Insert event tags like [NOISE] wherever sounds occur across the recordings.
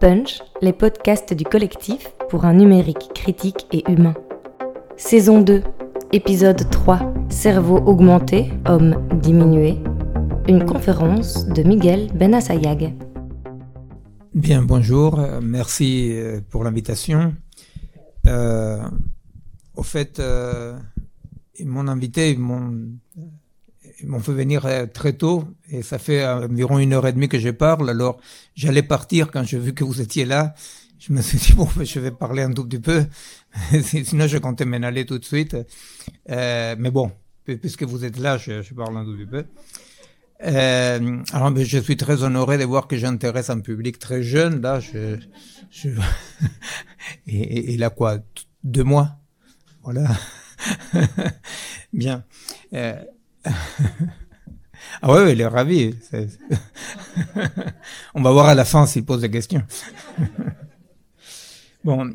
Punch, les podcasts du collectif pour un numérique critique et humain. Saison 2, épisode 3, Cerveau augmenté, homme diminué. Une conférence de Miguel Benassayag. Bien, bonjour, euh, merci euh, pour l'invitation. Euh, au fait, euh, mon invité, m'ont fait venir très tôt et ça fait environ une heure et demie que je parle. Alors j'allais partir quand j'ai vu que vous étiez là. Je me suis dit bon, ben, je vais parler un tout petit peu. [LAUGHS] Sinon je comptais m'en aller tout de suite. Euh, mais bon, puisque vous êtes là, je, parle un tout petit peu. Euh, alors, ben, je suis très honoré de voir que j'intéresse un public très jeune. Là, je, je... [LAUGHS] il a quoi Deux mois? Voilà. [LAUGHS] Bien. Euh, ah ouais, il est ravi. [LAUGHS] On va voir à la fin s'il pose des questions. [LAUGHS] bon.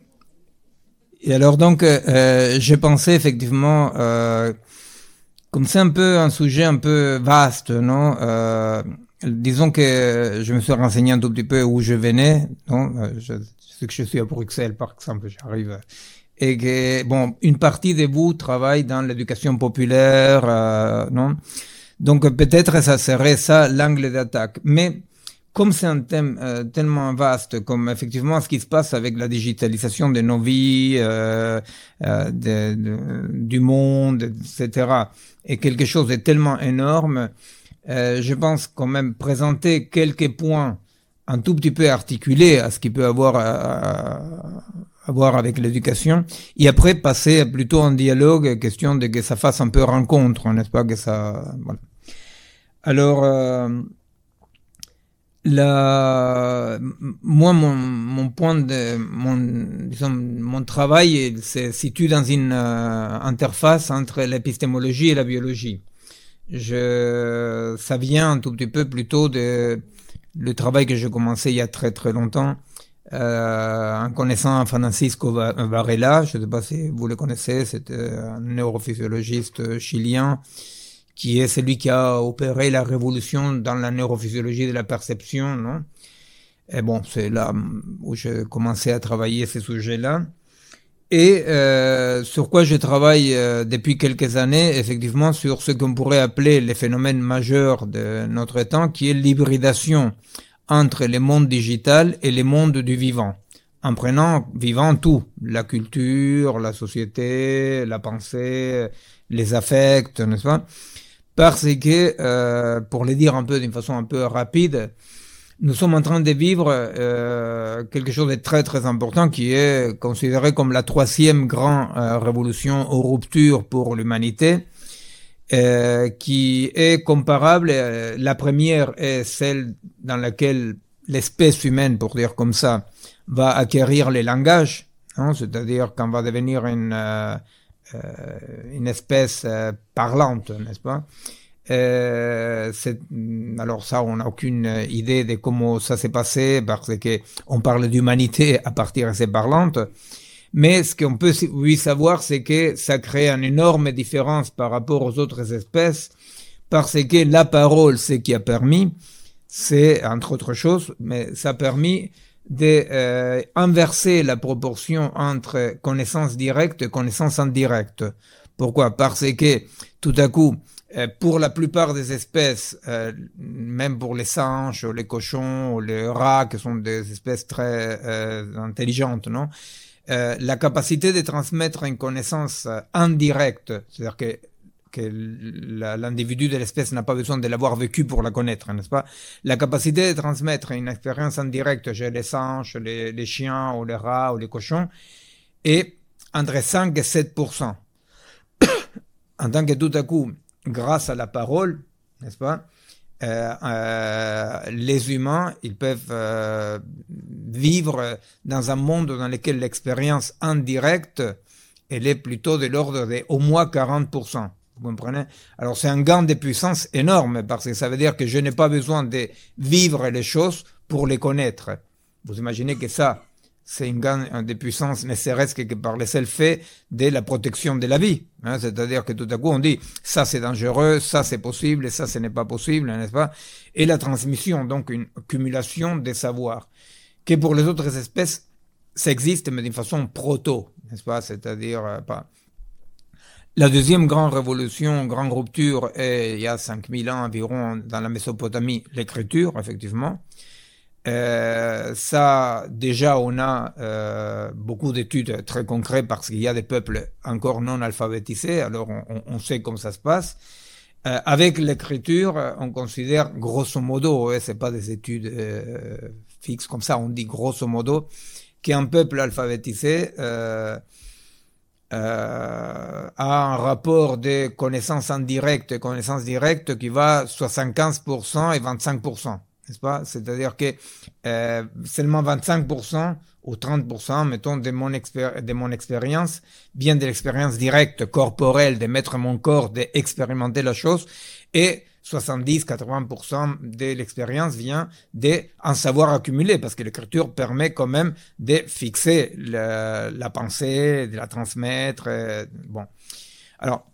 Et alors donc, euh, j'ai pensé effectivement, euh, comme c'est un peu un sujet un peu vaste, non euh, Disons que je me suis renseigné un tout petit peu où je venais, non je, sais que je suis à Bruxelles, par exemple, j'arrive et que bon, une partie de vous travaille dans l'éducation populaire, euh, non Donc peut-être ça serait ça l'angle d'attaque. Mais comme c'est un thème euh, tellement vaste, comme effectivement ce qui se passe avec la digitalisation de nos vies, euh, euh de, du monde, etc., et quelque chose de tellement énorme, euh, je pense quand même présenter quelques points un tout petit peu articulés à ce qui peut avoir à voir avec l'éducation, et après passer plutôt en dialogue, question de que ça fasse un peu rencontre, n'est-ce pas que ça, voilà. Alors, euh, moi, mon, point de, mon, disons, mon travail il se situe dans une euh, interface entre l'épistémologie et la biologie. Je, ça vient un tout petit peu plutôt de le travail que j'ai commencé il y a très très longtemps euh, en connaissant Francisco Varela, je ne sais pas si vous le connaissez, c'est un neurophysiologiste chilien qui est celui qui a opéré la révolution dans la neurophysiologie de la perception, non? Et bon, c'est là où j'ai commencé à travailler ces sujets-là. Et euh, sur quoi je travaille euh, depuis quelques années, effectivement, sur ce qu'on pourrait appeler les phénomènes majeurs de notre temps, qui est l'hybridation entre le monde digital et le monde du vivant, en prenant vivant tout, la culture, la société, la pensée, les affects, n'est-ce pas? Parce que, euh, pour le dire un peu d'une façon un peu rapide, nous sommes en train de vivre euh, quelque chose de très très important qui est considéré comme la troisième grande euh, révolution ou rupture pour l'humanité qui est comparable. La première est celle dans laquelle l'espèce humaine, pour dire comme ça, va acquérir les langages, hein, c'est-à-dire qu'on va devenir une, une espèce parlante, n'est-ce pas? Euh, alors ça, on n'a aucune idée de comment ça s'est passé parce que on parle d'humanité à partir de ces parlantes. Mais ce qu'on peut oui savoir, c'est que ça crée une énorme différence par rapport aux autres espèces, parce que la parole, ce qui a permis, c'est, entre autres choses, mais ça a permis de euh, inverser la proportion entre connaissance directe et connaissance indirecte. Pourquoi? Parce que tout à coup, euh, pour la plupart des espèces, euh, même pour les singes, les cochons, les rats, qui sont des espèces très euh, intelligentes, non? Euh, la capacité de transmettre une connaissance euh, indirecte, c'est-à-dire que, que l'individu de l'espèce n'a pas besoin de l'avoir vécu pour la connaître, n'est-ce pas? La capacité de transmettre une expérience indirecte chez les singes, les, les, chiens ou les rats ou les cochons est entre 5 et 7 En tant que tout à coup, grâce à la parole, n'est-ce pas? Euh, euh, les humains, ils peuvent euh, vivre dans un monde dans lequel l'expérience indirecte, elle est plutôt de l'ordre de au moins 40%. Vous comprenez? Alors c'est un gain de puissance énorme parce que ça veut dire que je n'ai pas besoin de vivre les choses pour les connaître. Vous imaginez que ça, c'est une gain de puissance, ne serait-ce que par le seul fait de la protection de la vie. Hein, C'est-à-dire que tout à coup, on dit, ça c'est dangereux, ça c'est possible, et ça ce n'est pas possible, n'est-ce pas? Et la transmission, donc une accumulation des savoirs, que pour les autres espèces, ça existe, mais d'une façon proto, n'est-ce pas? C'est-à-dire euh, pas. La deuxième grande révolution, grande rupture, est il y a 5000 ans environ dans la Mésopotamie, l'écriture, effectivement. Euh, ça, déjà, on a euh, beaucoup d'études très concrètes parce qu'il y a des peuples encore non alphabétisés, alors on, sait comment ça se passe. Euh, avec l'écriture, on considère grosso modo, ouais, c'est pas des études euh, fixes comme ça, on dit grosso modo qu'un peuple alphabétisé euh, a un rapport de connaissances indirectes et connaissances directes qui va 75% et 25%, n'est-ce pas? C'est-à-dire que euh, seulement 25% ou 30%, mettons, de mon, de mon expérience vient de l'expérience directe, corporelle, de mettre mon corps, d'expérimenter la chose, et 70-80% de l'expérience vient d'un savoir accumulé, parce que l'écriture permet quand même de fixer la, pensée, de la transmettre. Euh, bon. Alors,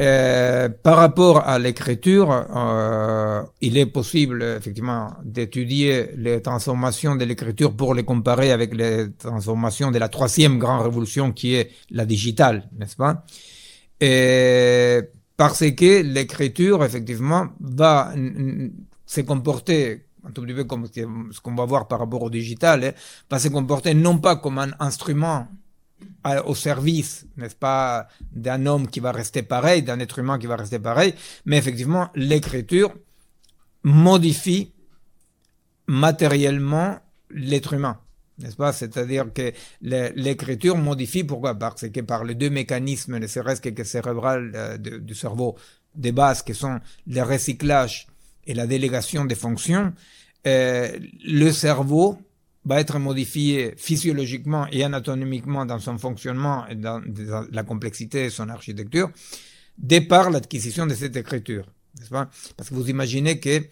euh, par rapport à l'écriture, euh, il est possible effectivement d'étudier les transformations de l'écriture pour les comparer avec les transformations de la troisième grande révolution qui est la digitale, n'est-ce pas? Et parce que l'écriture, effectivement, va se comporter un tout petit peu comme ce qu'on va voir par rapport au digital, hein, va se comporter non pas comme un instrument au service, n'est-ce pas, d'un homme qui va rester pareil, d'un être humain qui va rester pareil, mais effectivement, l'écriture modifie matériellement l'être humain n'est-ce pas? C'est-à-dire que l'écriture modifie, pourquoi? Parce que par les deux mécanismes, ne serait-ce que cérébral euh, du cerveau des bases, qui sont le recyclage et la délégation des fonctions, euh, le cerveau va être modifié physiologiquement et anatomiquement dans son fonctionnement et dans, dans la complexité de son architecture, dès par l'acquisition de cette écriture, n'est-ce pas? Parce que vous imaginez que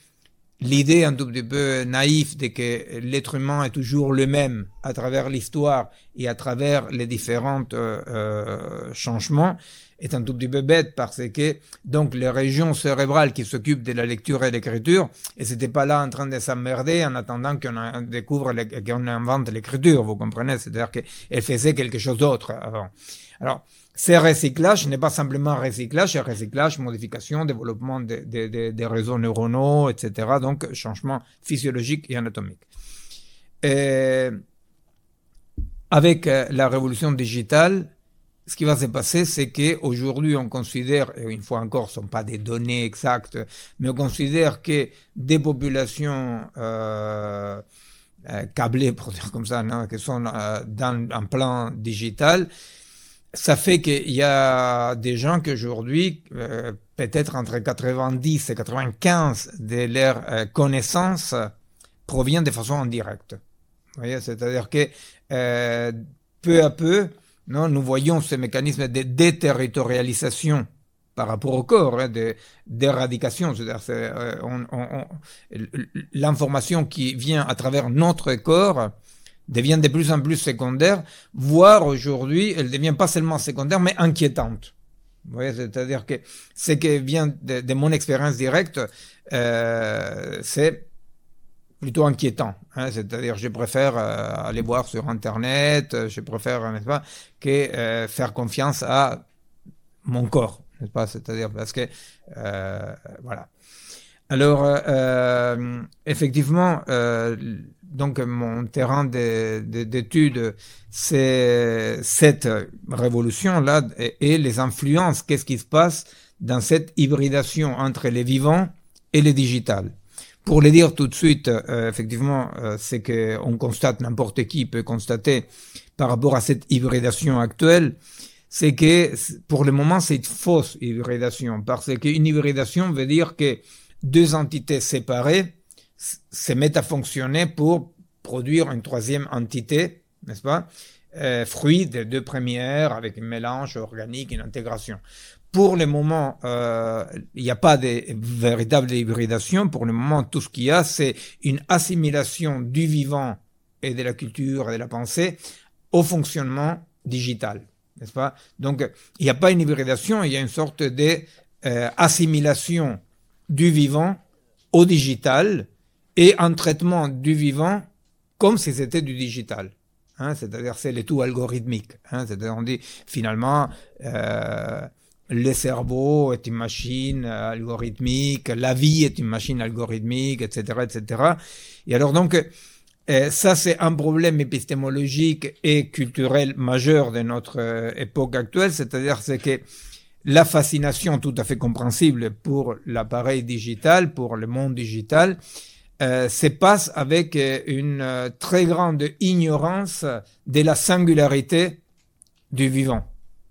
l'idée un tout petit peu naïve de que l'être humain est toujours le même à travers l'histoire et à travers les différents euh, euh, changements est un tout petit peu bête parce que donc les régions cérébrales qui s'occupent de la lecture et l'écriture et c'était pas là en train de s'emmerder en attendant qu'on découvre qu'on invente l'écriture vous comprenez? C'est-à-dire qu'elle faisait quelque chose d'autre avant. Alors ce recyclage n'est pas simplement recyclage, c'est recyclage, modification, développement des de, de, de réseaux neuronaux, etc. Donc, changement physiologique et anatomique. Avec euh, la révolution digitale, ce qui va se passer, c'est qu'aujourd'hui, on considère, et une fois encore, ce ne sont pas des données exactes, mais on considère que des populations euh, euh câblées, pour dire comme ça, qui sont dans un plan digital, ça fait qu'il y a des gens qu'aujourd'hui, euh, peut-être entre 90 et 95 de leurs euh, connaissances proviennent de façon indirecte. C'est-à-dire que euh, peu à peu, non, nous voyons ce mécanisme de déterritorialisation par rapport au corps, hein, d'éradication, c'est-à-dire euh, l'information qui vient à travers notre corps devient de plus en plus secondaire, voire aujourd'hui, elle devient pas seulement secondaire, mais inquiétante. C'est-à-dire que ce qui vient de, mon expérience directe, euh, c'est plutôt inquiétant. Hein, c'est-à-dire, je préfère euh, aller voir sur Internet, je préfère, n'est-ce pas, que euh, faire confiance à mon corps, n'est-ce pas C'est-à-dire parce que, euh, voilà. Alors, euh, effectivement, donc mon terrain d'étude, c'est cette révolution-là et, les influences, qu'est-ce qui se passe dans cette hybridation entre les vivants et les digitales? Pour le dire tout de suite, euh, effectivement, euh, c'est que on constate, n'importe qui peut constater par rapport à cette hybridation actuelle, c'est que pour le moment c'est une fausse hybridation, parce qu'une hybridation veut dire que deux entités séparées se mettent à fonctionner pour produire une troisième entité, n'est-ce pas euh, Fruit des deux premières avec un mélange organique, une intégration. Pour le moment, euh, il n'y a pas de véritable hybridation. Pour le moment, tout ce qu'il y a, c'est une assimilation du vivant et de la culture et de la pensée au fonctionnement digital, n'est-ce pas? Donc, il n'y a pas une hybridation, il y a une sorte d'assimilation euh, du vivant au digital et un traitement du vivant comme si c'était du digital. Hein, c'est-à-dire c'est le tout algorithmique. Hein, c'est-à-dire on dit finalement euh, le cerveau est une machine algorithmique, la vie est une machine algorithmique, etc., etc. Et alors donc euh, ça c'est un problème épistémologique et culturel majeur de notre euh, époque actuelle, c'est-à-dire c'est que la fascination tout à fait compréhensible pour l'appareil digital, pour le monde digital, euh, se passe avec euh, une euh, très grande ignorance de la singularité du vivant.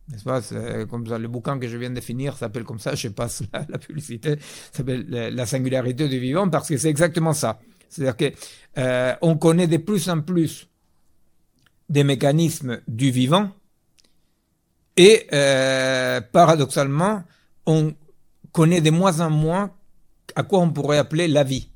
N'est-ce pas? Comme ça, le bouquin que je viens de finir s'appelle comme ça, je passe la, la publicité, s'appelle La singularité du vivant parce que c'est exactement ça. C'est-à-dire que euh, on connaît de plus en plus des mécanismes du vivant et euh, paradoxalement, on connaît de moins en moins à quoi on pourrait appeler la vie.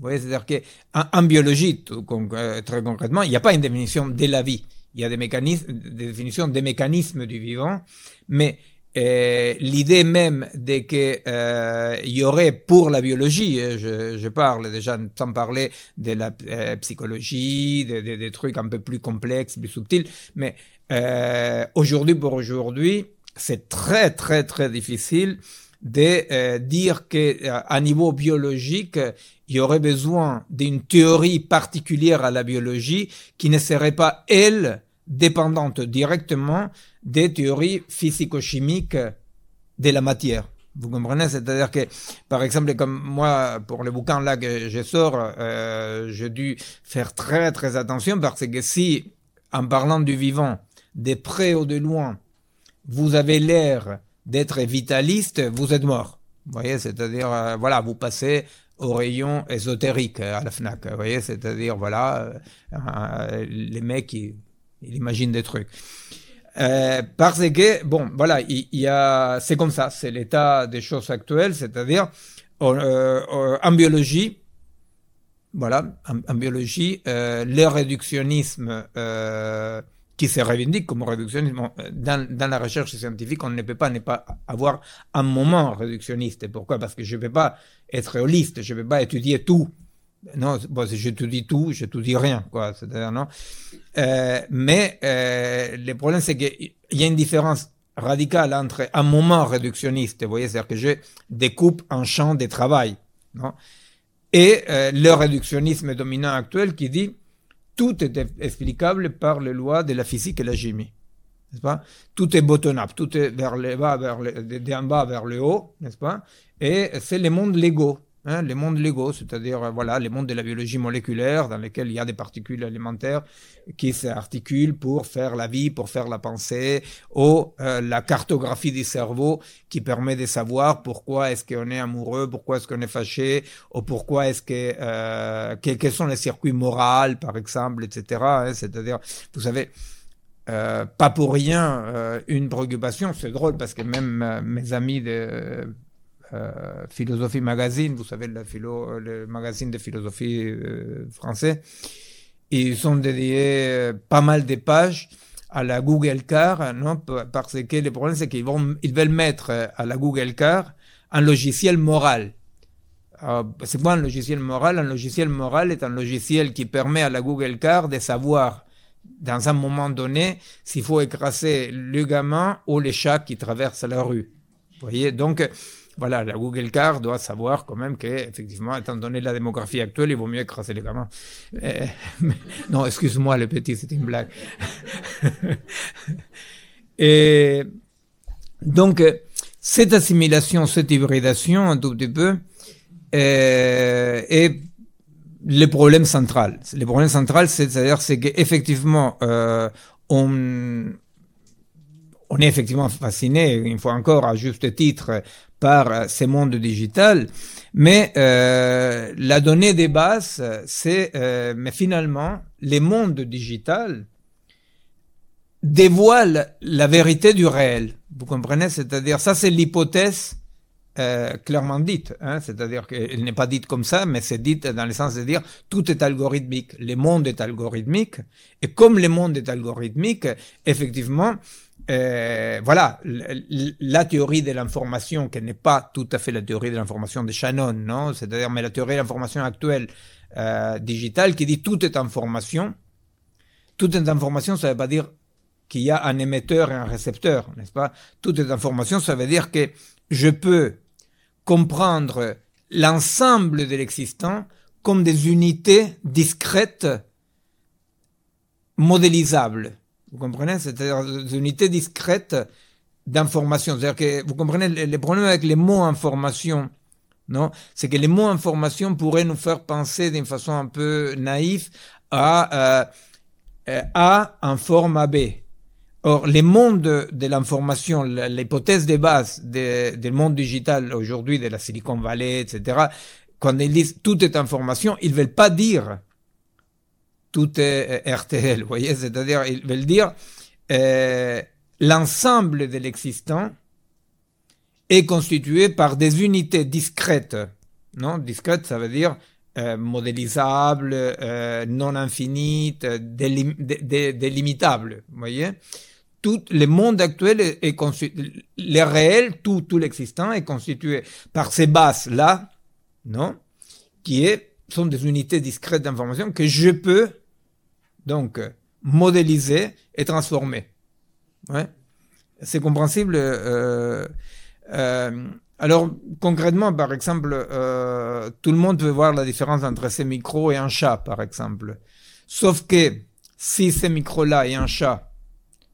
Vous voyez, c'est-à-dire qu'en en biologie, euh, très concrètement, il n'y a pas une définition de la vie. Il y a des mécanismes, des définitions des mécanismes du vivant, mais euh, l'idée même de que euh, y aurait pour la biologie, hein, je, parle déjà sans parler de la euh, psychologie, des de, de trucs un peu plus complexes, plus subtils, mais euh, aujourd'hui pour aujourd'hui, c'est très très très difficile de euh, dire que à niveau biologique il y aurait besoin d'une théorie particulière à la biologie qui ne serait pas, elle, dépendante directement des théories physico-chimiques de la matière. Vous comprenez? C'est-à-dire que, par exemple, comme moi, pour le bouquin là que je sors, euh, j'ai dû faire très très attention parce que si, en parlant du vivant, de près ou de loin, vous avez l'air d'être vitaliste, vous êtes mort. Vous voyez, c'est-à-dire, euh, voilà, vous passez au rayon ésotérique à la FNAC. Vous voyez, c'est-à-dire, voilà, euh, les mecs, ils, imaginent des trucs. Euh, parce que, bon, voilà, il, y a, c'est comme ça, c'est l'état des choses actuelles, c'est-à-dire, euh, en biologie, voilà, en, biologie, le réductionnisme qui se revendique comme réductionnisme. Dans, dans, la recherche scientifique, on ne peut pas ne pas avoir un moment réductionniste. Pourquoi? Parce que je ne peux pas être holiste, je ne peux pas étudier tout. Non, bon, si j'étudie tout, je n'étudie rien, quoi. Non? Euh, mais euh, le problème, c'est qu'il y a une différence radicale entre un moment réductionniste, vous voyez, c'est-à-dire que je découpe un champ de travail, non? Et euh, le réductionnisme dominant actuel qui dit tout est explicable par les lois de la physique et la chimie. N'est-ce pas? Tout est bottom-up, tout est vers le bas, vers le, d'en bas vers le haut, n'est-ce pas? Et c'est les mondes légaux, hein, les mondes légaux, c'est-à-dire voilà, les mondes de la biologie moléculaire dans lesquels il y a des particules élémentaires qui s'articulent pour faire la vie, pour faire la pensée, ou euh, la cartographie du cerveau qui permet de savoir pourquoi est-ce qu'on est amoureux, pourquoi est-ce qu'on est fâché, ou pourquoi est-ce que euh, quels sont les circuits moraux, par exemple, etc. Hein, c'est-à-dire, vous savez. Euh, pas pour rien euh, une préoccupation, c'est drôle parce que même euh, mes amis de euh, Philosophie Magazine, vous savez, le, magazine de philosophie euh, français. Ils ont dédié euh, pas mal de pages à la Google Car, non, parce que le problème c'est qu'ils vont, ils veulent mettre à la Google Car un logiciel moral. C'est pas un logiciel moral, un logiciel moral est un logiciel qui permet à la Google Car de savoir dans un moment donné s'il faut écraser le gamin ou les chats qui traversent la rue. Vous voyez, donc voilà, la Google Car doit savoir quand même que, effectivement, étant donné la démographie actuelle, il vaut mieux écraser les gamins. [LAUGHS] Mais, non, excuse-moi, le petit, c'est une blague. [LAUGHS] Et donc, cette assimilation, cette hybridation, un tout petit peu, euh, est le problème central. Le problème central, c'est-à-dire, c'est qu'effectivement, euh, on, on est effectivement fasciné, une fois encore, à juste titre, par ces mondes digital, mais euh, la donnée des bases, c'est, euh, mais finalement, les mondes digital dévoilent la vérité du réel. Vous comprenez? C'est-à-dire, ça, c'est l'hypothèse euh, clairement dite, hein, c'est-à-dire qu'elle n'est pas dite comme ça, mais c'est dite dans le sens de dire tout est algorithmique, le monde est algorithmique, et comme le monde est algorithmique, effectivement, euh, voilà, la théorie de l'information, qui n'est pas tout à fait la théorie de l'information de Shannon, non? C'est-à-dire, mais la théorie de l'information actuelle euh, digital qui dit tout est information. Tout est information, ça ne veut pas dire qu'il y a un émetteur et un récepteur, n'est-ce pas? Tout est information, ça veut dire que je peux comprendre l'ensemble de l'existant comme des unités discrètes modélisables. Vous comprenez? C'est-à-dire des unités discrètes d'information. C'est-à-dire que vous comprenez le problème avec les mots information, non? C'est que les mots information pourraient nous faire penser d'une façon un peu naïve à euh, A en forme AB. Or, les mondes de, l'information, l'hypothèse de base du monde digital aujourd'hui, de la Silicon Valley, etc., quand ils disent tout est information, ils veulent pas dire tout est euh, RTL, vous voyez, c'est-à-dire ils veulent dire euh, l'ensemble de l'existant est constitué par des unités discrètes. Non, discrètes, ça veut dire euh, modélisables, non infinites, délim délimitables. Vous voyez tout le monde actuel est, constitué, le réel, tout, tout l'existant est constitué par ces bases-là, non, qui sont des unités discrètes d'information que je peux donc modéliser et transformer. Ouais. C'est compréhensible. Euh, euh, alors concrètement, par exemple, euh, tout le monde peut voir la différence entre ces micros et un chat, par exemple. Sauf que si ces micros-là et un chat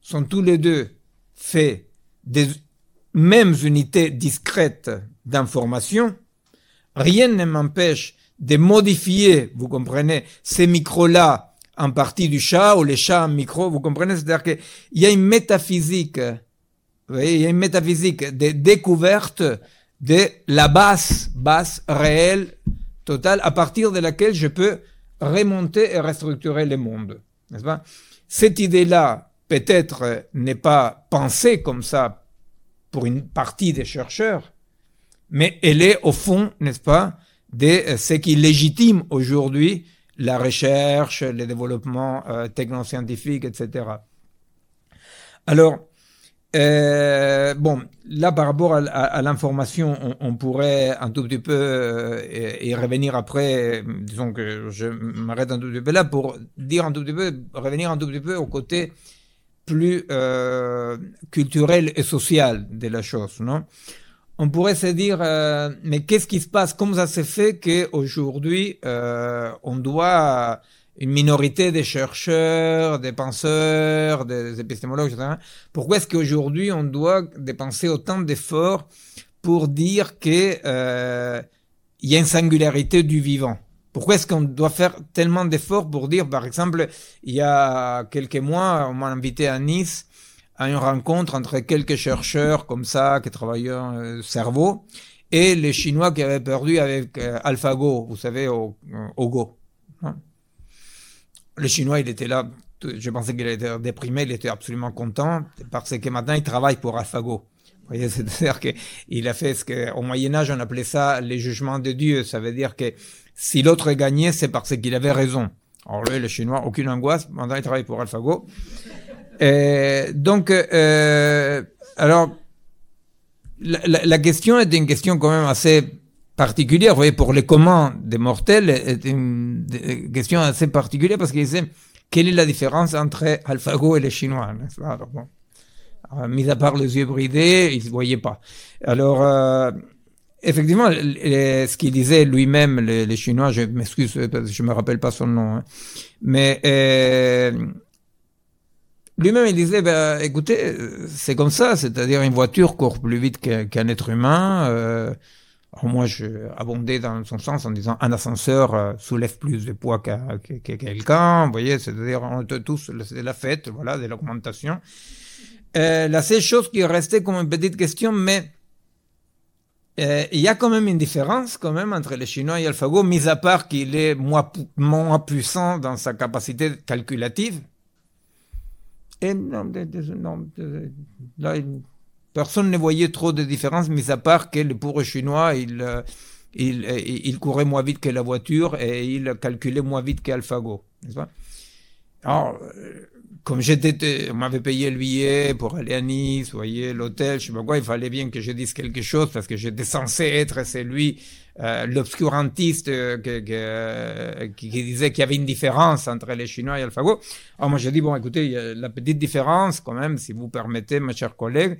sont tous les deux faits des mêmes unités discrètes d'information, rien ne m'empêche de modifier, vous comprenez, ces micros-là en partie du chat ou les chats en micro, vous comprenez? C'est-à-dire qu'il y a une métaphysique, vous voyez, il y a une métaphysique de découverte de la base, base réelle, totale, à partir de laquelle je peux remonter et restructurer le monde. N'est-ce pas? Cette idée-là, peut-être, n'est pas pensée comme ça pour une partie des chercheurs, mais elle est au fond, n'est-ce pas, de ce qui légitime aujourd'hui la recherche, le développement euh, technoscientifique, etc. Alors, euh, bon, là par rapport à, l'information, on, pourrait un tout petit peu euh, y, revenir après. Disons que je m'arrête un tout petit peu là pour dire un tout petit peu, revenir un tout petit peu au côté plus euh, culturel et social de la chose, non? On pourrait se dire, euh, mais qu'est-ce qui se passe? Comment ça se fait qu'aujourd'hui, euh, on doit une minorité des chercheurs, des penseurs, des épistémologues, etc. Pourquoi est-ce qu'aujourd'hui, on doit dépenser autant d'efforts pour dire qu'il euh, y a une singularité du vivant? Pourquoi est-ce qu'on doit faire tellement d'efforts pour dire, par exemple, il y a quelques mois, on m'a invité à Nice à une rencontre entre quelques chercheurs comme ça qui travaillaient euh, cerveau et les Chinois qui avaient perdu avec euh, AlphaGo, vous savez, au, au Go. Hein. Le Chinois, il était là, je pensais qu'il était déprimé, il était absolument content parce que maintenant il travaille pour AlphaGo. Vous voyez, [LAUGHS] c'est-à-dire qu'il a fait ce qu'au Moyen-Âge on appelait ça les jugements de Dieu. Ça veut dire que si l'autre gagnait, c'est parce qu'il avait raison. Alors lui, le Chinois, aucune angoisse, maintenant il travaille pour AlphaGo. Euh, donc, euh, alors, la, la, question est une question quand même assez particulière. Vous voyez, pour les communs des mortels, est une question assez particulière parce qu'ils disaient quelle est la différence entre AlphaGo et les Chinois alors, bon. mis à part les yeux bridés, ils ne voyaient pas. Alors, euh, effectivement, ce qu'il disait lui-même, les, Chinois, je m'excuse, je me rappelle pas son nom, hein, mais euh, lui-même, il disait, ben, écoutez, c'est comme ça, c'est-à-dire une voiture court plus vite qu'un être humain. Euh, moi, je abondais dans son sens en disant, un ascenseur euh, soulève plus de poids que, quelqu'un. Vous voyez, c'est-à-dire, on tous, c'est la fête, voilà, de l'augmentation. Euh, la seule chose qui restait comme une petite question, mais euh, il y a quand même une différence quand même entre les Chinois et AlphaGo, mis à part qu'il est moins, moins puissant dans sa capacité calculative. Là, personne ne voyait trop de différence, mis à part que le pauvre chinois, il, euh, il, euh, il, courait moins vite que la voiture et il calculait moins vite qu'AlphaGo. Comme j'étais, on m'avait payé le billet pour aller à Nice, voyez, l'hôtel, je sais pas quoi, il fallait bien que je dise quelque chose parce que j'étais censé être celui, euh, l'obscurantiste euh, euh, qui, disait qu'il y avait une différence entre les Chinois et AlphaGo. Alors moi j'ai dit, bon écoutez, la petite différence quand même, si vous permettez, mes chers collègues,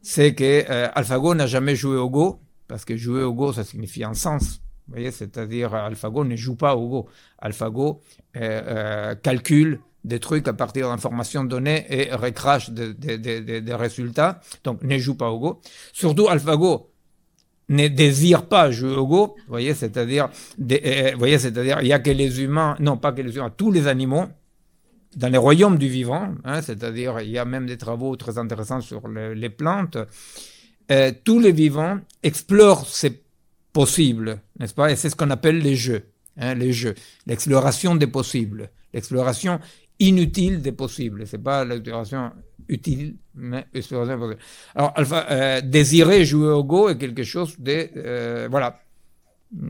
c'est que AlphaGo n'a jamais joué au Go, parce que jouer au Go, ça signifie un sens. Vous voyez, c'est-à-dire AlphaGo ne joue pas au Go. AlphaGo calcule des trucs à partir d'informations données et recrache des résultats. Donc, ne joue pas au Go. Surtout, AlphaGo ne désire pas jouer au Go. Vous voyez, c'est-à-dire, euh, euh, voyez, c'est-à-dire, il y a que les humains, non pas que les humains, tous les animaux, dans les royaumes du vivant, hein, c'est-à-dire, il y a même des travaux très intéressants sur les plantes. Euh, tous les vivants explorent ces possibles, n'est-ce pas? Et c'est ce qu'on appelle les jeux, hein, les jeux, l'exploration des possibles, l'exploration inutile des possibles. C'est pas l'exploration utile, mais exploration possible. Alors, alpha, euh, désirer jouer au Go est quelque chose de, euh, voilà,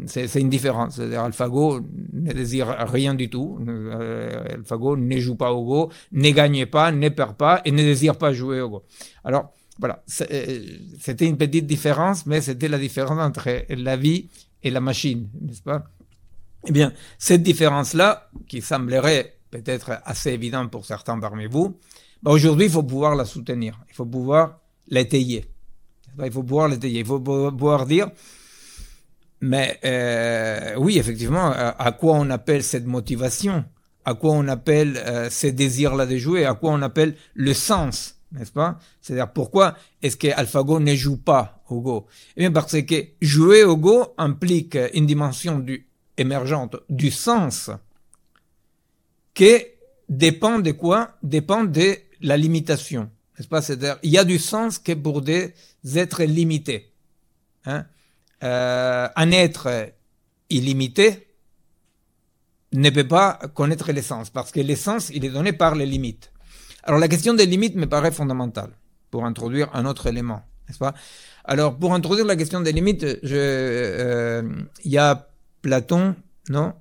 c'est une différence. C'est-à-dire, AlphaGo ne désire rien du tout. Euh, AlphaGo ne joue pas au Go, ne gagne pas, ne perd pas et ne désire pas jouer au Go. Alors, voilà, euh, c'était une petite différence, mais c'était la différence entre la vie et la machine, n'est-ce pas? Eh bien, cette différence-là, qui semblerait peut-être assez évident pour certains parmi vous, bah aujourd'hui, il faut pouvoir la soutenir, il faut pouvoir l'étayer. Il faut pouvoir l'étayer, il faut pouvoir dire, mais euh, oui, effectivement, à, quoi on appelle cette motivation? À quoi on appelle euh, ce désir-là de jouer? À quoi on appelle le sens n'est-ce pas? C'est-à-dire pourquoi est-ce que AlphaGo ne joue pas au Go? Eh bien parce que jouer au Go implique une dimension du, émergente du sens qui dépend de quoi? Dépend de la limitation. N'est-ce pas? C'est-à-dire, il y a du sens que pour des êtres limités. Hein? Euh, un être illimité ne peut pas connaître l'essence, parce que l'essence, il est donné par les limites. Alors la question des limites me paraît fondamentale pour introduire un autre élément, n'est-ce pas? Alors pour introduire la question des limites, euh, il y a Platon, non?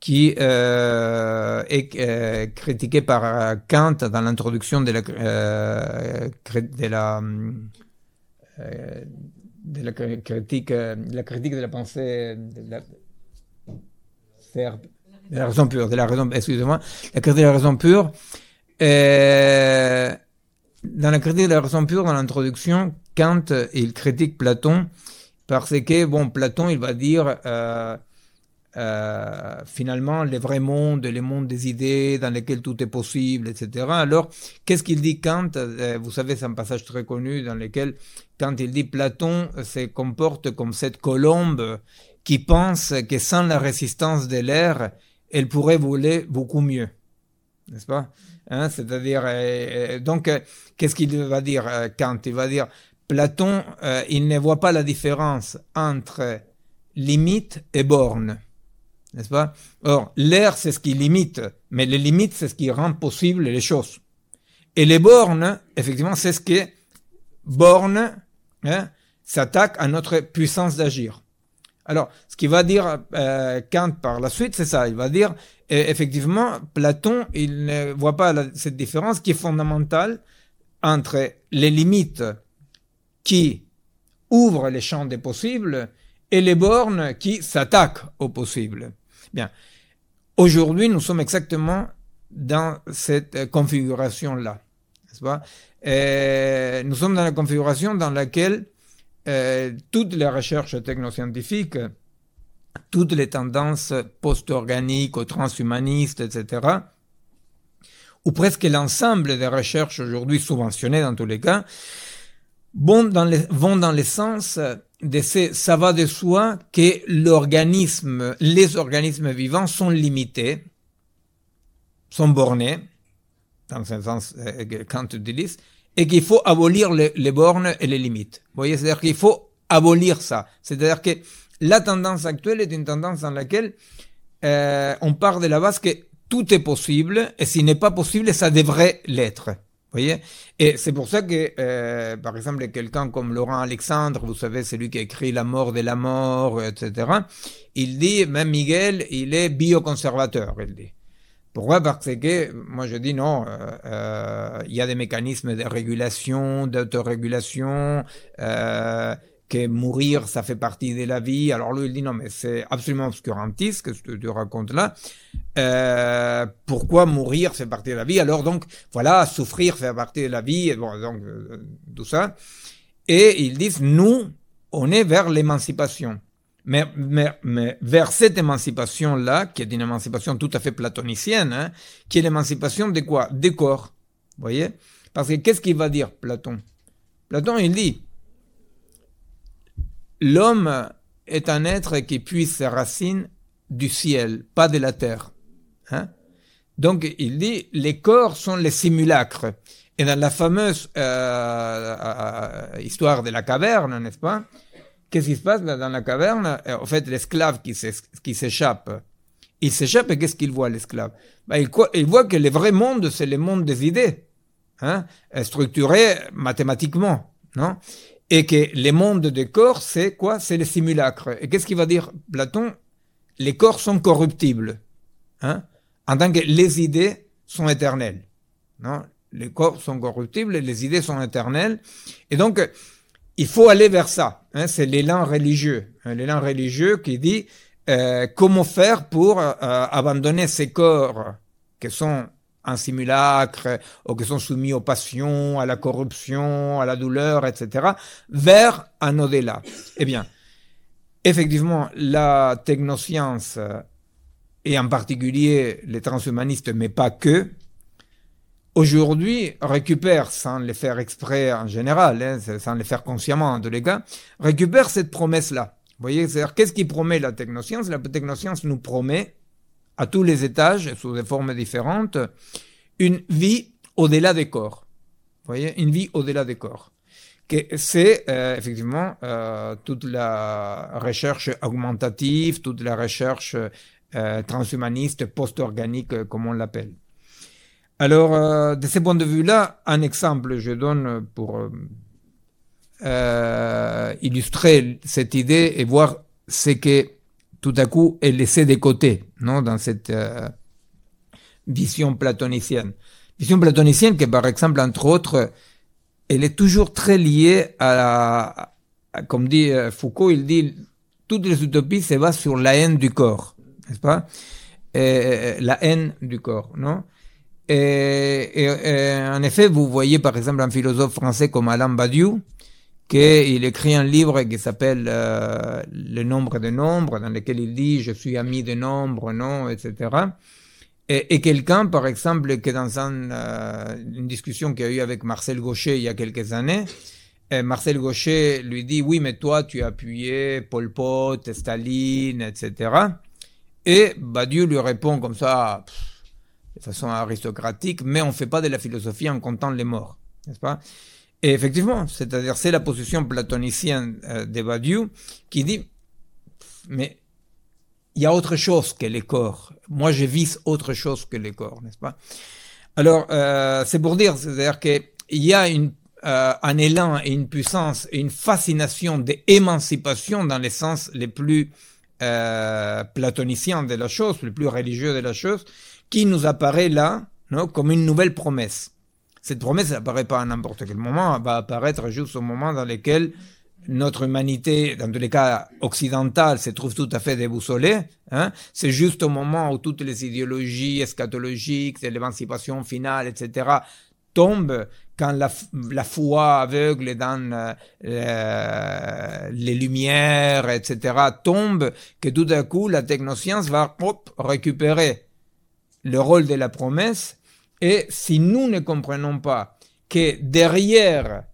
Qui euh, est euh, critiqué par euh, Kant dans l'introduction de la, critique de la pensée de la, de la raison pure, de la raison, excusez-moi, la critique de la raison pure. dans la critique de la raison pure, dans l'introduction, Kant, il critique Platon parce que, bon, Platon, il va dire, euh, finalement les vrais mondes, les mondes des idées dans lesquels tout est possible, etc. Alors, qu'est-ce qu'il dit Kant euh, Vous savez, c'est un passage très connu dans lequel, quand il dit Platon se comporte comme cette colombe qui pense que sans la résistance de l'air, elle pourrait voler beaucoup mieux. N'est-ce pas? Hein, C'est-à-dire, euh, donc, qu'est-ce qu'il va dire Kant? Il va dire, Platon, il ne voit pas la différence entre limite et borne n'est-ce pas? Or, l'air, c'est ce qui limite, mais les limites, c'est ce qui rend possible les choses. Et les bornes, effectivement, c'est ce qui borne, hein, s'attaque à notre puissance d'agir. Alors, ce qu'il va dire euh, Kant par la suite, c'est ça. Il va dire, effectivement, Platon, il ne voit pas cette différence qui est fondamentale entre les limites qui ouvrent les champs des possibles et les bornes qui s'attaquent au possible. Bien. Aujourd'hui, nous sommes exactement dans cette configuration-là. Euh, nous sommes dans la configuration dans laquelle euh, toutes les recherches technoscientifiques, toutes les tendances post-organiques transhumanistes, etc., ou presque l'ensemble des recherches aujourd'hui subventionnées dans tous les cas, vont dans, les, vont dans le sens de ces, ça va de soi que l'organisme, les organismes vivants sont limités, sont bornés, dans ce sens euh, quand tu utilises, et qu'il faut abolir les, les, bornes et les limites. Vous voyez, c'est-à-dire qu'il faut abolir ça. C'est-à-dire que la tendance actuelle est une tendance dans laquelle euh, on part de la base que tout est possible, et s'il n'est pas possible, ça devrait l'être voyez? Et c'est pour ça que, euh, par exemple, quelqu'un comme Laurent Alexandre, vous savez, c'est lui qui écrit La mort de la mort, etc., il dit, même Miguel, il est bioconservateur, il dit. Pourquoi? Parce que moi je dis non, euh, euh, il y a des mécanismes de régulation, d'autorégulation, euh, que mourir ça fait partie de la vie. Alors lui il dit non mais c'est absolument obscurantiste que ce que tu racontes là. Euh, pourquoi mourir fait partie de la vie? Alors donc voilà, souffrir fait partie de la vie. Et bon donc euh, tout ça. Et ils disent nous on est vers l'émancipation. Mais, mais, mais, vers cette émancipation-là, qui est une émancipation tout à fait platonicienne, hein, qui est l'émancipation de quoi? Des corps. Vous voyez? Parce que qu'est-ce qu'il va dire, Platon? Platon, il dit, l'homme est un être qui puise ses racines du ciel, pas de la terre. Hein Donc, il dit, les corps sont les simulacres. Et dans la fameuse euh, euh, histoire de la caverne, n'est-ce pas Qu'est-ce qui se passe dans la caverne? En fait, l'esclave qui s'échappe, il s'échappe et qu'est-ce qu'il voit, l'esclave? Ben, il, il, voit que le vrai monde, c'est le monde des idées, hein, structuré mathématiquement, non? Et que le monde des corps, c'est quoi? C'est les simulacres. Et qu'est-ce qu'il va dire Platon? Les corps sont corruptibles, hein, en tant que les idées sont éternelles, non? Les corps sont corruptibles, les idées sont éternelles, et donc il faut aller vers ça. Hein, c'est l'élan religieux. Hein, l'élan religieux qui dit euh, comment faire pour euh, abandonner ces corps qui sont un simulacre ou qui sont soumis aux passions, à la corruption, à la douleur, etc., vers un au-delà. Eh bien, effectivement, la technoscience, et en particulier les transhumanistes, mais pas que, aujourd'hui récupère, sans le faire exprès en général, hein, sans le faire consciemment en tous les cas, récupère cette promesse-là. Vous voyez, c'est-à-dire qu'est-ce qui promet la technoscience? La technoscience nous promet, à tous les étages, sous des formes différentes, une vie au-delà des corps. Vous voyez, une vie au-delà des corps. C'est euh, effectivement euh, toute la recherche augmentative, toute la recherche euh, transhumaniste, post-organique, comme on l'appelle. Alors, de ce point de vue-là, un exemple je donne pour illustrer cette idée et voir ce que tout à coup est laissé de côté non, dans cette vision platonicienne. Vision platonicienne qui, par exemple, entre autres, elle est toujours très liée à, comme dit Foucault, il dit, toutes les utopies se basent sur la haine du corps, n'est-ce pas? La haine du corps, non et, et, en effet, vous voyez par exemple un philosophe français comme Alain Badiou, qu'il écrit un livre qui s'appelle euh, Le nombre des nombres, dans lequel il dit Je suis ami des nombres, non, etc. Et, quelqu'un, par exemple, qui est dans euh, une discussion qu'il a eu avec Marcel Gaucher il y a quelques années, et Marcel Gaucher lui dit Oui, mais toi, tu as appuyé Pol Pot, Staline, etc. Et Badiou lui répond comme ça de façon aristocratique, mais on ne fait pas de la philosophie en comptant les morts, n'est-ce pas? Et effectivement, c'est-à-dire c'est la position platonicienne euh, de Badiou qui dit, mais il y a autre chose que les corps. Moi, je vise autre chose que les corps, n'est-ce pas? Alors, euh, c'est pour dire, c'est-à-dire qu'il y a euh, un élan et une puissance et une fascination d'émancipation dans les sens les plus platoniciens de la chose, les plus religieux de la chose, qui nous apparaît là comme une nouvelle promesse. Cette promesse n'apparaît pas à n'importe quel moment, elle va apparaître juste au moment dans lequel notre humanité, dans tous les cas occidentale, se trouve tout à fait déboussolée. Hein. C'est juste au moment où toutes les idéologies eschatologiques, l'émancipation finale, etc., tombent, quand la, foi aveugle dans euh, les lumières, etc., tombe, que tout à coup la technoscience va récupérer le rôle de la promesse, et si nous ne comprenons pas que derrière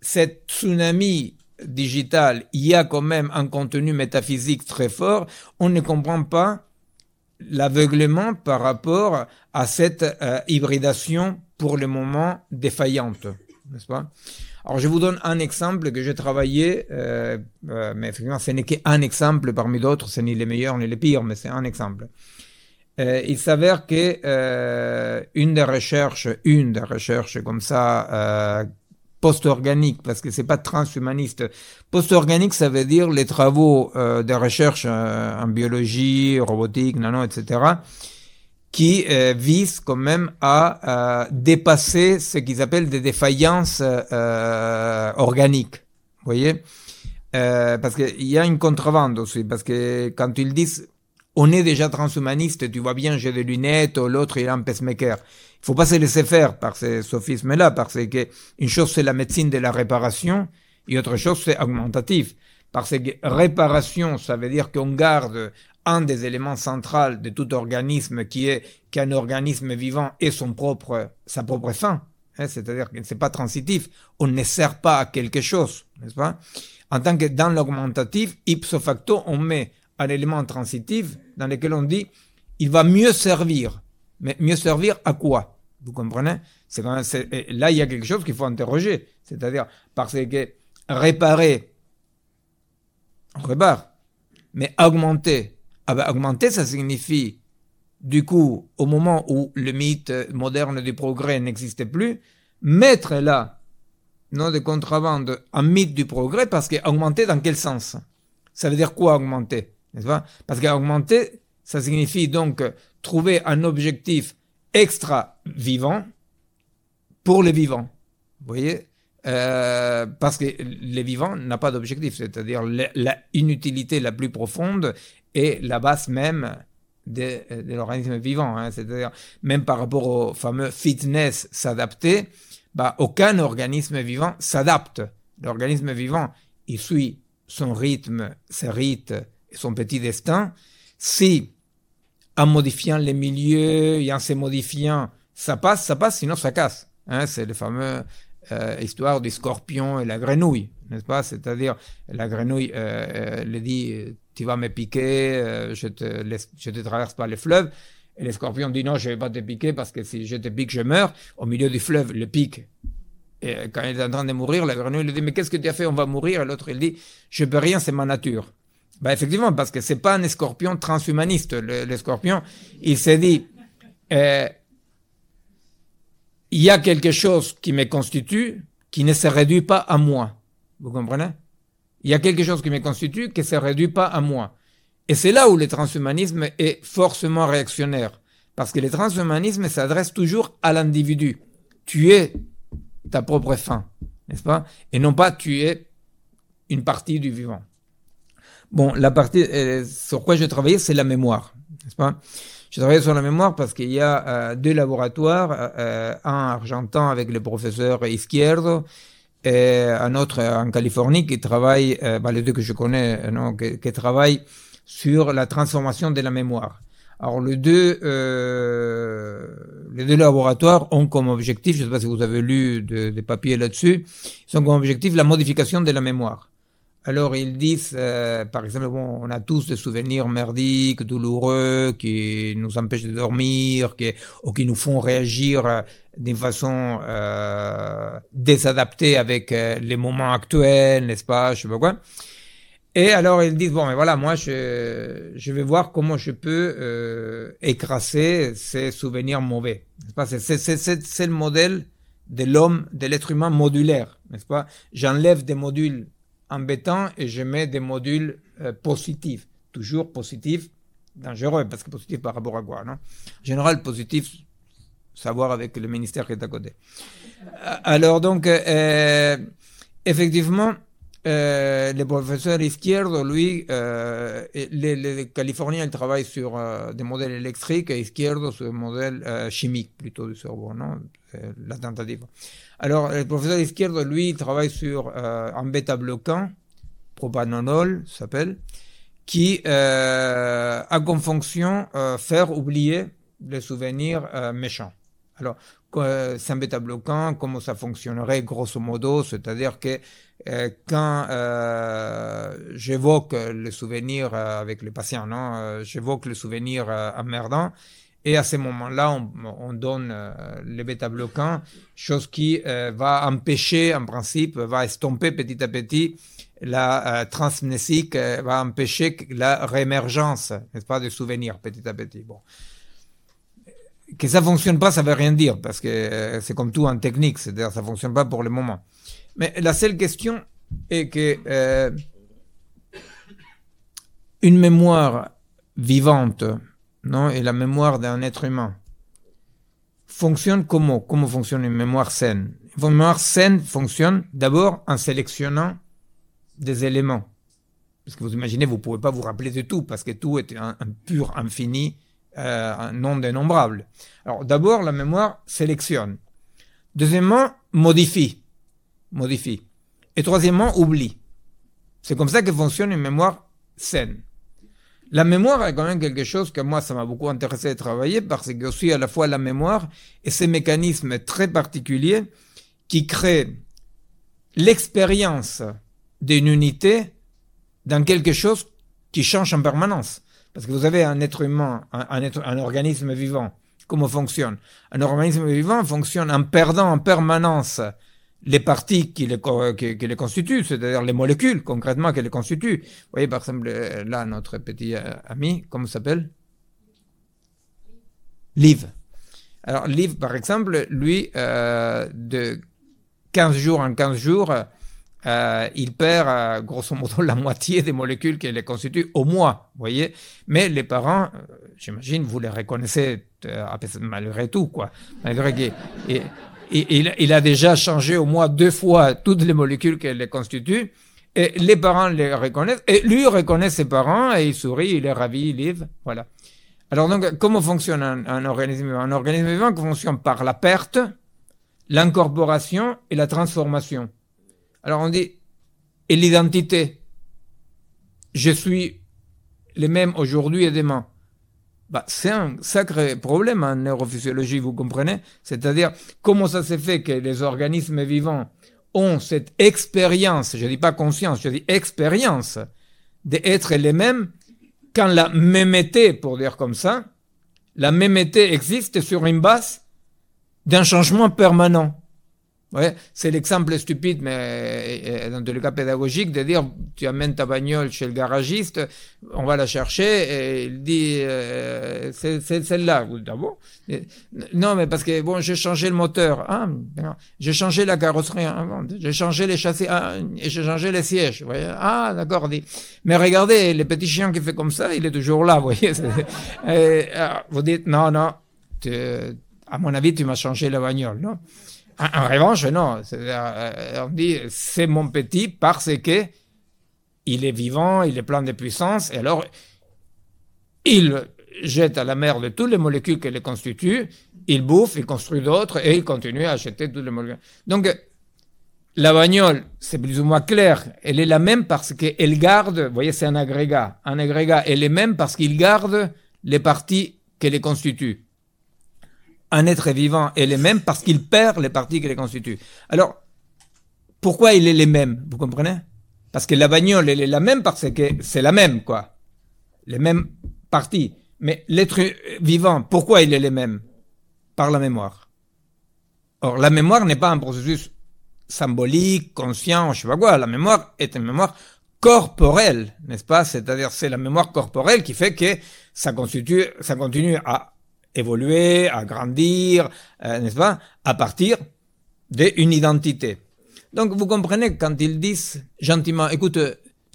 cette tsunami digital, il y a quand même un contenu métaphysique très fort, on ne comprend pas l'aveuglement par rapport à cette euh, hybridation pour le moment défaillante, n'est-ce pas? Alors je vous donne un exemple que j'ai travaillé, euh, euh, mais effectivement ce n'est qu'un exemple parmi d'autres, ce n'est les meilleurs ni les pires, mais c'est un exemple. Euh, il s'avère que euh, une des recherches, une des recherches comme ça, euh, post-organique, parce que c'est pas transhumaniste. Post-organique, ça veut dire les travaux euh, de recherche en biologie, robotique, nano, etc., qui euh, vise quand même à dépasser ce qu'ils appellent des défaillances organiques. Vous voyez? Parce qu'il y a une contrebande aussi, parce que quand ils disent on est déjà transhumaniste, tu vois bien, j'ai des lunettes, l'autre il a un pacemaker. Il faut pas se laisser faire par ces sophismes-là, parce que une chose c'est la médecine de la réparation, et autre chose c'est augmentatif. Parce que réparation, ça veut dire qu'on garde un des éléments centraux de tout organisme qui est qu'un organisme vivant ait son propre, sa propre fin. Hein, c'est-à-dire que c'est pas transitif. On ne sert pas à quelque chose, n'est-ce pas? En tant que dans l'augmentatif, ipso facto, on met un élément transitif dans lequel on dit il va mieux servir. Mais mieux servir à quoi? Vous comprenez? C'est quand Là, il y a quelque chose qu'il faut interroger. C'est-à-dire, parce que réparer, on répare. Mais augmenter, ah ben, augmenter, ça signifie, du coup, au moment où le mythe moderne du progrès n'existait plus, mettre là, non de contrebande, un mythe du progrès, parce qu'augmenter dans quel sens? Ça veut dire quoi augmenter? N'est-ce Parce qu'augmenter, ça signifie donc trouver un objectif extra vivant pour les vivants. Vous voyez? Euh, parce que les vivants n'a pas d'objectif, c'est-à-dire l'inutilité la, plus profonde est la base même de, l'organisme vivant. Hein. c'est-à-dire même par rapport au fameux fitness s'adapter, bah, aucun organisme vivant s'adapte. L'organisme vivant, il suit son rythme, ses rites, son petit destin, si en modifiant les milieux et en se modifiant, ça passe, ça passe, sinon ça casse. Hein, c'est le fameux euh, histoire du scorpion et la grenouille, n'est-ce pas? C'est-à-dire, la grenouille euh, euh, le dit, tu vas me piquer, je te je te traverse pas le fleuve. Et le scorpion dit non, je vais pas te piquer parce que si je te pique, je meurs. Au milieu du fleuve, le pique. Et quand il est en train de mourir, la grenouille lui dit mais qu'est-ce que tu as fait? On va mourir. Et l'autre il dit je peux rien, c'est ma nature. Bah effectivement, parce que c'est pas un scorpion transhumaniste. Le, scorpion, il s'est dit, euh, il y a quelque chose qui me constitue qui ne se réduit pas à moi. Vous comprenez? Il y a quelque chose qui me constitue qui ne se réduit pas à moi. Et c'est là où le transhumanisme est forcément réactionnaire. Parce que le transhumanisme s'adresse toujours à l'individu. Tu es ta propre fin, n'est-ce pas? Et non pas tu es une partie du vivant. Bon, la partie euh, sur quoi j'ai travaillé, c'est la mémoire, n'est-ce pas? J'ai travaillé sur la mémoire parce qu'il y a euh, deux laboratoires, euh, un argentin avec le professeur Izquierdo et un autre en Californie qui travaille, bah, les deux que je connais, non, qui, qui travaille sur la transformation de la mémoire. Alors les deux, euh, les deux laboratoires ont comme objectif, je ne sais pas si vous avez lu des papiers là-dessus, ils ont comme objectif la modification de la mémoire. Alors ils disent, euh, par exemple, bon, on a tous des souvenirs merdiques, douloureux, qui nous empêchent de dormir, qui, ou qui nous font réagir euh, d'une façon euh, désadaptée avec les moments actuels, n'est-ce pas, je sais pas quoi. Et alors ils disent, bon, mais voilà, moi, je, je vais voir comment je peux écraser ces souvenirs mauvais. C'est le modèle de l'homme, de l'être humain modulaire, n'est-ce pas J'enlève des modules embêtant et je mets des modules euh, positifs. Toujours positifs, dangereux, parce que positif par rapport à quoi, non? En général, positif, savoir avec le ministère qui est à côté. Euh, alors donc, euh, effectivement, le professeur Izquierdo, lui, les, les, Californiens, ils travaillent sur des modèles électriques et Izquierdo sur des modèles chimiques plutôt du cerveau, non? La tentative. Alors, le professeur Izquierdo, lui, il travaille sur euh, un bêta-bloquant, propanolol s'appelle, qui euh, a comme fonction euh, faire oublier les souvenirs euh, méchants. Alors, c'est un bêta-bloquant, comment ça fonctionnerait grosso modo, c'est-à-dire que euh, quand euh, j'évoque le souvenir avec le patient, non, j'évoque le souvenir emmerdant, et à ce moment-là, on, on, donne euh, les bêta-bloquants, chose qui euh, va empêcher, en principe, va estomper petit à petit la euh, transmnésique, euh, va empêcher la réémergence, n'est-ce pas, des souvenirs petit à petit. Bon. Que ça fonctionne pas, ça veut rien dire, parce que euh, c'est comme tout en technique, c'est-à-dire ça fonctionne pas pour le moment. Mais la seule question est que une mémoire vivante, non, et la mémoire d'un être humain fonctionne comment? Comment fonctionne une mémoire saine? Une mémoire saine fonctionne d'abord en sélectionnant des éléments. Parce que vous imaginez, vous ne pouvez pas vous rappeler de tout, parce que tout est un, pur infini, euh, un nombre dénombrable. Alors d'abord, la mémoire sélectionne. Deuxièmement, modifie. Modifie. Et troisièmement, oublie. C'est comme ça que fonctionne une mémoire saine. La mémoire est quand même quelque chose que moi, ça m'a beaucoup intéressé de travailler parce que aussi à la fois la mémoire et ces mécanismes très particuliers qui créent l'expérience d'une unité dans quelque chose qui change en permanence. Parce que vous avez un être humain, un, être, un organisme vivant. Comment fonctionne? Un organisme vivant fonctionne en perdant en permanence les parties qui les, constituent, c'est-à-dire les molécules concrètement qui les constituent. Vous voyez par exemple là notre petit euh, ami, comment s'appelle? Liv. Alors Liv par exemple, lui, euh, de 15 jours en 15 jours, euh, il perd euh, grosso modo [LAUGHS] la moitié des molécules qui les constituent au mois, voyez. Mais les parents, euh, j'imagine, vous les reconnaissez malgré tout, quoi. Malgré qu'il il, a déjà changé au moins deux fois toutes les molécules qui les constituent. Et les parents les reconnaissent, et lui reconnaît ses parents, et il sourit, il est ravi, il livre, voilà. Alors donc, comment fonctionne un, un organisme vivant? Un organisme vivant fonctionne par la perte, l'incorporation et la transformation. Alors on dit, et l'identité? Je suis le même aujourd'hui et demain. Bah, c'est un sacré problème en neurophysiologie, vous comprenez? C'est-à-dire, comment ça se fait que les organismes vivants ont cette expérience, je dis pas conscience, je dis expérience, d'être les mêmes quand la mémété, pour dire comme ça, la mémété existe sur une base d'un changement permanent? Ouais, c'est l'exemple stupide, mais euh, dans le cas pédagogique, de dire tu amènes ta bagnole chez le garagiste, on va la chercher et il dit euh, c'est celle-là. D'abord, non, mais parce que bon, j'ai changé le moteur, ah, j'ai changé la carrosserie, hein, j'ai changé les châssis, ah, et j'ai changé les sièges. Ah, d'accord. Mais regardez, le petit chien qui fait comme ça, il est toujours là. Vous voyez, [LAUGHS] ah, vous dites non, non, à mon avis, tu m'as changé la bagnole, non? En, revanche, non. Euh, on dit c'est mon petit parce que il est vivant, il est plein de puissance, et alors il jette à la mer de toutes les molécules qui les constituent, il bouffe, il construit d'autres, et il continue à acheter toutes les molécules. Donc, la bagnole, c'est plus ou moins clair, elle est la même parce qu'elle garde, vous voyez, c'est un agrégat. Un agrégat, elle est même parce qu'il garde les parties qui les constituent un être vivant est le même parce qu'il perd les parties qui les constituent. Alors, pourquoi il est les mêmes Vous comprenez? Parce que la bagnole, elle est la même parce que c'est la même, quoi. Les mêmes parties. Mais l'être vivant, pourquoi il est les mêmes? Par la mémoire. Or, la mémoire n'est pas un processus symbolique, conscient, je sais pas quoi. La mémoire est une mémoire corporelle, n'est-ce pas? C'est-à-dire, c'est la mémoire corporelle qui fait que ça constitue, ça continue à évoluer, à grandir, euh, n'est-ce pas, à partir d'une identité. Donc vous comprenez quand ils disent gentiment, écoute,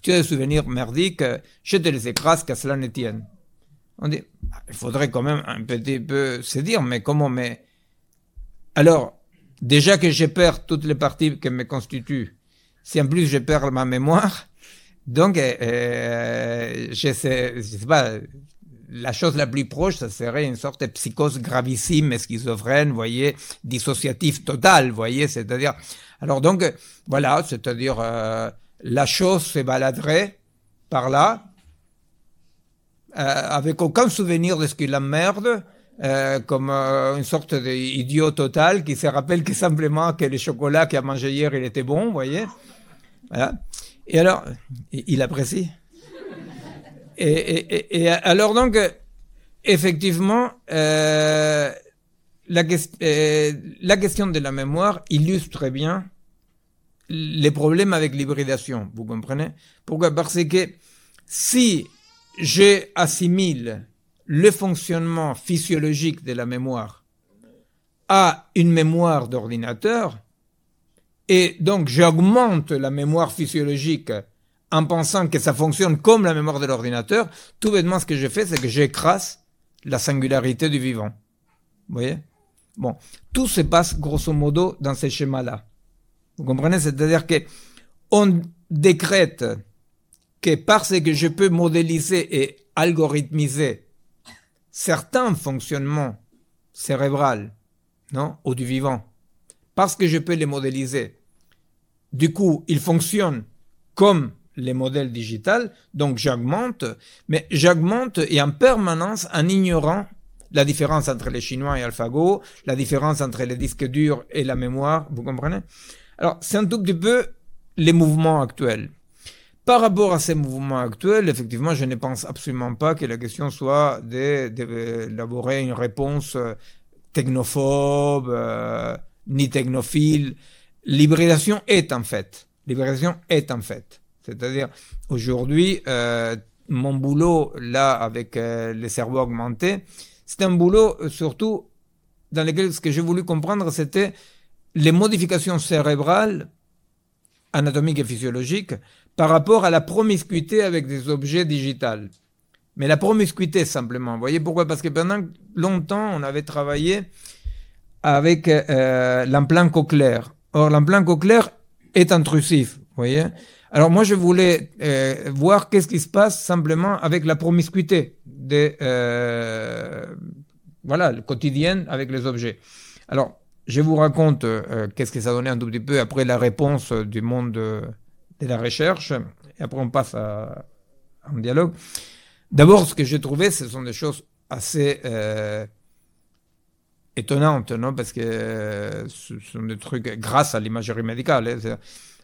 tu as des souvenirs merdiques, je te les écrase, qu'à cela ne tienne. On dit, bah, il faudrait quand même un petit peu se dire, mais comment, mais... Alors, déjà que je perds toutes les parties qui me constituent, si en plus je perds ma mémoire, donc, euh, euh je sais, je sais pas, la chose la plus proche, ça serait une sorte de psychose gravissime, schizophrène, voyez, dissociatif total, voyez, c'est-à-dire, alors donc, voilà, c'est-à-dire, euh, la chose se baladerait par là, euh, avec aucun souvenir de ce qui l'emmerde, euh, comme une sorte d'idiot total qui se rappelle que simplement que le chocolat qu'il a mangé hier, il était bon, voyez. Voilà. Et alors, il apprécie? Et, alors donc, effectivement, euh, la, euh, la, question de la mémoire illustre bien les problèmes avec l'hybridation, vous comprenez? Pourquoi? Parce que si j'assimile le fonctionnement physiologique de la mémoire à une mémoire d'ordinateur, et donc j'augmente la mémoire physiologique en pensant que ça fonctionne comme la mémoire de l'ordinateur, tout bêtement ce que je fais, c'est que j'écrase la singularité du vivant. Vous voyez? Bon, tout se passe grosso modo dans ces schémas-là. Vous comprenez? C'est-à-dire que on décrète que parce que je peux modéliser et algorithmiser certains fonctionnements cérébraux, non, ou du vivant, parce que je peux les modéliser, du coup, ils fonctionnent comme les modèles digitales, donc j'augmente, mais j'augmente et en permanence en ignorant la différence entre les Chinois et AlphaGo, la différence entre les disques durs et la mémoire, vous comprenez? Alors, c'est un tout petit peu les mouvements actuels. Par rapport à ces mouvements actuels, effectivement, je ne pense absolument pas que la question soit d'élaborer une réponse euh, technophobe, euh, ni technophile. L'hybridation est en fait. L'hybridation est en fait. C'est-à-dire, aujourd'hui, euh, mon boulot, là, avec les cerveaux augmentés, c'est un boulot surtout dans lequel ce que j'ai voulu comprendre, c'était les modifications cérébrales anatomiques et physiologiques par rapport à la promiscuité avec des objets digitales. Mais la promiscuité simplement. Vous voyez pourquoi? Parce que pendant longtemps, on avait travaillé avec euh, l'implant cochléaire. Or, l'implant cochléaire est intrusif. Voyez? Alors moi, je voulais euh, voir qu'est-ce qui se passe simplement avec la promiscuité de euh, voilà, le quotidien avec les objets. Alors, je vous raconte euh, qu'est-ce que ça donnait un tout petit peu après la réponse du monde de, la recherche, et après on passe à, un dialogue. D'abord, ce que j'ai trouvé, ce sont des choses assez étonnantes, non? Parce que ce sont des trucs grâce à l'imagerie médicale. Hein,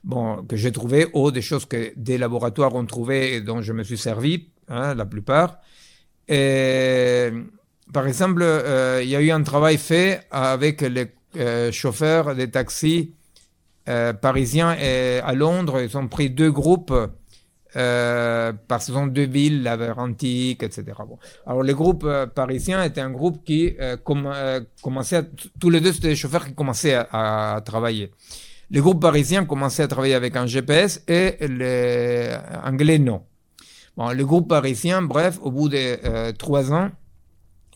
bon, que j'ai trouvé, ou des choses que des laboratoires ont trouvées et dont je me suis servi, hein, la plupart. Et, par exemple, il y a eu un travail fait avec les euh, chauffeurs des taxis euh, parisiens et à Londres, ils ont pris deux groupes euh, parce que ce sont deux villes, la antique, etc. Bon. Alors le groupe parisien était un groupe qui commençait, tous les deux c'était des chauffeurs qui commençaient à, travailler. Les groupes parisiens commençaient à travailler avec un GPS et les anglais non. Bon, le groupe parisien, bref, au bout de trois ans,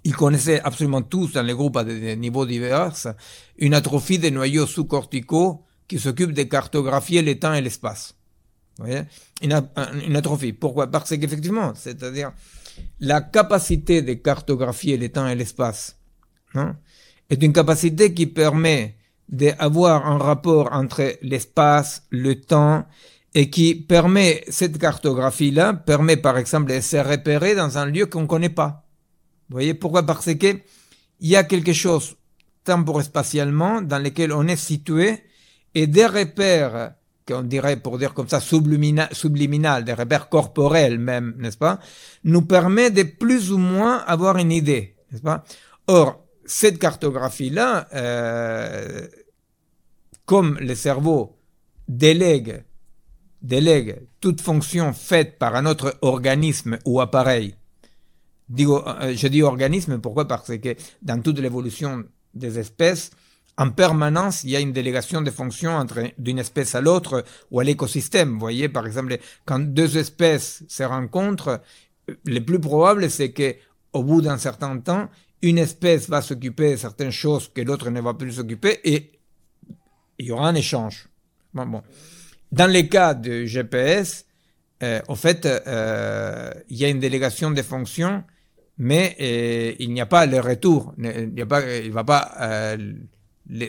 ils connaissaient absolument tous dans les groupes à des niveaux divers une atrophie des noyaux sous-corticaux qui s'occupe de cartographier les temps et l'espace. Vous voyez? Une, une, atrophie. Pourquoi? Parce qu'effectivement, c'est-à-dire la capacité de cartographier les temps et l'espace hein, est une capacité qui permet d'avoir un rapport entre l'espace, le temps, et qui permet, cette cartographie-là permet par exemple de se repérer dans un lieu qu'on ne connaît pas. Vous voyez pourquoi? Parce que il y a quelque chose temporel-spatialement dans lequel on est situé et des repères qu'on dirait pour dire comme ça subliminal, subliminal, des repères corporels même, n'est-ce pas, nous permet de plus ou moins avoir une idée, n'est-ce pas? Or, cette cartographie-là, euh, comme le cerveau délègue, délègue toute fonction faite par un autre organisme ou appareil Digo, euh, je dis organisme, pourquoi? Parce que dans toute l'évolution des espèces, en permanence, il y a une délégation de fonctions entre d'une espèce à l'autre ou à l'écosystème. Vous voyez, par exemple, quand deux espèces se rencontrent, le plus probable, c'est que au bout d'un certain temps, une espèce va s'occuper de certaines choses que l'autre ne va plus s'occuper et il y aura un échange. Bon, bon. Dans les cas de GPS, euh, au fait, euh, il y a une délégation de fonctions mais euh, il n'y a pas le retour. Il n'y a pas, il va pas, euh,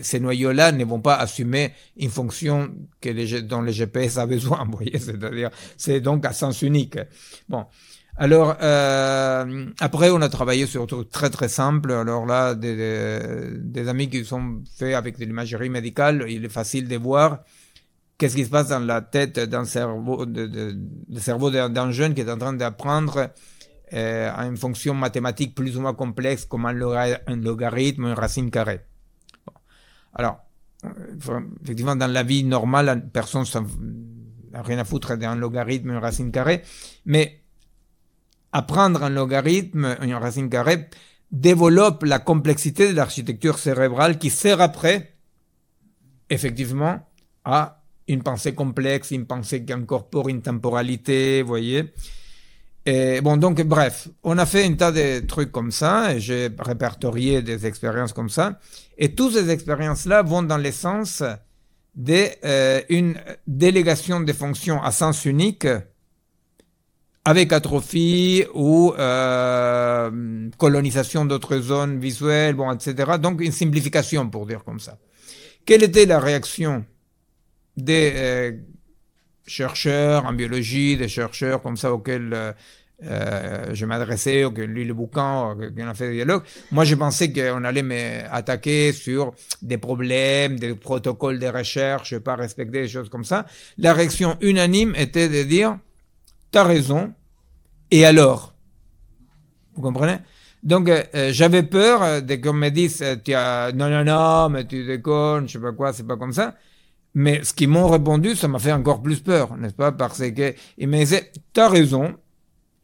ces noyaux-là ne vont pas assumer une fonction que les, dont le GPS a [LAUGHS] besoin. Vous voyez, c'est-à-dire, c'est donc à sens unique. Bon. Alors euh, après, on a travaillé sur truc très très simple. Alors là, des, des amis qui sont faits avec de l'imagerie médicale, il est facile de voir qu'est-ce qui se passe dans la tête d'un cerveau, de, de, de cerveau d'un jeune qui est en train d'apprendre euh, une fonction mathématique plus ou moins complexe comme un, logarithme, une racine carrée. Alors, euh, effectivement, dans la vie normale, personne n'a rien à foutre d'un logarithme, une racine carrée, mais apprendre un logarithme, une racine carrée, développe la complexité de l'architecture cérébrale qui sert après, effectivement, à une pensée complexe, une pensée qui incorpore une temporalité, vous voyez, Et bon, donc, bref, on a fait un tas de trucs comme ça, et j'ai répertorié des expériences comme ça. Et toutes ces expériences-là vont dans le sens d'une euh, délégation des fonctions à sens unique avec atrophie ou euh, colonisation d'autres zones visuelles, bon, etc. Donc une simplification pour dire comme ça. Quelle était la réaction des euh, chercheurs en biologie, des chercheurs comme ça auxquels euh, euh je m'adressais, ou qui lu le bouquin, qui ont fait des dialogues? Moi, je pensais qu'on allait m'attaquer sur des problèmes, des protocoles de recherche, pas respecter des choses comme ça. La réaction unanime était de dire, t'as raison, et alors? Vous comprenez? Donc, euh, euh, j'avais peur de qu'on me dise, tu as, non, non, non, mais tu déconnes, je sais pas quoi, c'est pas comme ça. Mais ce qu'ils m'ont répondu, ça m'a fait encore plus peur, n'est-ce pas? Parce que ils me disaient, t'as raison.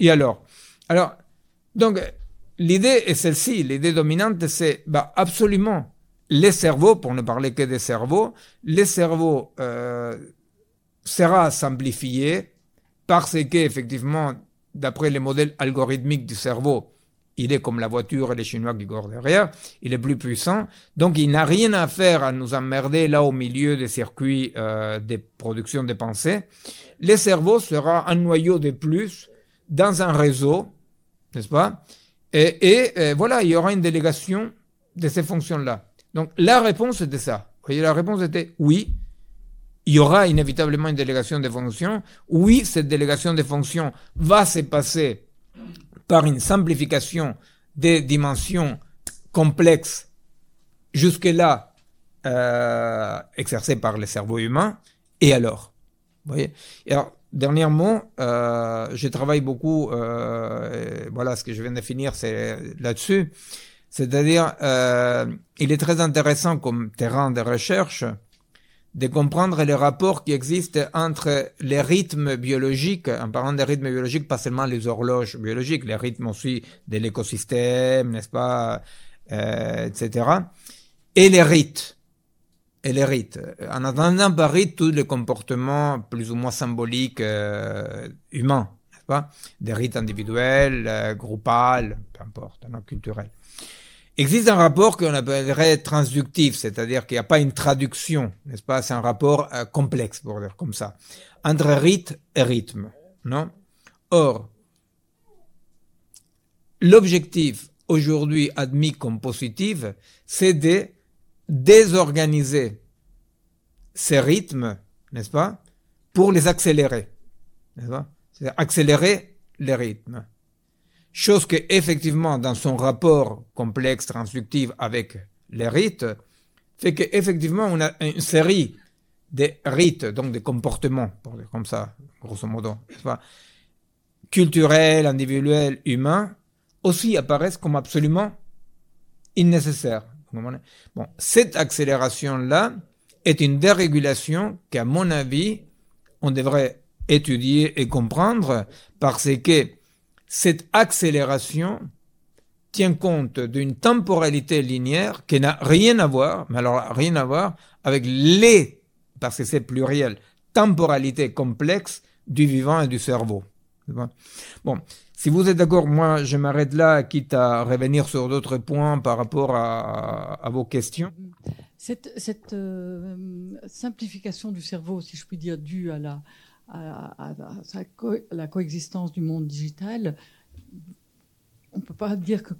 Et alors? Alors, donc, l'idée est celle-ci. L'idée dominante, c'est bah, absolument les cerveaux, pour ne parler que des cerveaux, les cerveaux euh, sera simplifié parce qu'effectivement, d'après les modèles algorithmiques du cerveau, il est comme la voiture et les Chinois qui courent derrière, il est plus puissant, donc il n'a rien à faire à nous emmerder là au milieu des circuits euh, des productions de pensées. Le cerveau sera un noyau de plus dans un réseau, n'est-ce pas? Et, voilà, il y aura une délégation de ces fonctions-là. Donc la réponse était ça. Voyez, la réponse était oui, il y aura inévitablement une délégation de fonctions. Oui, cette délégation de fonctions va se passer par une simplification des dimensions complexes jusque-là euh, exercées par le cerveau humain. Et alors Vous voyez? Alors, dernièrement, euh, je travaille beaucoup, euh, voilà ce que je viens de finir, c'est là-dessus. C'est-à-dire, euh, il est très intéressant comme terrain de recherche de comprendre les rapports qui existent entre les rythmes biologiques, en parlant des rythmes biologiques, pas seulement les horloges biologiques, les rythmes aussi de l'écosystème, n'est-ce pas, euh, etc., et les rites. Et les rites. En attendant par rite tous les comportements plus ou moins symboliques euh, humains, n'est-ce pas, des rites individuels, euh, groupales, peu importe, culturels existe un rapport qu'on appellerait transductif, c'est-à-dire qu'il n'y a pas une traduction, n'est-ce pas? C'est un rapport euh, complexe, pour dire comme ça, entre rite et rythme, non? Or, l'objectif aujourd'hui admis comme positif, c'est de désorganiser ces rythmes, n'est-ce pas? Pour les accélérer, n'est-ce pas? Accélérer les rythmes. Chose que, effectivement, dans son rapport complexe, transductif avec les rites, fait qu'effectivement, on a une série de rites, donc des comportements, pour dire comme ça, grosso modo, culturels, individuels, humains, aussi apparaissent comme absolument nécessaires. Bon, cette accélération-là est une dérégulation qu'à mon avis, on devrait étudier et comprendre parce que cette accélération tient compte d'une temporalité linéaire qui n'a rien à voir, mais alors rien à voir avec les, parce que c'est pluriel, temporalité complexe du vivant et du cerveau. Bon, si vous êtes d'accord, moi je m'arrête là, quitte à revenir sur d'autres points par rapport à, vos questions. Cette, euh, simplification du cerveau, si je puis dire, due à la, à, la coexistence du monde digital, on ne peut pas dire que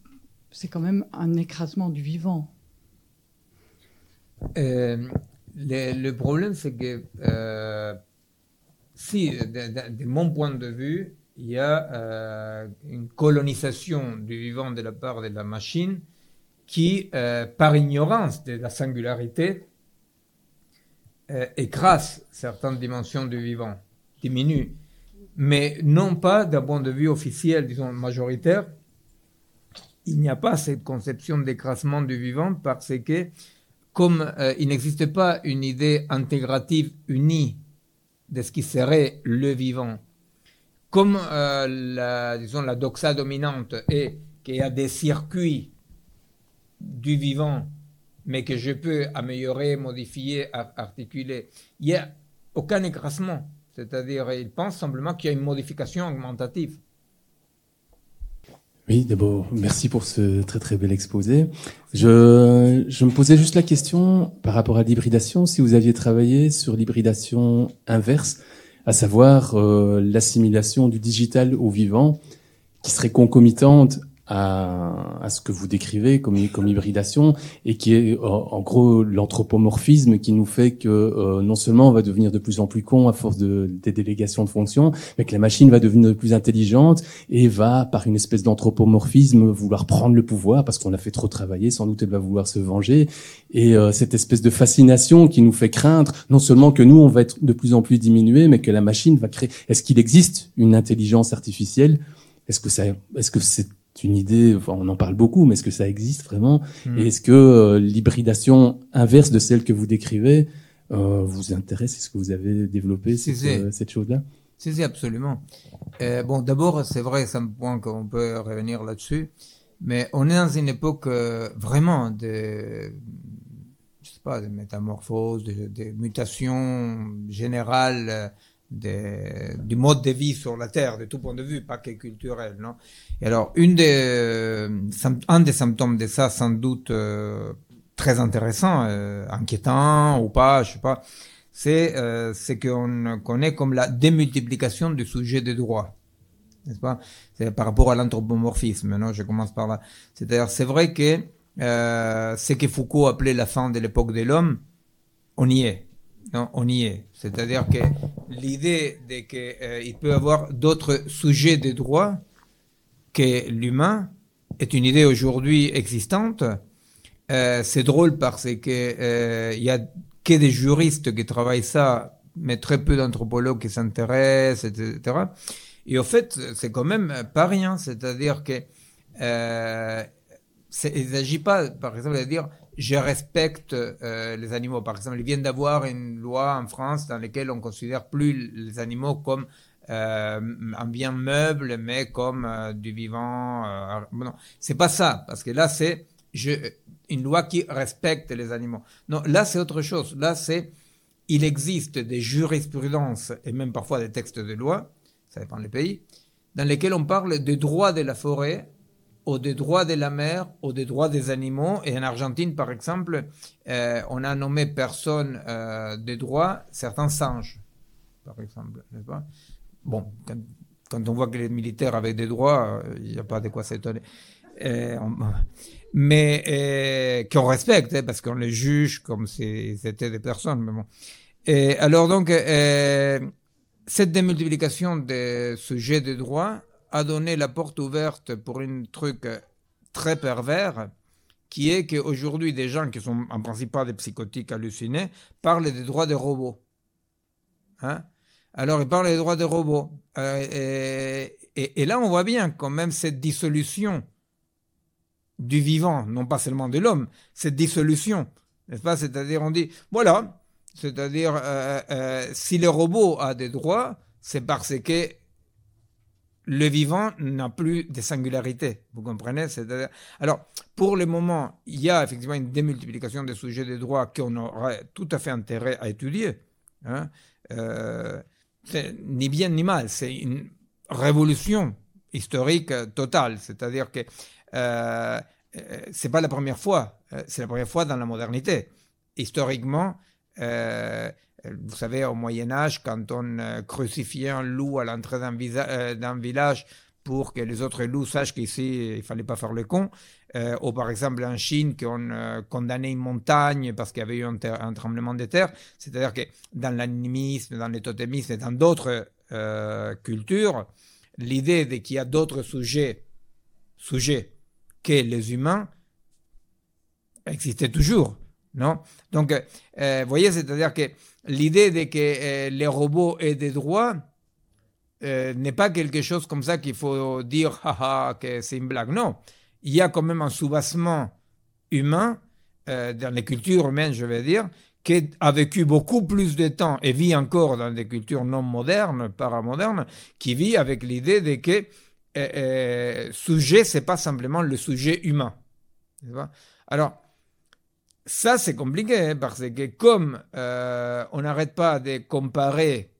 c'est quand même un écrasement du vivant. Euh, le, problème, c'est que euh, si, de, mon point de vue, il y a euh, une colonisation du vivant de la part de la machine qui, par ignorance de la singularité, écrase certaines dimensions du vivant diminue, mais non pas d'un point de vue officiel, disons majoritaire. Il n'y a pas cette conception d'écrasement du vivant parce que, comme euh, il n'existe pas une idée intégrative unie de ce qui serait le vivant, comme euh, disons, la doxa dominante est qu'il y a des circuits du vivant, mais que je peux améliorer, modifier, articuler, il n'y a aucun écrasement. C'est-à-dire, il pense simplement qu'il y a une modification augmentative. Oui, d'abord, merci pour ce très très bel exposé. Je, je me posais juste la question par rapport à l'hybridation, si vous aviez travaillé sur l'hybridation inverse, à savoir euh, l'assimilation du digital au vivant, qui serait concomitante à, à, ce que vous décrivez comme, comme hybridation et qui est en gros l'anthropomorphisme qui nous fait que euh, non seulement on va devenir de plus en plus con à force de des délégations de fonctions, mais que la machine va devenir de plus intelligente et va par une espèce d'anthropomorphisme vouloir prendre le pouvoir parce qu'on a fait trop travailler, sans doute elle va vouloir se venger et euh, cette espèce de fascination qui nous fait craindre non seulement que nous on va être de plus en plus diminués, mais que la machine va créer. Est-ce qu'il existe une intelligence artificielle? Est-ce que ça, est-ce que c'est une idée, enfin, on en parle beaucoup, mais est-ce que ça existe vraiment hmm. Et est-ce que euh, l'hybridation inverse de celle que vous décrivez euh, vous intéresse? Est-ce que vous avez développé cette, euh, cette chose-là? Si, si, absolument. Euh, bon, d'abord, c'est vrai, c'est un point qu'on peut revenir là-dessus, mais on est dans une époque vraiment de, je sais pas, de métamorphose, de, de mutations générales du mode de vie sur la Terre, de tout point de vue, pas que culturel. Non? Et alors, une des, un des symptômes de ça, sans doute euh, très intéressant, euh, inquiétant ou pas, je sais pas, c'est euh, c'est qu'on connaît comme la démultiplication du sujet de droit. N'est-ce pas? C'est par rapport à l'anthropomorphisme, non? Je commence par là. C'est-à-dire, c'est vrai que euh, ce que Foucault appelait la fin de l'époque de l'homme, on y est. Non, on y est. C'est-à-dire que l'idée qu'il euh, peut y avoir d'autres sujets de droit que l'humain est une idée aujourd'hui existante. Euh, c'est drôle parce que euh, il y a que des juristes qui travaillent ça, mais très peu d'anthropologues qui s'intéressent, etc. Et au fait, c'est quand même pas rien. C'est-à-dire que ne s'agit pas, par exemple, de dire je respecte euh, les animaux. Par exemple, il vient d'avoir une loi en France dans laquelle on considère plus les animaux comme euh, un bien meuble, mais comme euh, du vivant. Euh, non, c'est pas ça, parce que là c'est une loi qui respecte les animaux. Non, là c'est autre chose. Là c'est il existe des jurisprudences et même parfois des textes de loi, ça dépend des pays, dans lesquels on parle des droits de la forêt ou des droits de la mer ou des droits des animaux. Et en Argentine, par exemple, euh, on a nommé personne euh, des droits certains singes, par exemple, n'est-ce pas? Bon, quand, on voit que les militaires avaient des droits, euh, il n'y a pas de quoi s'étonner. [LAUGHS] mais qu'on respecte, hein, parce qu'on les juge comme si c'était des personnes. Mais bon. Et alors donc, cette démultiplication des sujets de droits a donné la porte ouverte pour un truc très pervers, qui est qu'aujourd'hui, des gens qui sont en principe pas des psychotiques hallucinés parlent des droits des robots. Hein? Alors, ils parlent des droits des robots. Euh, et, là, on voit bien quand même cette dissolution du vivant, non pas seulement de l'homme, cette dissolution. N'est-ce pas? C'est-à-dire, on dit, voilà, c'est-à-dire, euh, euh, si le robot a des droits, c'est parce que le vivant n'a plus de singularité. Vous comprenez? Alors, pour le moment, il y a effectivement une démultiplication des sujets de droit qu'on aurait tout à fait intérêt à étudier. Hein. Euh, ni bien ni mal, c'est une révolution historique totale. C'est-à-dire que euh, euh c'est pas la première fois, euh, c'est la première fois dans la modernité. Historiquement, vous savez, au Moyen Âge, quand on euh, crucifiait un loup à l'entrée d'un, euh, village pour que les autres loups sachent qu'ici, il fallait pas faire le con, euh, ou par exemple en Chine, qu'on condamnait une montagne parce qu'il y avait eu un, tremblement de terre, c'est-à-dire que dans l'animisme, dans l'étotémisme et dans d'autres cultures, l'idée de qu'il y a d'autres sujets, sujets que les humains existait toujours. Donc, vous voyez, c'est-à-dire que l'idée de que euh, les robots aient des droits euh, n'est pas quelque chose comme ça qu'il faut dire [LAUGHS] haha que c'est une blague. Non, il y a quand même un soubassement humain euh, dans les cultures humaines, je vais dire, qui a vécu beaucoup plus de temps et vit encore dans des cultures non modernes, paramodernes, qui vit avec l'idée de que euh, sujet, c'est pas simplement le sujet humain. Alors, ça, c'est compliqué hein, parce que comme euh, on n'arrête pas de comparer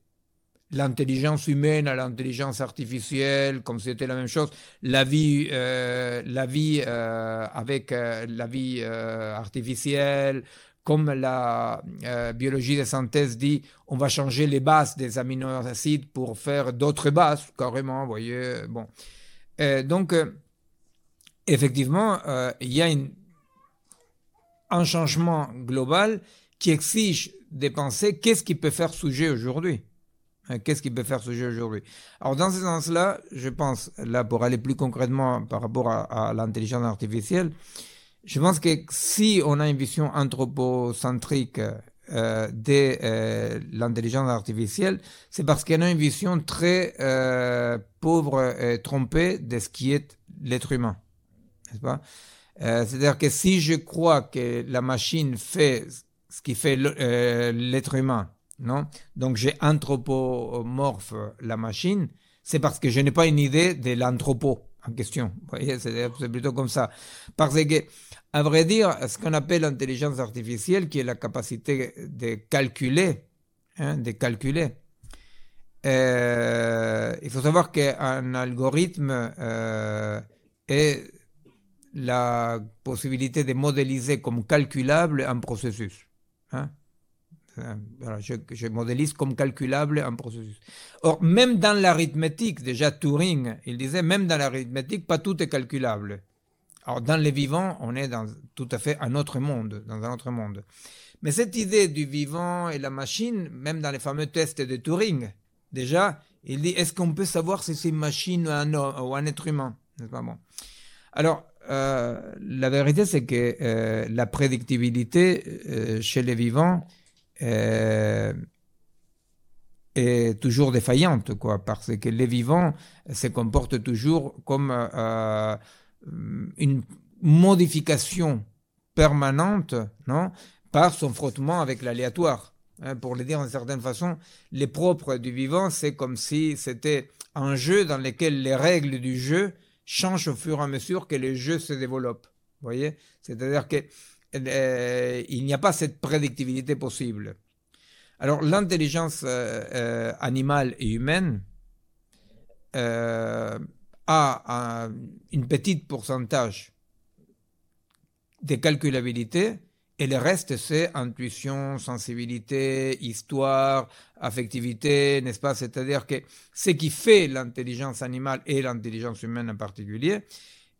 l'intelligence humaine à l'intelligence artificielle, comme c'était la même chose, la vie, euh, la vie euh, avec la vie artificielle, comme la biologie de synthèse dit, on va changer les bases des aminoacides pour faire d'autres bases, carrément, vous voyez. Bon. donc, effectivement, il y a une, un changement global qui exige de penser qu'est-ce qui peut faire sujet aujourd'hui? Hein, qu'est-ce qui peut faire jeu aujourd'hui? Alors dans ce sens-là, je pense, là pour aller plus concrètement par rapport à, l'intelligence artificielle, je pense que si on a une vision anthropocentrique euh, de euh, l'intelligence artificielle, c'est parce qu'on a une vision très euh, pauvre et trompée de ce qui est l'être humain. N'est-ce pas? Euh, C'est-à-dire que si je crois que la machine fait ce qui fait l'être humain, non? Donc j'ai anthropomorphe la machine, c'est parce que je n'ai pas une idée de l'anthropo en question. C'est plutôt comme ça. Parce que, à vrai dire, ce qu'on appelle l'intelligence artificielle, qui est la capacité de calculer, hein, de calculer, euh, il faut savoir qu'un algorithme euh, est la possibilité de modéliser comme calculable un processus. Hein je, modélise comme calculable un processus. Or, même dans l'arithmétique, déjà Turing, il disait, même dans l'arithmétique, pas tout est calculable. Alors, dans les vivants, on est dans tout à fait un autre monde, dans un autre monde. Mais cette idée du vivant et la machine, même dans les fameux tests de Turing, déjà, il dit, est-ce qu'on peut savoir si c'est une machine ou un, ou un être humain N'est-ce pas? Bon Alors, euh, la vérité, c'est que euh, la prédictibilité euh, chez les vivants, est toujours défaillante, quoi, parce que les vivants se comportent toujours comme une modification permanente, non, par son frottement avec l'aléatoire. Hein, pour le dire d'une certaine façon, les propres du vivant, c'est comme si c'était un jeu dans lequel les règles du jeu changent au fur et à mesure que le jeu se développe. Vous voyez? C'est-à-dire que euh, n'y a pas cette prédictibilité possible. Alors l'intelligence euh, euh, animale et humaine a un, une petite pourcentage de calculabilité et le reste c'est intuition, sensibilité, histoire, affectivité, n'est-ce pas? C'est-à-dire que ce qui fait l'intelligence animale et l'intelligence humaine en particulier,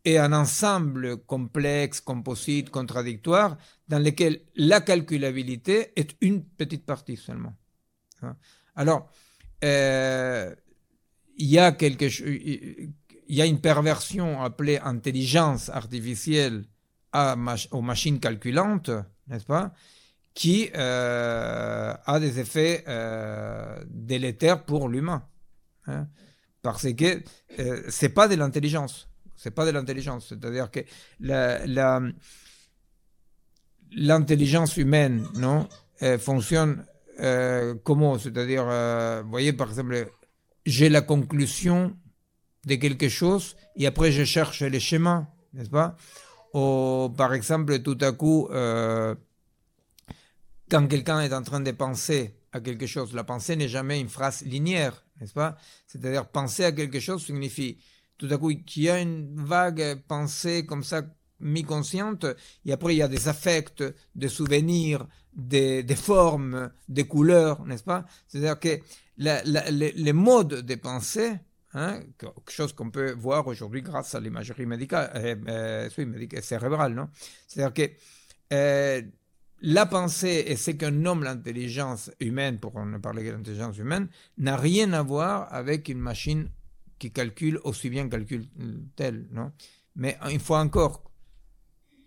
et un ensemble complexe, composite, contradictoire, dans lequel la calculabilité est une petite partie seulement. Hein. Alors, euh, y a quelque il y a une perversion appelée intelligence artificielle aux machines calculantes, n'est-ce pas, qui euh, a des effets euh, délétères pour l'humain, hein. parce que euh, c'est pas de l'intelligence c'est pas de l'intelligence. C'est-à-dire que l'intelligence humaine, non, fonctionne euh, comment? C'est-à-dire, euh, vous voyez, par exemple, j'ai la conclusion de quelque chose et après je cherche les schémas, n'est-ce pas? Par exemple, tout à coup, euh, quand quelqu'un est en train de penser à quelque chose, la pensée n'est jamais une phrase linéaire, n'est-ce pas? C'est-à-dire, penser à quelque chose signifie tout à coup qu'il y a une vague pensée comme ça mi-consciente, et après il y a des affects, des souvenirs, des, formes, des couleurs, n'est-ce pas? C'est-à-dire que la, les, modes de pensée, hein, quelque chose qu'on peut voir aujourd'hui grâce à l'imagerie médicale, euh, euh, médicale, cérébrale, non? C'est-à-dire que euh, la pensée et ce qu'un nomme l'intelligence humaine, pour ne parler que l'intelligence humaine, n'a rien à voir avec une machine qui calcule aussi bien calcule-t-elle, Mais une fois encore,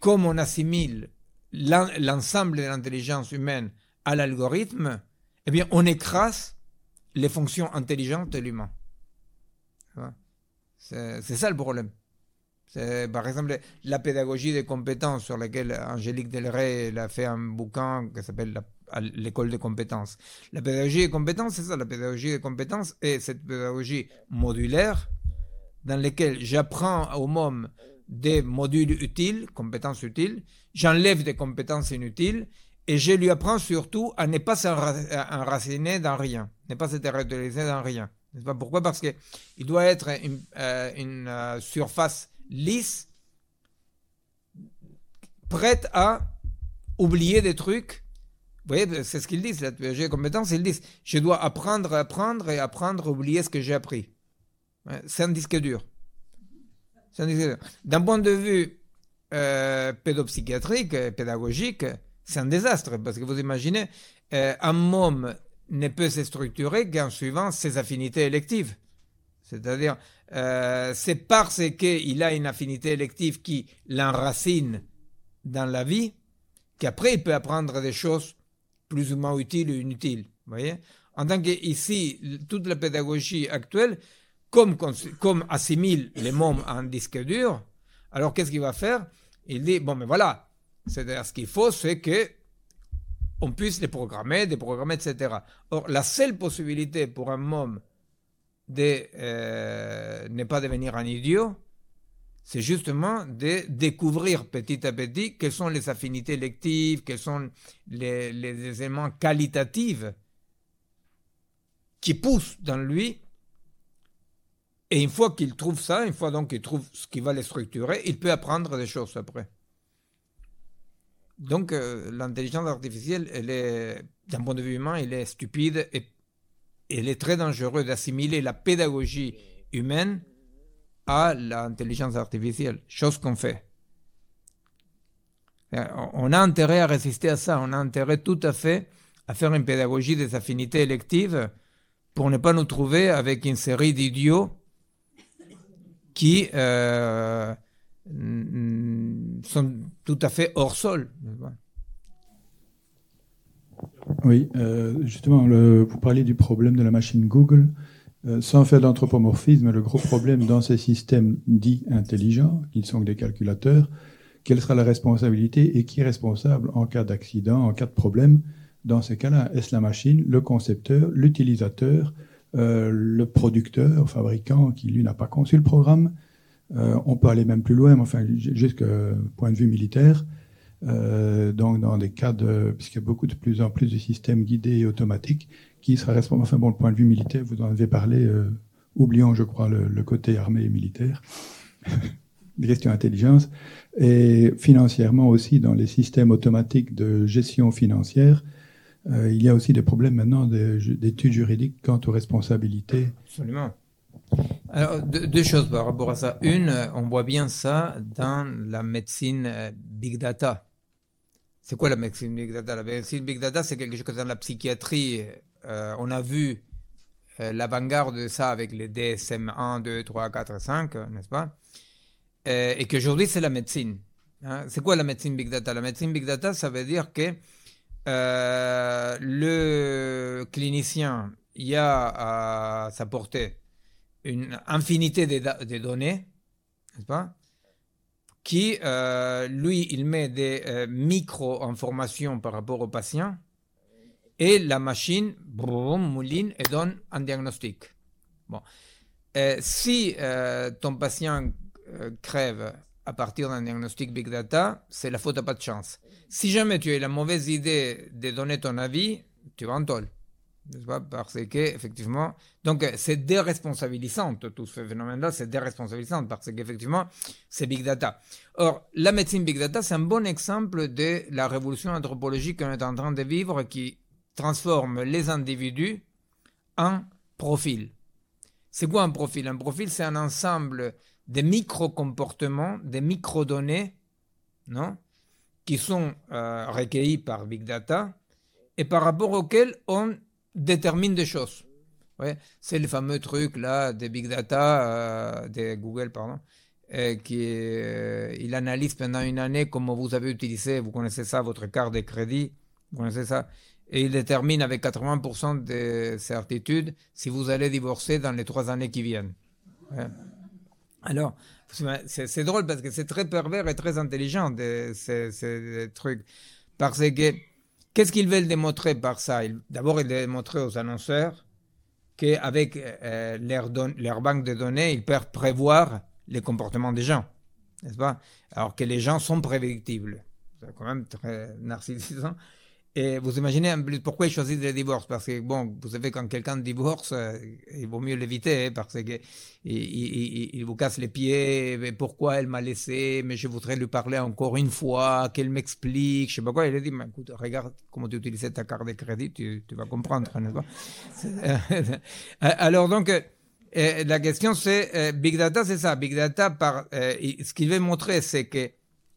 comme on assimile l'ensemble de l'intelligence humaine à l'algorithme, eh bien, on écrase les fonctions intelligentes de l'humain. C'est ça le problème. Par exemple, la pédagogie des compétences sur laquelle Angélique Delray a fait un bouquin qui s'appelle l'école des compétences. La pédagogie des compétences, c'est ça, la pédagogie des compétences est cette pédagogie modulaire dans laquelle j'apprends au môme des modules utiles, compétences utiles, j'enlève des compétences inutiles Et je lui apprends surtout à ne pas s'enraciner dans rien, ne pas s'intéresser dans rien. Pas? Pourquoi? Parce qu'il doit être une, euh, euh, surface lisse, prête à oublier des trucs. Vous voyez, c'est ce qu'ils disent, la des compétences, ils disent, je dois apprendre, apprendre et apprendre, oublier ce que j'ai appris. C'est un disque dur. D'un point de vue euh, pédopsychiatrique, pédagogique, c'est un désastre, parce que vous imaginez, un môme ne peut se structurer qu'en suivant ses affinités électives. C'est-à-dire, euh, c'est parce qu'il a une affinité élective qui l'enracine dans la vie qu'après il peut apprendre des choses plus ou moins utiles ou inutiles. Voyez? En tant qu'ici, toute la pédagogie actuelle, comme, comme assimile les mômes en disque dur, alors qu'est-ce qu'il va faire? Il dit, bon, mais voilà, c'est-à-dire ce qu'il faut, c'est que on puisse les programmer, déprogrammer, etc. Or, la seule possibilité pour un môme de euh, ne pas devenir un idiot, c'est justement de découvrir petit à petit quelles sont les affinités lectives, quels sont les, éléments qualitatifs qui poussent dans lui. Et une fois qu'il trouve ça, une fois donc qu'il trouve ce qui va les structurer, il peut apprendre des choses après. Donc euh, l'intelligence artificielle, elle est, d'un point de vue humain, elle est stupide et elle est très dangereuse d'assimiler la pédagogie humaine à l'intelligence artificielle, chose qu'on fait. Euh, on a intérêt à résister à ça, on a intérêt tout à fait à faire une pédagogie des affinités électives pour ne pas nous trouver avec une série d'idiots qui euh, sont tout à fait hors sol. Oui, euh, justement, le, vous parlez du problème de la machine Google. Euh, sans faire d'anthropomorphisme, le gros problème dans ces systèmes dits intelligents, qui sont des calculateurs, quelle sera la responsabilité et qui est responsable en cas d'accident, en cas de problème? Dans ces cas-là, est-ce la machine, le concepteur, l'utilisateur, euh, le producteur, fabricant qui lui n'a pas conçu le programme? On peut aller même plus loin, enfin, jusqu'à point de vue militaire. Euh, donc, dans des cas de, puisqu'il y a beaucoup de plus en plus de systèmes guidés et automatiques, qui sera responsable, enfin bon, le point de vue militaire, vous en avez parlé, euh, oublions, je crois, le, côté armé et militaire, [LAUGHS] des questions d'intelligence, et financièrement aussi, dans les systèmes automatiques de gestion financière, euh, il y a aussi des problèmes maintenant d'études juridiques quant aux responsabilités. Absolument. Alors, deux, choses par rapport à ça. Une, on voit bien ça dans la médecine euh, big data. C'est quoi la médecine big data? La médecine big data, c'est quelque chose que dans la psychiatrie, euh, on a vu euh, l'avant-garde de ça avec les DSM 1, 2, 3, 4, 5, n'est-ce pas? Et qu'aujourd'hui, c'est la médecine. Hein. C'est quoi la médecine big data? La médecine big data, ça veut dire que le clinicien, il y a à sa portée une infinité de, données, n'est-ce pas qui, euh, lui, il met des euh, micro-informations par rapport au patient et la machine mouline et donne un diagnostic. Bon. Euh, si ton patient crève à partir d'un diagnostic big data, c'est la faute à pas de chance. Si jamais tu as la mauvaise idée de donner ton avis, tu vas en tôle. Parce que, effectivement, donc c'est déresponsabilisant, tout ce phénomène-là, c'est déresponsabilisant parce qu'effectivement, c'est big data. Or, la médecine big data, c'est un bon exemple de la révolution anthropologique qu'on est en train de vivre qui transforme les individus en profil. C'est quoi un profil? Un profil, c'est un ensemble de micro-comportements, de micro-données, non qui sont euh, recueillis par Big Data et par rapport auxquels on détermine des choses. Ouais, c'est le fameux truc là des big data, euh, de Google, pardon, euh, qui euh, il analyse pendant une année comment vous avez utilisé, vous connaissez ça, votre carte de crédit, vous connaissez ça, et il détermine avec 80% de certitude si vous allez divorcer dans les trois années qui viennent. Alors, c'est drôle parce que c'est très pervers et très intelligent ces, ces trucs. Parce que Qu'est-ce qu'ils veulent démontrer par ça? D'abord, ils veulent démontrer aux annonceurs qu'avec euh, leur, banque de données, ils peuvent prévoir les comportements des gens, n'est-ce pas? Alors que les gens sont prédictibles. C'est quand même très narcissisant. Et vous imaginez pourquoi il choisit le divorce Parce que, bon, vous savez, quand quelqu'un divorce, euh, il vaut mieux l'éviter, hein, parce que il, vous casse les pieds. Mais pourquoi elle m'a laissé Mais je voudrais lui parler encore une fois, qu'elle m'explique, je sais pas quoi. Il a dit, mais écoute, regarde comment tu utilisais ta carte de crédit, tu, vas comprendre, n'est-ce pas? Alors, donc, euh, la question c'est, euh, Big Data, c'est ça. Big Data, par, ce qu'il veut montrer, c'est que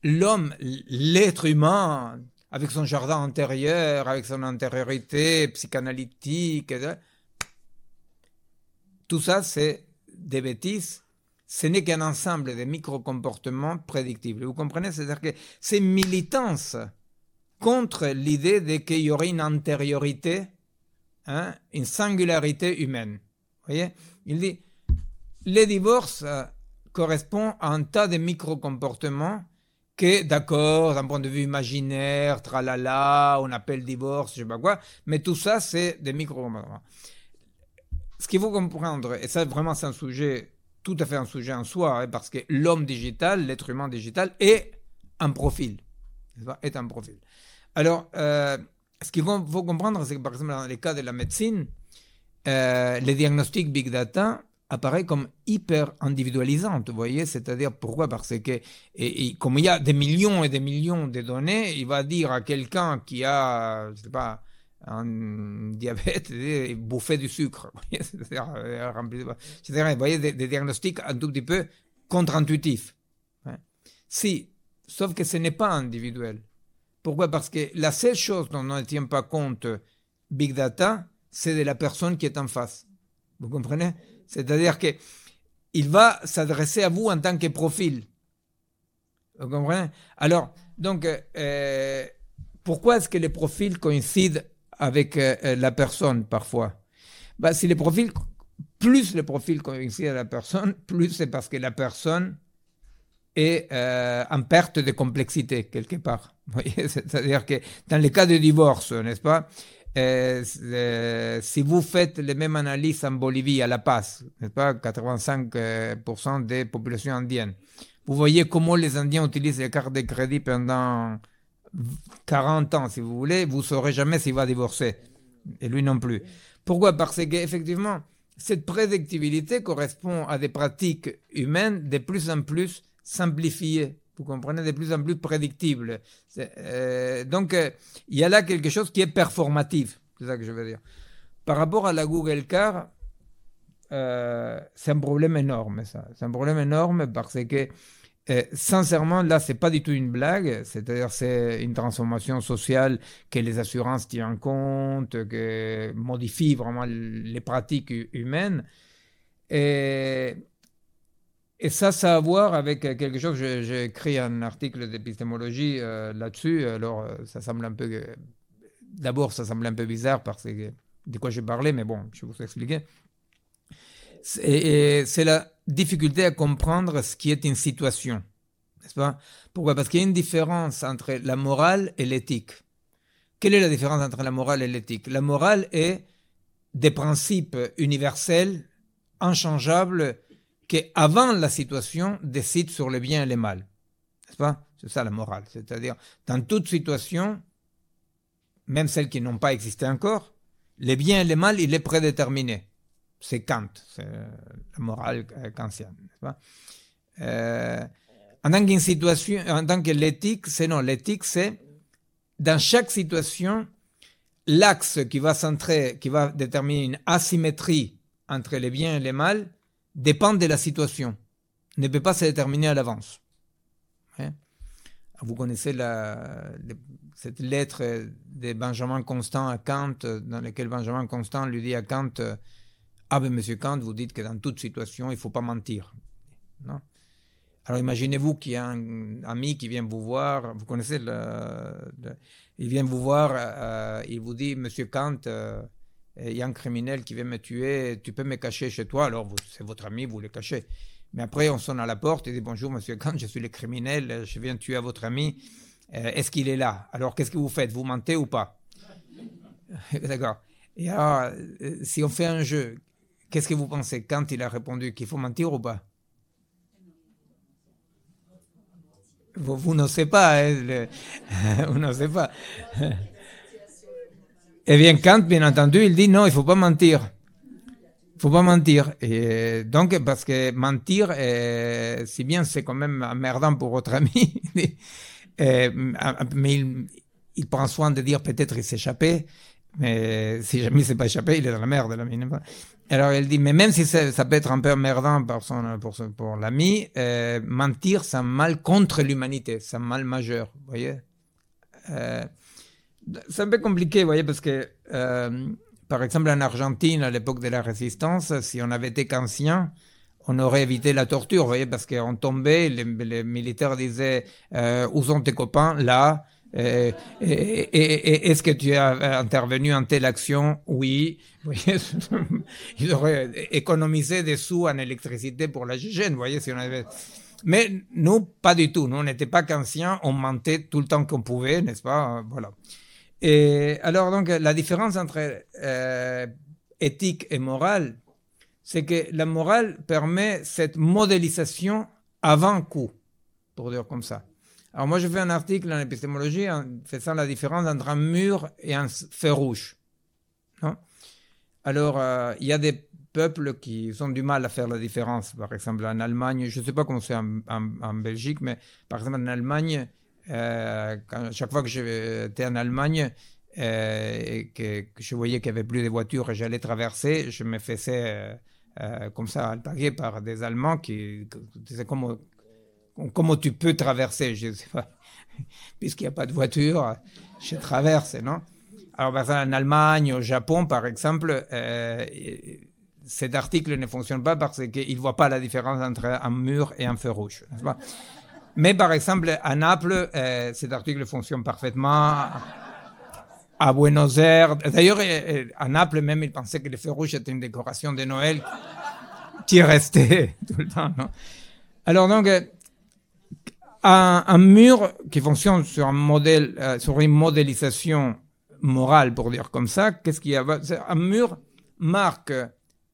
l'homme, l'être humain, avec son jardin intérieur, avec son intériorité psychanalytique. Tout ça, c'est des bêtises. Ce n'est qu'un ensemble de micro-comportements prédictibles. Vous comprenez? C'est-à-dire que c'est militance contre l'idée qu'il y aurait une antériorité, hein, une singularité humaine. Vous voyez? Il dit, les divorces euh, correspondent à un tas de micro-comportements que, d'accord, d'un point de vue imaginaire, tralala, on appelle divorce, je sais pas quoi, mais tout ça, c'est des micro Ce qu'il faut comprendre, et ça, vraiment, c'est un sujet, tout à fait un sujet en soi, hein, parce que l'homme digital, l'être humain digital, est un profil. Est un profil. Alors, euh, ce qu'il faut comprendre, c'est que, par exemple, dans les cas de la médecine, euh, les diagnostics big data, apparaît comme hyper individualisante, vous voyez, c'est-à-dire pourquoi? Parce que et, comme il y a des millions et des millions de données, il va dire à quelqu'un qui a, je sais pas, un diabète, [LAUGHS] bouffer du sucre, [LAUGHS] c'est-à-dire, euh, vous voyez, des, diagnostics un tout petit peu contre-intuitifs. Hein. Si, sauf que ce n'est pas individuel. Pourquoi? Parce que la seule chose dont on ne tient pas compte Big Data, c'est de la personne qui est en face. Vous comprenez? C'est-à-dire que il va s'adresser à vous en tant que profil. Vous comprenez? Alors, donc, euh, pourquoi est-ce que les profils coïncident avec euh, la personne parfois? Bah, Si les profils, plus les profils coïncident avec la personne, plus c'est parce que la personne est euh, en perte de complexité quelque part. [LAUGHS] C'est-à-dire que dans les cas de divorce, n'est-ce pas? Euh, si vous faites les mêmes analyses en Bolivie, à La Paz, n'est-ce pas, 85% des populations indiennes, vous voyez comment les Indiens utilisent les cartes de crédit pendant 40 ans, si vous voulez, vous ne saurez jamais s'il va divorcer. Et lui non plus. Pourquoi? Parce qu'effectivement, cette prédictibilité correspond à des pratiques humaines de plus en plus simplifiées vous comprenez, de plus en plus prédictible. Euh, donc, euh, il y a là quelque chose qui est performatif, c'est ça que je veux dire. Par rapport à la Google Car, euh, c'est un problème énorme, ça. C'est un problème énorme parce que, sincèrement, là, c'est pas du tout une blague. C'est-à-dire, c'est une transformation sociale que les assurances tiennent compte, que modifie vraiment les pratiques humaines. Et et ça, ça a à voir avec euh, quelque chose, j'ai écrit un article d'épistémologie euh, là-dessus, alors euh, ça semble un peu... D'abord, ça semble un peu bizarre parce que de quoi j'ai parlé, mais bon, je vais vous expliquer. C'est la difficulté à comprendre ce qui est une situation, n'est-ce pas? Pourquoi? Parce qu'il y a une différence entre la morale et l'éthique. Quelle est la différence entre la morale et l'éthique? La morale est des principes universels, inchangeables, qui, avant la situation, décide sur le bien et le mal. N'est-ce pas? C'est ça la morale. C'est-à-dire, dans toute situation, même celles qui n'ont pas existé encore, le bien et le mal, il est prédéterminé. C'est Kant, c'est la morale kantienne. Pas? Euh, en tant qu'une situation, en tant que l'éthique, c'est non, l'éthique, c'est dans chaque situation, l'axe qui va centrer, qui va déterminer une asymétrie entre le bien et le mal, dépend de la situation, ne peut pas se déterminer à l'avance. Hein? Vous connaissez cette lettre de Benjamin Constant à Kant, dans laquelle Benjamin Constant lui dit à Kant Ah, ben monsieur Kant, vous dites que dans toute situation, il ne faut pas mentir. Non? Alors imaginez-vous qu'il y a un ami qui vient vous voir, vous connaissez, le, il vient vous voir, euh, il vous dit Monsieur Kant, euh, il y a un criminel qui vient me tuer, tu peux me cacher chez toi, alors c'est votre ami, vous le cachez. Mais après, on sonne à la porte et dit Bonjour, monsieur Kant, je suis le criminel, je viens tuer votre ami. Euh, est-ce qu'il est là? Alors, qu'est-ce que vous faites? Vous mentez ou pas? [LAUGHS] D'accord. Et alors, euh, si on fait un jeu, qu'est-ce que vous pensez? Quand il a répondu qu'il faut mentir ou pas? Vous, vous n'osez pas, hein, [LAUGHS] vous n'osez pas. [LAUGHS] Et bien Kant, bien entendu, il dit non, il faut pas mentir. Il faut pas mentir. Et donc, parce que mentir, euh, si bien c'est quand même emmerdant pour votre ami, [LAUGHS] euh, mais il, il, prend soin de dire peut-être il échappé, mais si jamais il s'est pas échappé, il est dans la merde. Là, alors elle dit, mais même si ça, peut être un peu emmerdant pour, son, pour, pour l'ami, euh, mentir, c'est un mal contre l'humanité, c'est un mal majeur, vous voyez. Euh, c'est un peu compliqué, vous voyez, parce que, euh, par exemple, en Argentine, à l'époque de la résistance, si on avait été qu'ancien, on aurait évité la torture, vous voyez, parce qu'on tombait, les, militaires disaient, euh, où sont tes copains? Là. Et, et, est-ce que tu as intervenu en telle action? Oui. [LAUGHS] Ils auraient économisé des sous en électricité pour la GGN, vous voyez, si on avait... Mais nous, pas du tout. Nous, on n'était pas qu'anciens, on mentait tout le temps qu'on pouvait, n'est-ce pas? Voilà. Et alors, donc, la différence entre euh, éthique et morale, c'est que la morale permet cette modélisation avant coup, pour dire comme ça. Alors moi, je fais un article en épistémologie en faisant la différence entre un mur et un fer rouge. Alors, euh, il y a des peuples qui ont du mal à faire la différence. Par exemple, en Allemagne, je ne sais pas comment c'est en, Belgique, mais par exemple, en Allemagne, euh, chaque fois que j'étais en Allemagne, euh, et que, je voyais qu'il n'y avait plus de voitures et j'allais traverser, je me faisais comme ça alpaguer par des Allemands qui disaient comment comment tu peux traverser. [LAUGHS] Puisqu'il n'y a pas de voiture, je traverse, non? Alors, en Allemagne, au Japon, par exemple, euh, cet article ne fonctionne pas parce qu'il ne voit pas la différence entre un mur et un feu rouge. Mais par exemple, à Naples, euh, cet article fonctionne parfaitement. À Buenos Aires, d'ailleurs, euh, à Naples même, il pensait que le feu rouge était une décoration de Noël qui restait [LAUGHS] tout le temps. Alors donc, un, mur qui fonctionne sur un modèle, euh, sur une modélisation morale, pour dire comme ça, qu'est-ce qu'il y a? Un mur marque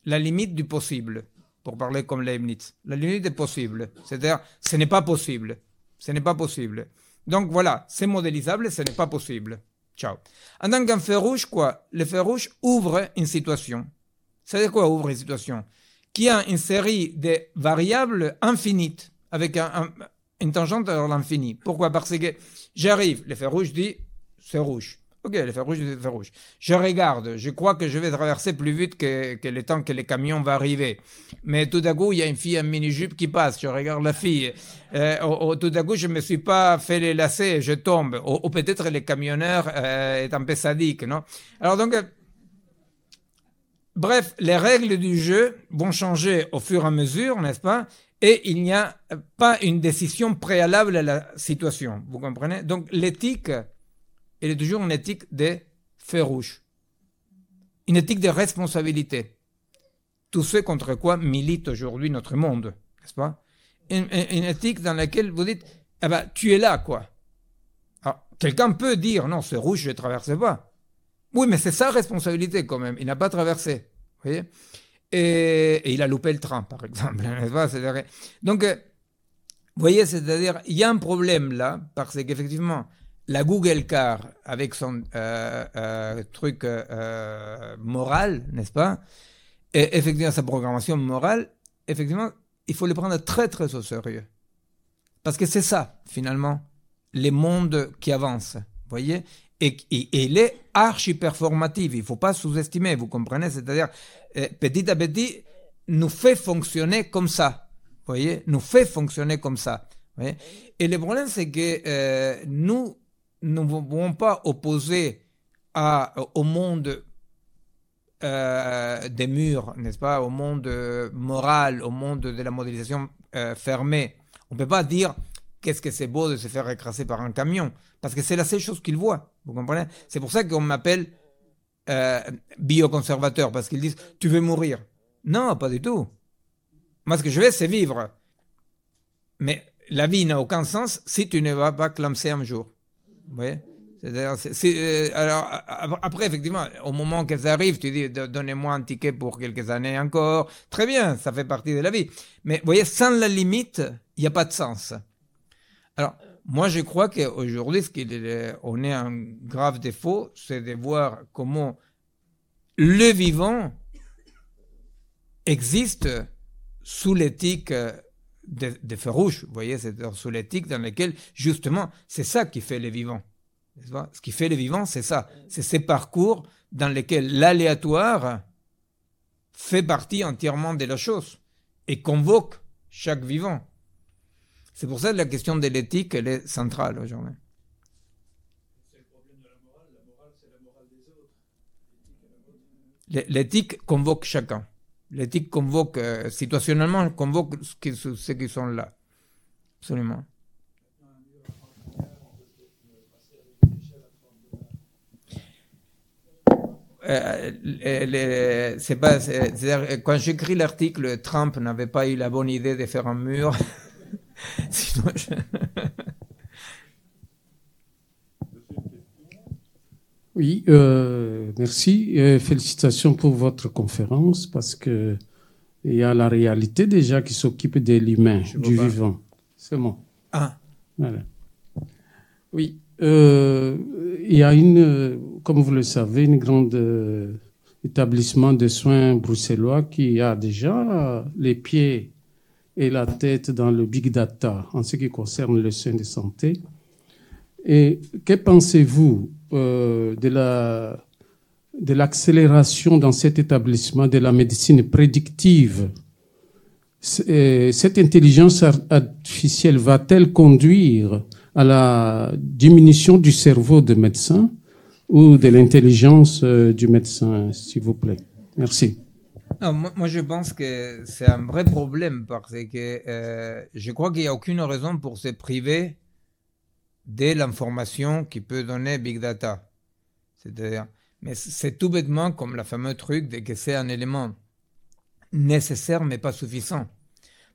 la limite du possible, pour parler comme Leibniz. La limite est possible. C'est-à-dire, ce n'est pas possible. Ce n'est pas possible. Donc voilà, c'est modélisable, ce n'est pas possible. Ciao. En tant qu'un feu rouge, quoi Le feu rouge ouvre une situation. C'est quoi ouvre une situation? Qui a une série de variables infinites, avec un, un une tangente vers l'infini. Pourquoi? Parce que j'arrive, le feu rouge dit c'est rouge. Ok, le feu rouge dit c'est rouge. Je regarde, je crois que je vais traverser plus vite que, le temps que le camion va arriver. Mais tout à coup, il y a une fille en mini-jupe qui passe, je regarde la fille. Euh, tout à coup, je me suis pas fait les lacets, je tombe. Ou, peut-être le camionneur euh, est un peu sadique, non? Alors donc, euh, bref, les règles du jeu vont changer au fur et à mesure, n'est-ce pas? Et il n'y a pas une décision préalable à la situation. Vous comprenez? Donc l'éthique, elle est toujours une éthique de feu rouge, une éthique de responsabilité. Tout ce contre quoi milite aujourd'hui notre monde, n'est-ce pas? Une, éthique dans laquelle vous dites, ben, tu es là, quoi. quelqu'un peut dire, non, c'est rouge, je ne traverse pas. Oui, mais c'est sa responsabilité quand même, il n'a pas traversé. Voyez? Et, il a loupé le train, par exemple. [LAUGHS] Donc, euh, vous voyez, c'est-à-dire, il y a un problème là, parce qu'effectivement, la Google Car, avec son euh, euh, truc moral, n'est-ce pas? Et effectivement, sa programmation morale, effectivement, il faut le prendre très, très au sérieux. Parce que c'est ça, finalement, les mondes qui avancent. Voyez? Et, et, il est archi performatif. Il ne faut pas sous-estimer, vous comprenez? C'est-à-dire, euh, petit à petit, nous fait fonctionner comme ça. Voyez? Nous fait fonctionner comme ça. et le problème, c'est que euh, nous ne pouvons pas opposer au monde euh, des murs, n'est-ce pas Au monde moral, au monde de la modélisation fermée. On ne peut pas dire qu'est-ce que c'est beau de se faire écraser par un camion, parce que c'est la seule chose qu'ils voient. Vous comprenez? C'est pour ça qu'on m'appelle euh, bioconservateur, parce qu'ils disent tu veux mourir? Non, pas du tout. Moi, ce que je veux, c'est vivre. Mais la vie n'a aucun sens si tu ne vas pas clamser un jour. Euh, alors, après, effectivement, au moment qu'elles arrivent, tu dis donnez-moi un ticket pour quelques années encore. Très bien, ça fait partie de la vie. Mais vous voyez, sans la limite, il n'y a pas de sens. Alors, Moi, je crois qu'aujourd'hui, ce qu'on est un grave défaut, c'est de voir comment le vivant existe sous l'éthique de, de Férouche. Vous voyez, c'est sous l'éthique dans laquelle, justement, c'est ça qui fait le vivant. Ce qui fait le vivant, c'est ça. C'est ces parcours dans lesquels l'aléatoire fait partie entièrement de la chose et convoque chaque vivant. C'est pour ça que la question de l'éthique, elle est centrale aujourd'hui. L'éthique convoque chacun. L'éthique convoque, euh, situationnellement, convoque ceux qui sont là. Absolument. Euh, c'est pas, quand j'écris l'article, Trump n'avait pas eu la bonne idée de faire un mur. [LAUGHS] [LAUGHS] Oui, euh, merci. Et félicitations pour votre conférence parce que il y a la réalité déjà qui s'occupe de l'humain, du vivant. C'est bon. Ah. Voilà. Oui. Euh, il y a une, comme vous le savez, une grande euh, établissement de soins bruxellois qui a déjà les pieds et la tête dans le big data en ce qui concerne les soins de santé. Et que pensez-vous euh, de la de l'accélération dans cet établissement de la médecine prédictive? Euh, Cette intelligence artificielle va-t-elle conduire à la diminution du cerveau des médecins ou de l'intelligence euh, du médecin, s'il vous plaît? Merci. moi, je pense que c'est un vrai problème parce que je crois qu'il n'y a aucune raison pour se priver de l'information qui peut donner Big Data. C'est-à-dire, mais c'est tout bêtement comme le fameux truc de que c'est un élément nécessaire mais pas suffisant.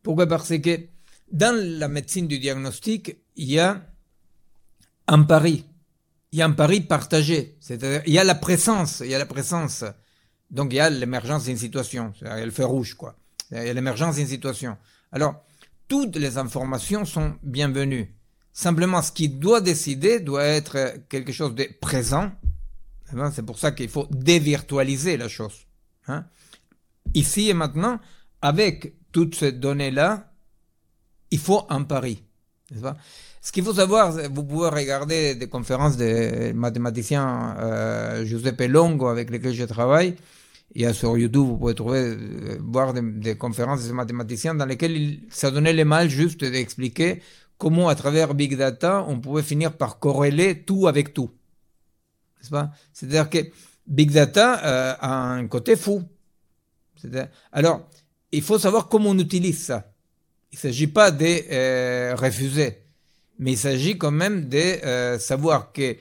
Pourquoi? Parce que dans la médecine du diagnostic, il y a un pari. Il y a un pari partagé. C'est-à-dire, il y a la présence, il y a la présence. Donc, il y a l'émergence d'une situation. Il y a le feu rouge, quoi. Il y a l'émergence d'une situation. Alors, toutes les informations sont bienvenues. Simplement, ce qui doit décider doit être quelque chose de présent. C'est pour ça qu'il faut dévirtualiser la chose. Hein. Ici et maintenant, avec toutes ces données-là, il faut un pari. Ce qu'il faut savoir, vous pouvez regarder des conférences des mathématiciens euh, Giuseppe Longo avec lesquels je travaille. Il y a sur YouTube, vous pouvez trouver, euh, voir des, conférences de ces mathématiciens dans lesquelles ça donnait le mal juste d'expliquer comment à travers Big Data, on pouvait finir par corréler tout avec tout. C'est-à-dire que Big Data euh, a un côté fou. Alors, il faut savoir comment on utilise ça. Il ne s'agit pas de euh, refuser, mais il s'agit quand même de euh, savoir que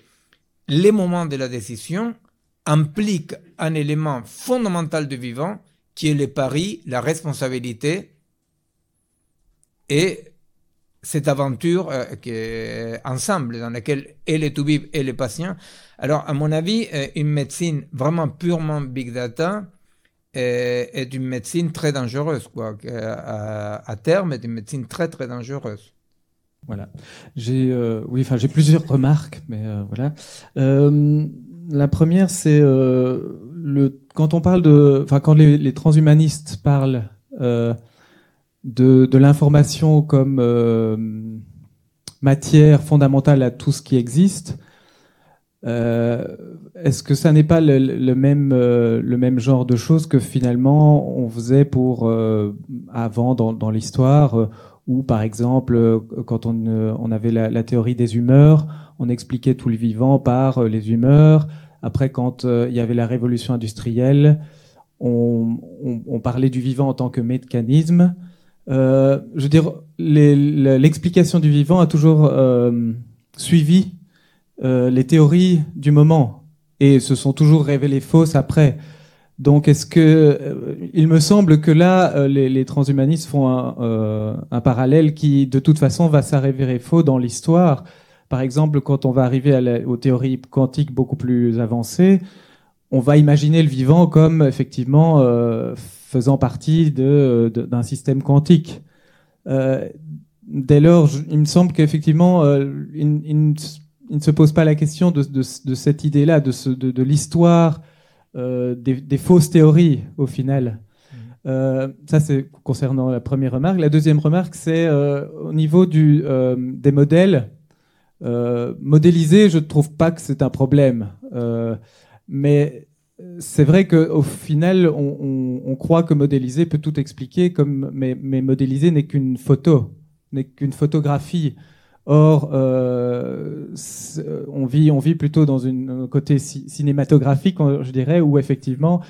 les moments de la décision impliquent un élément fondamental du vivant qui est le pari, la responsabilité et cette aventure euh, qui est ensemble dans laquelle elle est tout vivre et les patients. Alors, à mon avis, une médecine vraiment purement big data, est, une médecine très dangereuse, quoi. À, terme, est une médecine très très dangereuse. Voilà. J'ai, euh, oui, enfin, j'ai plusieurs remarques, mais euh, voilà. Euh, la première, c'est le quand on parle de, enfin, quand les, les transhumanistes parlent de, de l'information comme matière fondamentale à tout ce qui existe. Euh, est-ce que ça n'est pas le, même, euh, le même genre de choses que finalement on faisait pour euh, avant dans, dans l'histoire, où par exemple quand on, on avait la, théorie des humeurs, on expliquait tout le vivant par les humeurs. Après, quand il y avait la révolution industrielle, on, on, parlait du vivant en tant que mécanisme. Je veux dire, l'explication du vivant a toujours suivi euh, les théories du moment et se sont toujours révélées fausses après. Donc, est-ce que euh, il me semble que là, euh, les, transhumanistes font un, parallèle qui, de toute façon, va s'avérer faux dans l'histoire. Par exemple, quand on va arriver aux théories quantiques beaucoup plus avancées, on va imaginer le vivant comme effectivement faisant partie d'un système quantique dès lors, il me semble qu'effectivement, il, ne se pose pas la question de, de, de cette idée-là, de, de, de l'histoire des, des, fausses théories au final. Euh, ça, c'est concernant la première remarque. La deuxième remarque, c'est euh, au niveau du, euh, des modèles. modéliser, je ne trouve pas que c'est un problème. mais c'est vrai qu'au final, on, croit que modéliser peut tout expliquer, comme, mais, modéliser n'est qu'une photo, n'est qu'une photographie. Or, euh, on, vit, on vit plutôt dans un côté cinématographique, je dirais, où effectivement,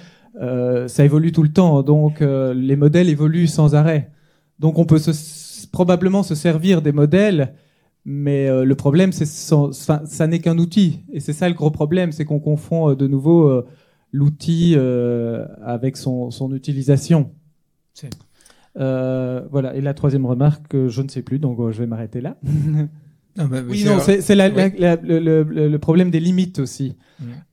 euh, ça évolue tout le temps, donc euh, les modèles évoluent sans arrêt. Donc on peut probablement se servir des modèles, mais euh, le problème, c'est ça n'est qu'un outil, et c'est ça le gros problème, c'est qu'on confond de nouveau l'outil avec son, son utilisation. voilà. Et la troisième remarque, je ne sais plus, donc je vais m'arrêter là. oui, non, c'est le, le, problème des limites aussi.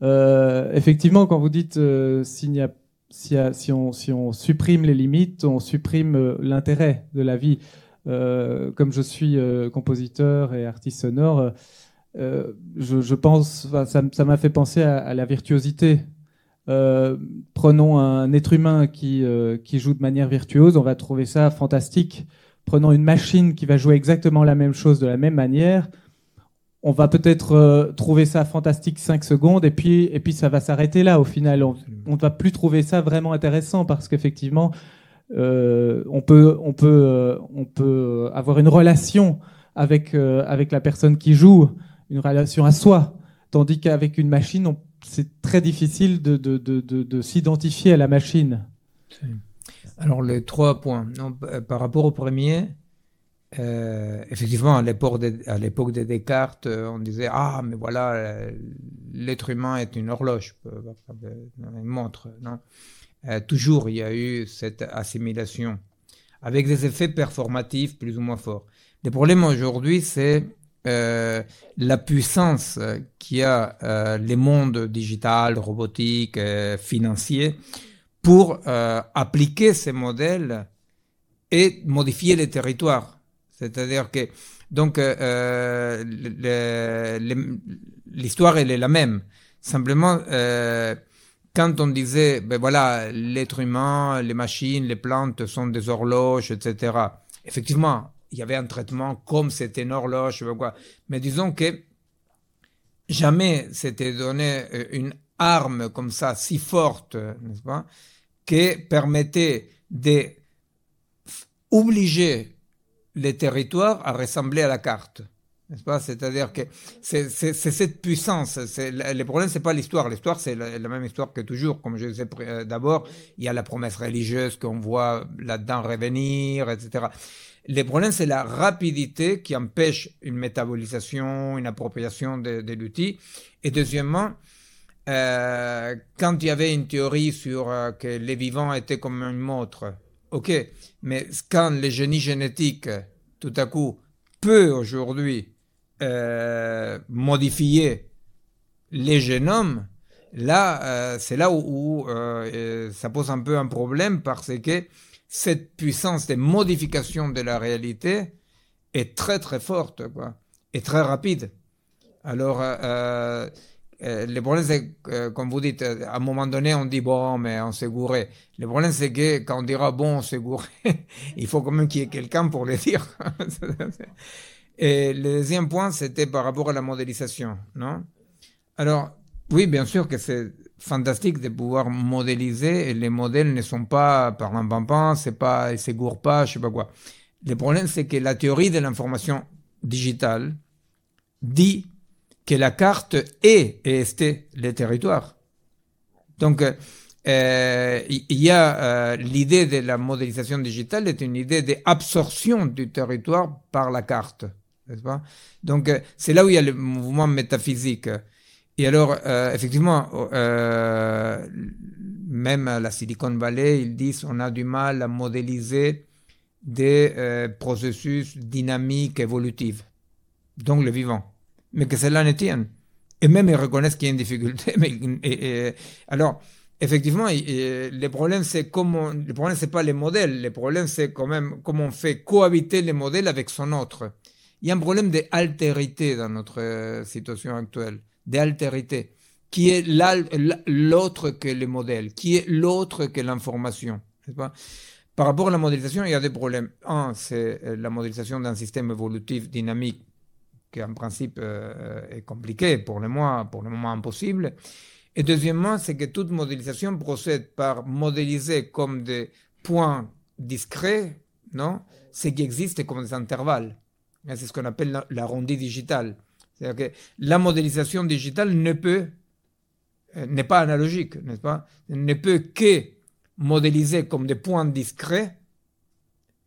Euh, effectivement, quand vous dites euh, y a, si, si, on, si on supprime les limites, on supprime euh, l'intérêt de la vie. Euh, comme je suis euh, compositeur et artiste sonore, je, je, pense, ça m'a fait penser à, à la virtuosité. Prenons un être humain qui, qui joue de manière virtuose, on va trouver ça fantastique prenons une machine qui va jouer exactement la même chose de la même manière, on va peut-être euh, trouver ça fantastique 5 secondes et puis, et puis ça va s'arrêter là au final. On ne va plus trouver ça vraiment intéressant parce qu'effectivement, euh, on, peut, on, peut, euh, on peut avoir une relation avec, avec la personne qui joue, une relation à soi. Tandis qu'avec une machine, c'est très difficile de, de, de, de s'identifier à la machine. Alors, les trois points. Euh, par rapport au premier, euh, effectivement, à l'époque de, de, Descartes, euh, on disait Ah, mais voilà, l'être humain est une horloge, une montre. Non toujours, il y a eu cette assimilation avec des effets performatifs plus ou moins forts. Le problème aujourd'hui, c'est la puissance qu'il y a les mondes digital, robotique, financier pour euh, appliquer ces modèles et modifier les territoires. C'est-à-dire que donc euh, l'histoire elle est la même. Simplement, euh, quand on disait ben voilà l'être humain, les machines, les plantes sont des horloges, etc. Effectivement, il y avait un traitement comme c'était une horloge, quoi. Mais disons que jamais c'était donné une arme comme ça si forte, n'est-ce pas, qui permettait d'obliger les territoires à ressembler à la carte. N'est-ce pas? C'est-à-dire que c'est cette puissance. Le problème, c'est pas l'histoire. L'histoire, c'est la, même histoire que toujours. Comme je disais euh, d'abord, il y a la promesse religieuse qu'on voit là-dedans revenir, etc. Le problème, c'est la rapidité qui empêche une métabolisation, une appropriation de, l'outil. Et deuxièmement, euh, quand il y avait une théorie sur euh, que les vivants étaient comme une montre, ok, mais quand le génie génétique, tout à coup, peut aujourd'hui euh, modifier les génomes, là, c'est là où, ça pose un peu un problème parce que cette puissance de modification de la réalité est très très forte, quoi, et très rapide. Alors, euh, le problème, c'est euh, comme vous dites, à un moment donné, on dit bon, mais on s'est gouré. Le problème, c'est que quand on dira bon, on s'est gouré, [LAUGHS] il faut quand même qu'il y ait quelqu'un pour le dire. [LAUGHS] Et le deuxième point, c'était par rapport à la modélisation, non? Alors, oui, bien sûr que c'est fantastique de pouvoir modéliser et les modèles ne sont pas par un c'est pas, ils se gourent pas, je sais pas quoi. Le problème, c'est que la théorie de l'information digitale dit que la carte est et était le territoire. Donc, euh, il y a euh, l'idée de la modélisation digitale est une idée d'absorption du territoire par la carte, Donc, euh, c'est là où il y a le mouvement métaphysique. Et alors, effectivement, même à la Silicon Valley, ils disent on a du mal à modéliser des processus dynamiques évolutifs, donc le vivant mais que cela ne tienne. Et même ils reconnaissent qu'il y a une difficulté. [LAUGHS] Mais, alors, effectivement, le problème, c'est comment, le problème, c'est pas les modèles. Le problème, c'est quand même comment on fait cohabiter les modèles avec son autre. Il y a un problème d'altérité dans notre euh, situation actuelle. D'altérité. Qui est l'autre que les modèles? Qui est l'autre que l'information? Par rapport à la modélisation, il y a des problèmes. Un, c'est euh, la modélisation d'un système évolutif dynamique qui, en principe, euh, est compliqué, pour le, moment, pour le moment impossible. Et deuxièmement, c'est que toute modélisation procède par modéliser comme des points discrets, non? Ce qui existe comme des intervalles. C'est ce qu'on appelle l'arrondi digital. C'est-à-dire que la modélisation digitale ne peut, euh, n'est pas analogique, n'est-ce pas? Ne peut que modéliser comme des points discrets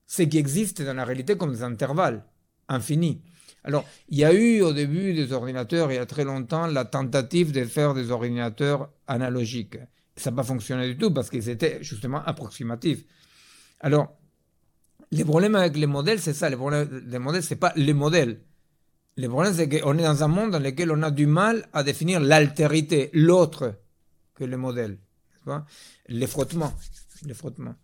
ce qui existe dans la réalité comme des intervalles infinis. Alors, il y a eu au début des ordinateurs, il y a très longtemps, la tentative de faire des ordinateurs analogiques. Ça n'a pas fonctionné du tout parce qu'ils étaient justement approximatifs. Alors, les problèmes avec les modèles, c'est ça. Les, problèmes, les modèles, c'est pas les modèles. Le problème, c'est qu'on est dans un monde dans lequel on a du mal à définir l'altérité, l'autre que le modèle. Les frottements. Les frottements.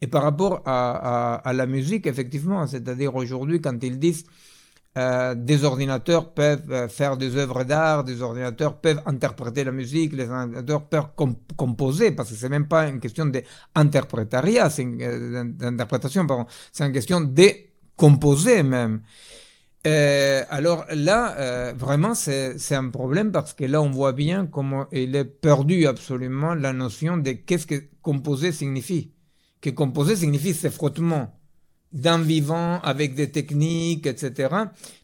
Et par rapport à, la musique, effectivement, c'est-à-dire aujourd'hui, quand ils disent euh, des ordinateurs peuvent euh, faire des œuvres d'art, des ordinateurs peuvent interpréter la musique, les ordinateurs peuvent composer, parce que c'est même pas une question d'interprétariat, c'est une, euh, c'est une question de composer même. Alors là, vraiment, c'est un problème parce que là, on voit bien comment il est perdu absolument la notion de qu'est-ce que composer signifie. Que composer signifie ces frottements d'un vivant avec des techniques, etc.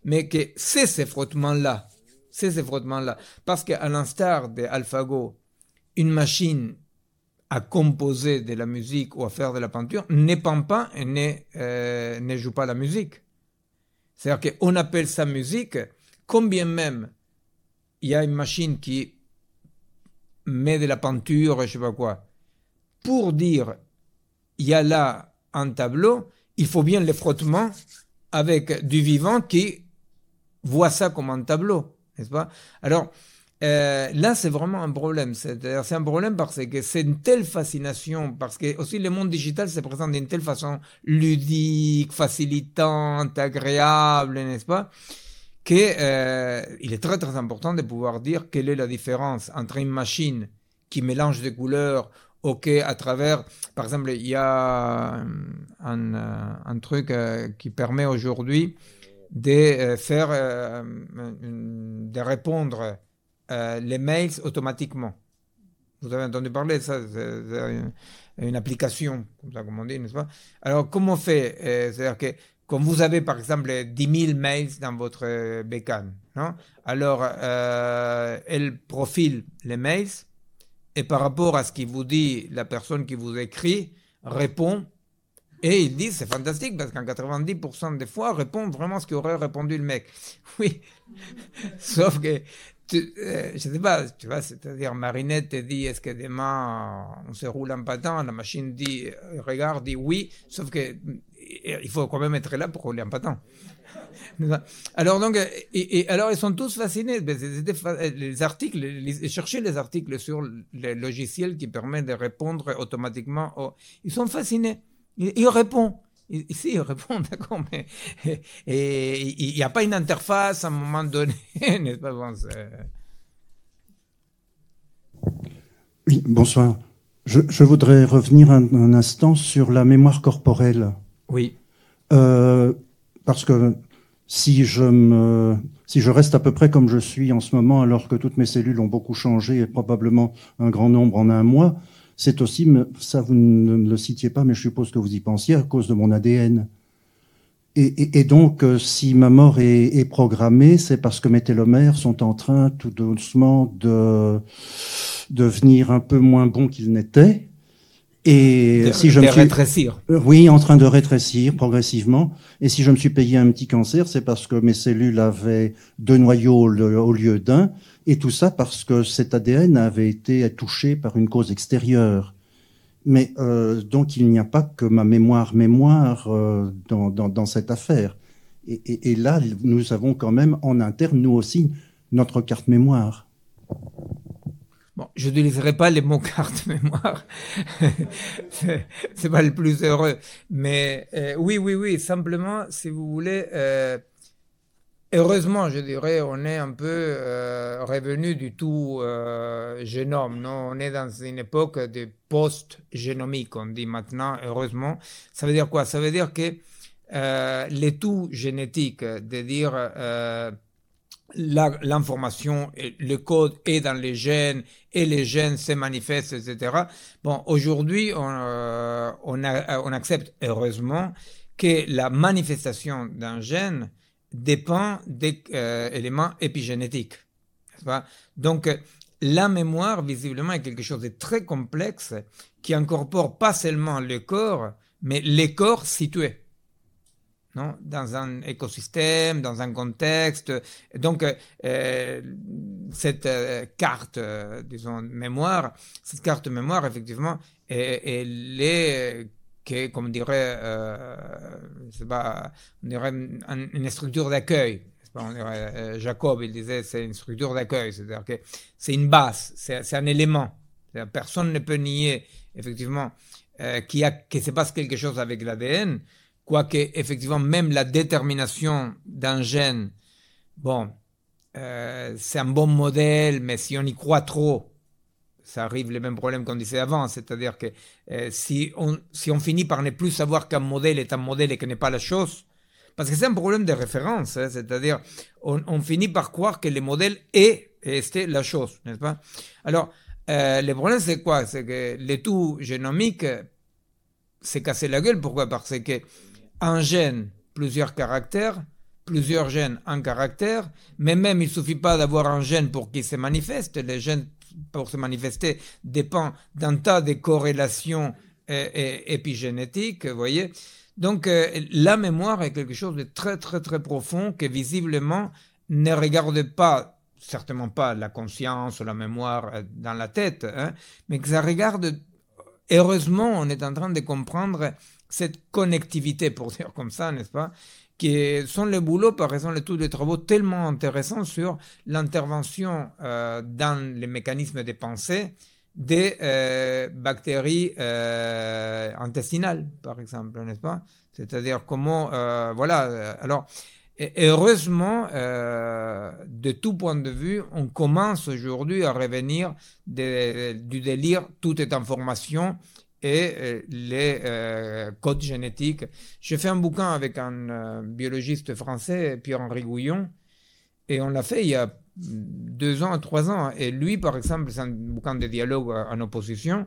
Mais que c'est ces frottements-là, c'est ces frottements-là. Parce qu'à l'instar de AlphaGo, une machine à composer de la musique ou à faire de la peinture ne peint pas et ne, euh, ne joue pas la musique. C'est-à-dire qu'on appelle ça musique, combien même il y a une machine qui met de la peinture, je sais pas quoi, pour dire il y a là un tableau, il faut bien les frottements avec du vivant qui voit ça comme un tableau, n'est-ce pas? Alors, euh, là, c'est vraiment un problème. C'est un problème parce que c'est une telle fascination, parce que aussi le monde digital se présente d'une telle façon ludique, facilitante, agréable, n'est-ce pas qu'il euh, est très très important de pouvoir dire quelle est la différence entre une machine qui mélange des couleurs OK à travers, par exemple, il y a euh, un, truc qui permet aujourd'hui de faire, de répondre les mails automatiquement. Vous avez entendu parler de ça, c'est une, application, comme ça comme on dit, n'est-ce pas? Alors, comment on fait C'est-à-dire que comme vous avez par exemple 10 000 mails dans votre bécane, non? Alors elle profile les mails et par rapport à ce qui vous dit la personne qui vous écrit, répond. Et il dit, c'est fantastique parce qu'en 90% des fois, répond vraiment ce qu'aurait répondu le mec. [LAUGHS] Oui. Sauf que, tu, euh, je sais pas, tu vois, c'est-à-dire Marinette te dit, est-ce que demain on se roule en patin? La machine dit, euh, regarde, dit oui, sauf que euh, il faut quand même être là pour rouler en patin. [LAUGHS] Alors donc, et, alors ils sont tous fascinés. Les articles, les, chercher les articles sur le logiciel qui permet de répondre automatiquement. ils sont fascinés. Ils, répondent. Ici, répondent, d'accord, mais il n'y a pas une interface à un moment donné, n'est-ce pas Oui, bonsoir. Je, voudrais revenir un, un, instant sur la mémoire corporelle. Oui. Euh, parce que si je me, si je reste à peu près comme je suis en ce moment, alors que toutes mes cellules ont beaucoup changé et probablement un grand nombre en un mois, c'est aussi, ça vous ne le citiez pas, mais je suppose que vous y pensiez à cause de mon ADN. Et, et, donc, euh, si ma mort est, est programmée, c'est parce que mes télomères sont en train tout doucement de devenir un peu moins bons qu'ils n'étaient. Et si je me suis rétrécir. Oui, en train de rétrécir progressivement. Et si je me suis payé un petit cancer, c'est parce que mes cellules avaient deux noyaux au lieu d'un, et tout ça parce que cet ADN avait été touché par une cause extérieure. Mais euh, donc il n'y a pas que ma mémoire mémoire euh, dans, dans, dans, cette affaire. Et, et, et, là, nous avons quand même en interne, nous aussi, notre carte mémoire. Bon, je n'utiliserai pas les mots [LAUGHS] carte mémoire. c'est pas le plus heureux. Mais euh, oui, oui, oui, simplement, si vous voulez, euh, heureusement, je dirais, on est un peu euh, revenu du tout génome. Non? On est dans une époque de post-génomique, on dit maintenant, heureusement. Ça veut dire quoi? Ça veut dire que les tout génétiques, de dire l'information, le code est dans les gènes et les gènes se manifestent, etc. Bon, aujourd'hui, on, euh, on, accepte heureusement que la manifestation d'un gène dépend des euh, éléments épigénétiques. Donc, la mémoire, visiblement, est quelque chose de très complexe qui incorpore pas seulement le corps, mais les corps situés dans un écosystème, dans un contexte. Donc, euh, cette euh, carte, euh, disons, mémoire, cette carte mémoire, effectivement, elle est, comme dirait, pas, dirait une, structure d'accueil. Jacob, il disait, c'est une structure d'accueil, c'est-à-dire que c'est une base, c'est un élément. Personne ne peut nier, effectivement, qu'il qu se passe quelque chose avec l'ADN, Quoique, effectivement, même la détermination d'un gène, bon, euh, c'est un bon modèle, mais si on y croit trop, ça arrive le même problème qu'on disait avant, c'est-à-dire que euh, si, on, si on finit par ne plus savoir qu'un modèle est un modèle et que n'est pas la chose, parce que c'est un problème de référence, hein, c'est-à-dire on, finit par croire que le modèle est, est la chose, n'est-ce pas? Alors, euh, le problème c'est quoi? C'est que le tout génomique s'est cassé la gueule, pourquoi? Parce que un gène, plusieurs caractères, plusieurs gènes, un caractère, mais même il suffit pas d'avoir un gène pour qu'il se manifeste. Les gènes, pour se manifester, dépendent d'un tas de corrélations euh, euh, épigénétiques, vous voyez. Donc, euh, la mémoire est quelque chose de très, très, très profond que visiblement ne regarde pas, certainement pas la conscience ou la mémoire dans la tête, hein, mais que ça regarde, heureusement, on est en train de comprendre cette connectivité, pour [LAUGHS] dire comme ça, n'est-ce pas qui sont les boulots, par exemple, tous les travaux tellement intéressants sur l'intervention euh, dans les mécanismes de pensée des euh, bactéries euh, intestinales, par exemple, n'est-ce pas? C'est-à-dire comment, voilà, alors, heureusement, de tout point de vue, on commence aujourd'hui à revenir du délire, tout est information, et euh, les euh, codes génétiques. J'ai fait un bouquin avec un euh, biologiste français, Pierre-Henri Gouillon, et on l'a fait il y a deux ans, trois ans. Et lui, par exemple, c'est un bouquin de dialogue en opposition.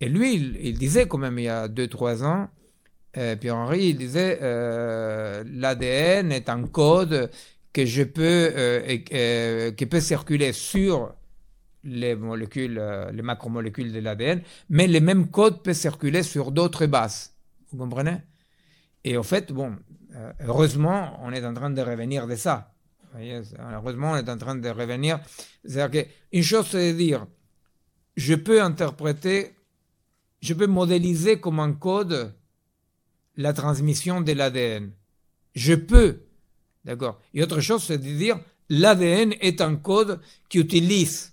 Et lui, il, disait quand même il y a deux, trois ans, Pierre-Henri, il disait l'ADN est un code que je peux, qui peut circuler sur les molécules, euh, les macromolécules de l'ADN, mais les mêmes codes peuvent circuler sur d'autres bases. Vous comprenez? Et en fait, bon, euh, heureusement, on est en train de revenir de ça. heureusement, on est en train de revenir. C'est-à-dire qu'une chose, c'est de dire, je peux interpréter, je peux modéliser comme un code la transmission de l'ADN. Je peux. D'accord? Et autre chose, c'est de dire, l'ADN est un code qui utilise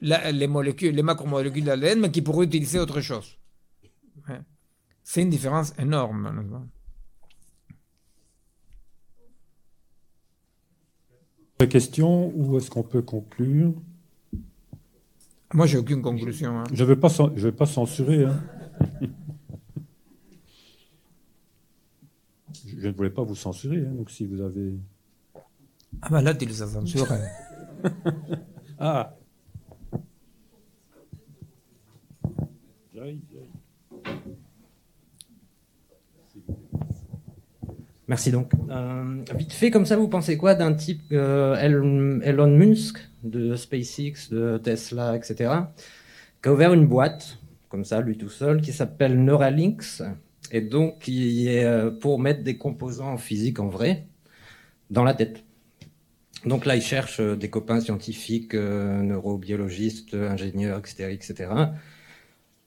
les molécules, les macromolécules d'ADN, mais qui pourraient utiliser autre chose. C'est une différence énorme. Question ou est-ce qu'on peut conclure? Moi, j'ai aucune conclusion. Hein. Je ne vais, pas, je vais pas censurer. Hein. je ne voulais pas vous censurer, hein, donc si vous avez. Ah, ben là, tu les as censurés. [LAUGHS] ah Merci donc. Euh, vite fait, comme ça, vous pensez quoi d'un type euh, Elon Musk de SpaceX, de Tesla, etc., qui a ouvert une boîte, comme ça, lui tout seul, qui s'appelle Neuralinks, et donc qui est euh, pour mettre des composants physiques en vrai dans la tête. Donc là, il cherche des copains scientifiques, neurobiologistes, ingénieurs, etc., etc.,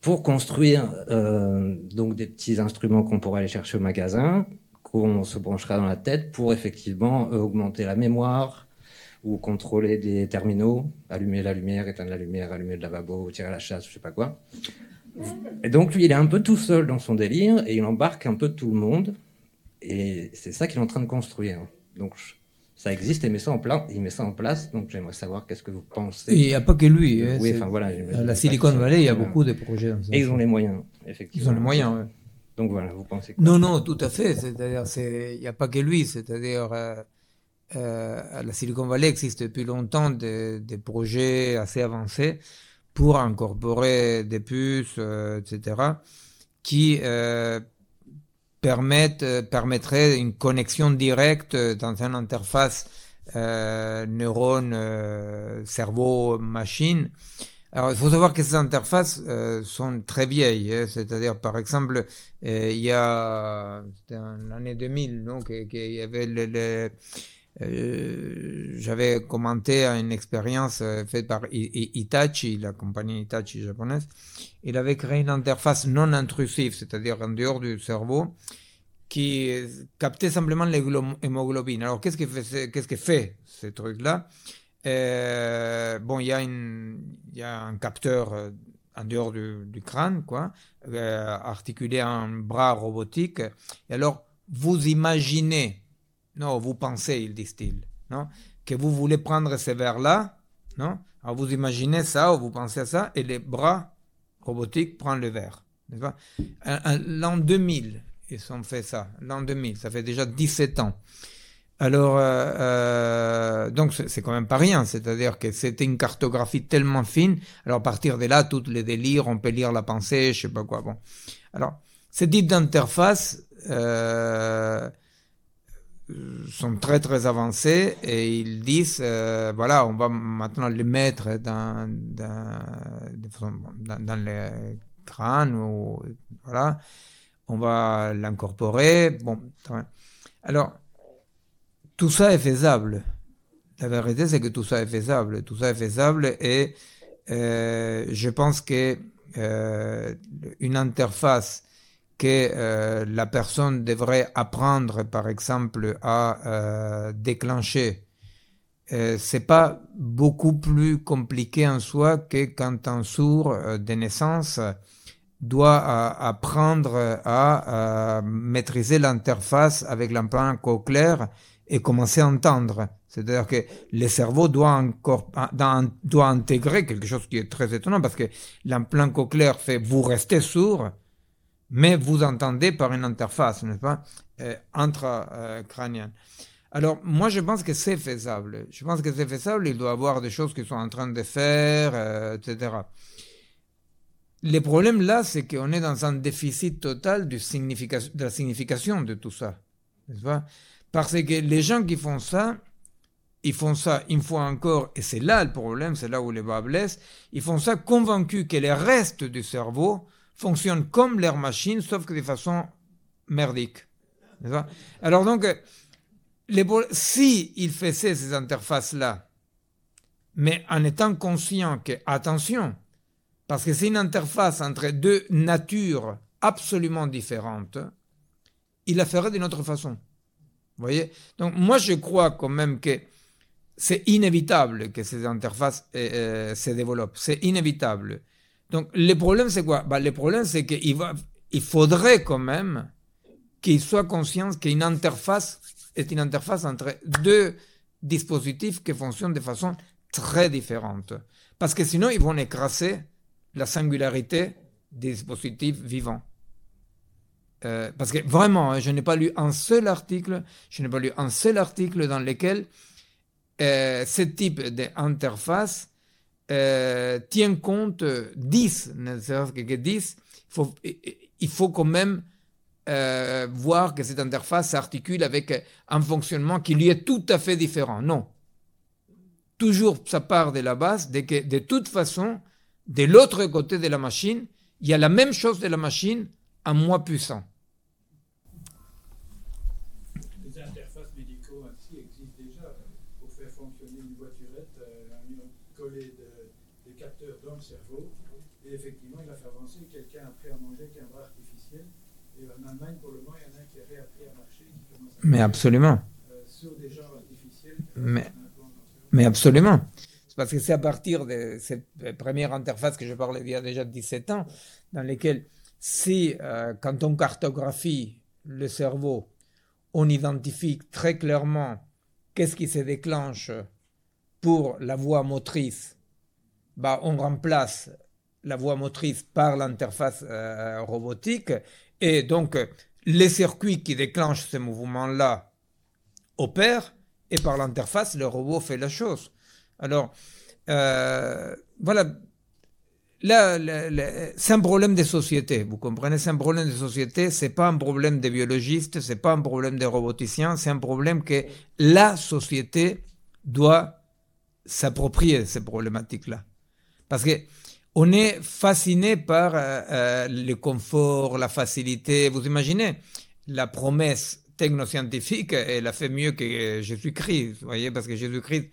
pour construire euh, donc des petits instruments qu'on pourrait aller chercher au magasin, qu'on se branchera dans la tête pour effectivement euh, augmenter la mémoire ou contrôler des terminaux, allumer la lumière, éteindre la lumière, allumer le lavabo, tirer la chasse, je sais pas quoi. Et donc lui, il est un peu tout seul dans son délire et il embarque un peu tout le monde. Et c'est ça qu'il est en train de construire. Donc ça existe et met ça en place. Il met ça en place. Donc j'aimerais savoir qu'est-ce que vous pensez. Il n'y a pas que lui. hein, Oui, c'est- enfin voilà. à la Silicon Valley, il y a beaucoup de projets. ce Et ils ont les moyens, effectivement. Ils ont les moyens, ouais. Donc voilà, vous pensez quoi? Non, non, tout à fait. C'est-à-dire, c'est- il n'y a pas que lui. C'est-à-dire, euh, euh, à la Silicon Valley existe depuis longtemps des, des projets assez avancés pour incorporer des puces, euh, etc., qui permettent, euh, permettraient une connexion directe dans une interface euh, neurone-cerveau-machine. Alors, il faut savoir que ces interfaces euh, sont très vieilles. hein. C'est-à-dire, par exemple, euh, il y a c'était en l'année 2000, donc il y avait le, le- euh, j'avais commenté à une expérience euh, faite par Hitachi, la compagnie Hitachi japonaise. Il avait créé une interface non intrusive, c'est-à-dire en dehors du cerveau, qui euh, captait simplement l'hémoglobine. Alors, qu'est-ce que fait, ce- qu'est-ce que fait ce truc-là Bon, il y, a un capteur en dehors du, crâne, quoi, articulé à un bras robotique. Et alors, vous imaginez, non, vous pensez, ils disent-ils, non, que vous voulez prendre ces verres-là, non? Alors, vous imaginez ça, ou vous pensez à ça, et les bras robotiques prennent le verre, n'est-ce pas? L'an 2000, ils ont fait ça, l'an 2000, ça fait déjà 17 ans. Alors, euh, euh, donc c'est quand même pas rien, c'est-à-dire que c'était une cartographie tellement fine. Alors, à partir de là, tous les délires, on peut lire la pensée, je sais pas quoi. Bon, alors, ces types d'interfaces euh, sont très très avancés et ils disent, euh, voilà, on va maintenant les mettre dans dans, dans, les crânes ou voilà, on va l'incorporer. Bon, alors tout ça est faisable. La vérité, c'est que tout ça est faisable. Tout ça est faisable et euh, je pense que euh, une interface que euh, la personne devrait apprendre, par exemple, à euh, déclencher, euh, c'est pas beaucoup plus compliqué en soi que quand un sourd euh, de naissance doit apprendre à maîtriser l'interface avec l'implant cochléaire et commencer à entendre. C'est-à-dire que le cerveau doit, encore, doit intégrer quelque chose qui est très étonnant parce que l'implant cochléaire fait vous restez sourd, mais vous entendez par une interface, n'est-ce pas, euh, intra-crânienne. Alors, moi, je pense que c'est faisable. Je pense que c'est faisable. Il doit y avoir des choses qu'ils sont en train de faire, euh, etc. Le problème là, c'est qu'on est dans un déficit total de, signification, de la signification de tout ça. N'est-ce pas? Parce que les gens qui font ça, ils font ça une fois encore, et c'est là le problème, c'est là où les bas blessent, ils font ça convaincus que le reste du cerveau fonctionne comme leur machine, sauf que de façon merdique. Alors donc, les, si ils faisaient ces interfaces-là, mais en étant conscient que, attention, parce que c'est une interface entre deux natures absolument différentes, il la ferait d'une autre façon. Vous voyez? Donc moi je crois quand même que c'est inévitable que ces interfaces euh, euh, se développent. C'est inévitable. Donc le problème c'est quoi? Bah, Le problème c'est qu'il il faudrait quand même qu'il soit conscient qu'une interface est une interface entre deux dispositifs qui fonctionnent de façon très différente. Parce que sinon ils vont écraser la singularité des dispositifs vivants. Euh, parce que vraiment, hein, je n'ai pas lu un seul article, je n'ai pas lu un seul article dans lequel euh, ce type d'interface euh, tient compte 10, ne serait-ce que que 10, il faut, il faut quand même euh, voir que cette interface s'articule avec un fonctionnement qui lui est tout à fait différent. Non. Toujours, ça part de la base de que de toute façon, de l'autre côté de la machine, il y a la même chose de la machine en moins puissant. Les interfaces médicaux ainsi existent déjà pour faire fonctionner une voiturette, euh, on coller de- des capteurs dans le cerveau et effectivement il a fait avancer. Quelqu'un a appris à manger avec un bras artificiel et en Allemagne pour le moment il y en a un qui a réappris à marcher qui commence à Mais absolument. euh, sur des. Mais, Mais absolument. Parce que c'est à partir de cette première interface que je parlais il y a déjà 17 ans, dans lesquelles, si, euh, quand on cartographie le cerveau, on identifie très clairement qu'est-ce qui se déclenche pour la voie motrice, bah, on remplace la voie motrice par l'interface euh, robotique. Et donc les circuits qui déclenchent ce mouvement-là opèrent et par l'interface le robot fait la chose. Alors euh, voilà, là, c'est un problème de société, vous comprenez, c'est un problème de société, c'est pas un problème des biologistes, c'est pas un problème des roboticiens, c'est un problème que la société doit s'approprier ces problématiques-là. Parce que on est fasciné par euh, euh, le confort, la facilité. Vous imaginez la promesse technoscientifique, elle a fait mieux que Jésus-Christ, voyez, parce que Jésus-Christ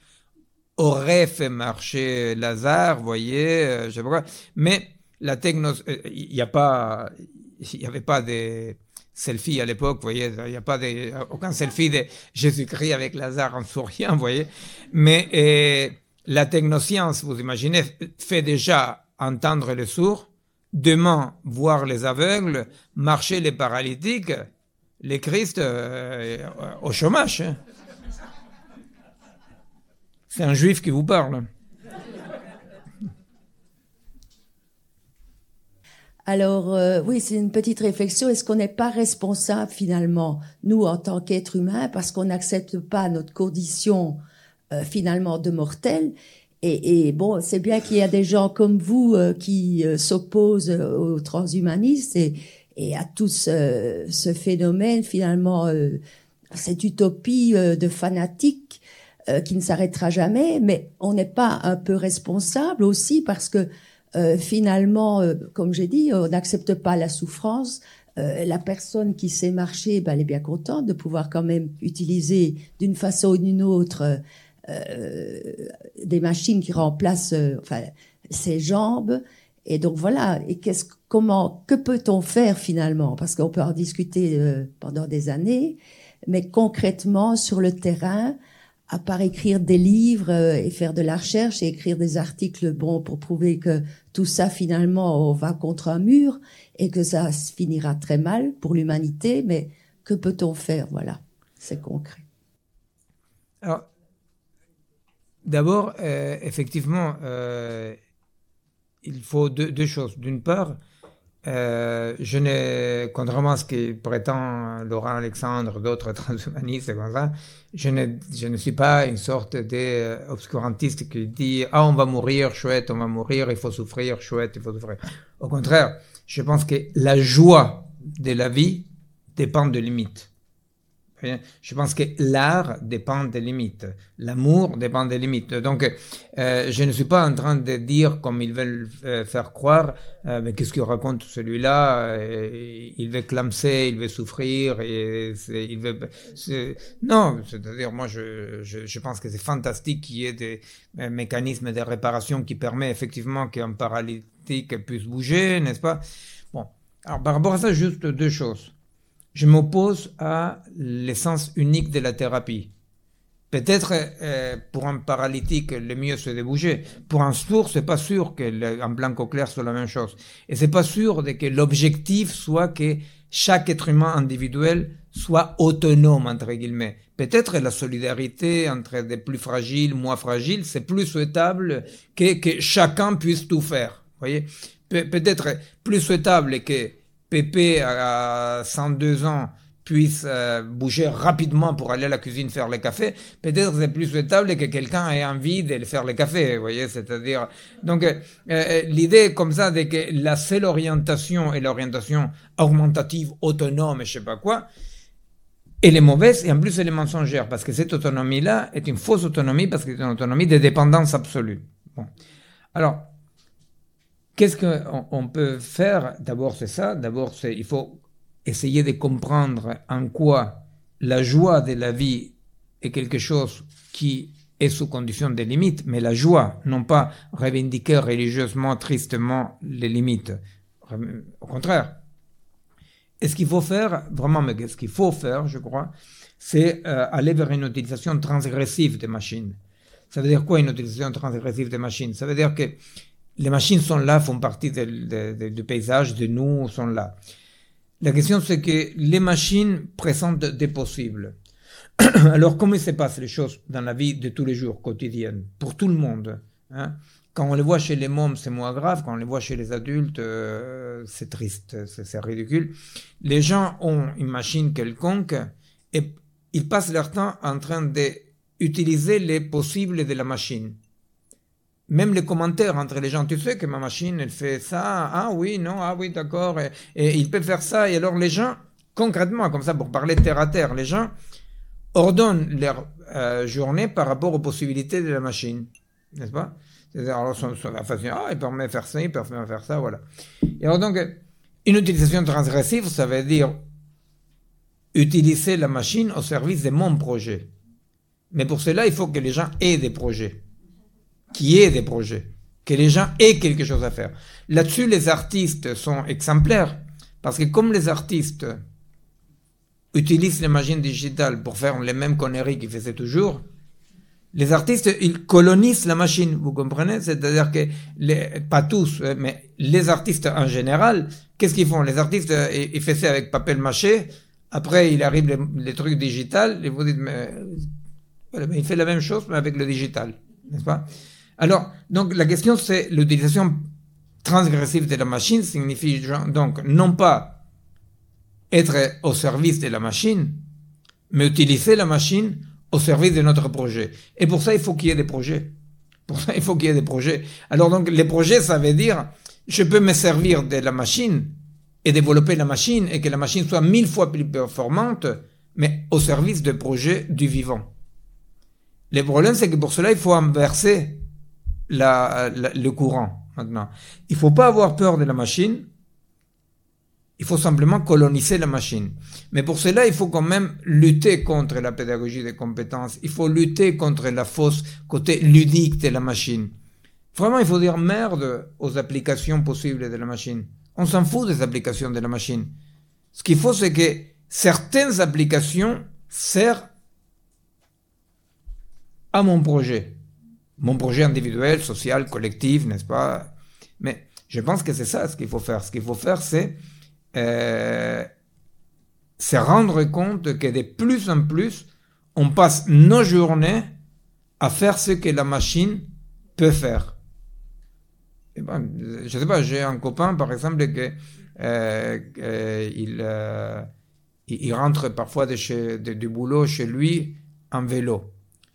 aurait fait marcher Lazare, voyez, euh, je sais pas quoi. Mais la techno, il n'y a pas, il n'y avait pas de selfies à l'époque, vous voyez, il n'y a pas de, aucun selfie de Jésus-Christ avec Lazare en souriant, vous voyez. Mais la technoscience, vous imaginez, fait déjà entendre les sourds, demain voir les aveugles, marcher les paralytiques, les Christ euh, au chômage. Hein. C'est un juif qui vous parle. Alors euh, oui, c'est une petite réflexion. Est-ce qu'on n'est pas responsable finalement, nous en tant qu'êtres humains, parce qu'on n'accepte pas notre condition euh, finalement de mortel? Et, bon, c'est bien qu'il y a des gens comme vous euh, qui s'opposent aux transhumanistes et, à tout ce, ce phénomène, finalement, cette utopie de fanatiques qui ne s'arrêtera jamais. Mais on n'est pas un peu responsable aussi parce que finalement, comme j'ai dit, on n'accepte pas la souffrance. la personne qui sait marcher, ben, elle est bien contente de pouvoir quand même utiliser d'une façon ou d'une autre euh, des machines qui remplacent euh, enfin, ses jambes. Et donc voilà. Et qu'est-ce, comment, que peut-on faire finalement? Parce qu'on peut en discuter euh, pendant des années, mais concrètement sur le terrain, à part écrire des livres et faire de la recherche et écrire des articles bon pour prouver que tout ça finalement va contre un mur et que ça finira très mal pour l'humanité, mais que peut-on faire? Voilà, c'est concret. Alors, D'abord, euh, effectivement, euh, il faut deux, choses. D'une part, euh, je n'ai, contrairement à ce que prétend Laurent Alexandre, d'autres [LAUGHS] transhumanistes comme ça, je ne, je ne suis pas une sorte d'obscurantiste qui dit Ah, on va mourir, chouette, on va mourir, il faut souffrir, chouette, il faut souffrir. Au contraire, je pense que la joie de la vie dépend de limites. Je pense que l'art dépend des limites, l'amour dépend des limites. Donc, euh, je ne suis pas en train de dire, comme ils veulent euh, faire croire, euh, mais qu'est-ce qu'il raconte celui-là Il veut clamser, il veut souffrir, et il veut. Non, c'est-à-dire, moi, je, pense que c'est fantastique qu'il y ait des mécanismes de réparation qui permettent effectivement qu'un paralytique puisse bouger, n'est-ce pas? Bon, alors par rapport à ça, juste deux choses je m'oppose à l'essence unique de la thérapie. Peut-être euh, pour un paralytique, le mieux c'est de bouger. Pour un sourd, c'est pas sûr que blanc au clair soit la même chose. Et c'est pas sûr de que l'objectif soit que chaque être humain individuel soit autonome entre guillemets. Peut-être la solidarité entre des plus fragiles, moins fragiles, c'est plus souhaitable que, que chacun puisse tout faire. Voyez, peut-être plus souhaitable que Pépé à 102 ans puisse euh, bouger rapidement pour aller à la cuisine faire le café, peut-être c'est plus souhaitable que quelqu'un ait envie de faire le café, vous voyez, c'est-à-dire, donc euh, euh, l'idée comme ça de que la seule orientation est l'orientation augmentative, autonome, je sais pas quoi, elle est mauvaise et en plus elle est mensongère parce que cette autonomie-là est une fausse autonomie parce que c'est une autonomie de dépendance absolue. Bon. Alors, Qu'est-ce qu'on peut faire? D'abord, c'est ça. D'abord, il faut essayer de comprendre en quoi la joie de la vie est quelque chose qui est sous condition de limites, mais la joie, non pas revendiquer religieusement, tristement les limites. Au contraire. Et ce qu'il faut faire, vraiment, mais ce qu'il faut faire, je crois, c'est euh, aller vers une utilisation transgressive des machines. Ça veut dire quoi une utilisation transgressive des machines? Ça veut dire que les machines sont là, font partie du paysage, de nous, sont là. La question, c'est que les machines présentent des possibles. [CLEARS THROAT] Alors, comment se passent les choses dans la vie de tous les jours, quotidienne, pour tout le monde hein? Quand on les voit chez les mômes, c'est moins grave. Quand on les voit chez les adultes, euh, c'est triste, c'est ridicule. Les gens ont une machine quelconque et ils passent leur temps en train d'utiliser les possibles de la machine même les commentaires entre les gens, tu sais que ma machine, elle fait ça, ah oui, non, ah oui, d'accord, et, il peut faire ça, et alors les gens, concrètement, comme ça, pour parler terre à terre, les gens ordonnent leur euh, journée par rapport aux possibilités de la machine, n'est-ce pas? Alors, son, ah, il permet de faire ça, il permet de faire ça, voilà. Et alors donc, une utilisation transgressive, ça veut dire utiliser la machine au service de mon projet. Mais pour cela, il faut que les gens aient des projets qui ait des projets, que les gens aient quelque chose à faire. Là-dessus, les artistes sont exemplaires, parce que comme les artistes utilisent les machines digitales pour faire les mêmes conneries qu'ils faisaient toujours, les artistes, ils colonisent la machine, vous comprenez? C'est-à-dire que, pas tous, euh, mais les artistes en général, qu'est-ce qu'ils font? Les artistes, euh, ils, ça avec papier mâché, après il arrive les, trucs digital, et vous dites, mais, il fait la même chose, mais avec le digital, n'est-ce pas? Alors, donc la question c'est l'utilisation transgressive de la machine signifie donc non pas être au service de la machine, mais utiliser la machine au service de notre projet. Et pour ça, il faut qu'il y ait des projets. Pour ça, il faut qu'il y ait des projets. Alors donc, les projets, ça veut dire, je peux me servir de la machine et développer la machine et que la machine soit mille fois plus performante, mais au service du projet du vivant. Le problème, c'est que pour cela, il faut inverser le courant maintenant. Il faut pas avoir peur de la machine. Il faut simplement coloniser la machine. Mais pour cela, il faut quand même lutter contre la pédagogie des compétences. Il faut lutter contre la fausse côté ludique de la machine. Vraiment, il faut dire merde aux applications possibles de la machine. On s'en fout des applications de la machine. Ce qu'il faut, c'est que certaines applications servent à mon projet mon projet individuel, social, collectif, n'est-ce pas? Mais je pense que c'est ça ce qu'il faut faire. Ce qu'il faut faire, c'est euh, se rendre compte que de plus en plus, on passe nos journées à faire ce que la machine peut faire. Et ben, je sais pas, j'ai un copain, par exemple, que euh, euh, il, il rentre parfois de chez, du boulot chez lui en vélo.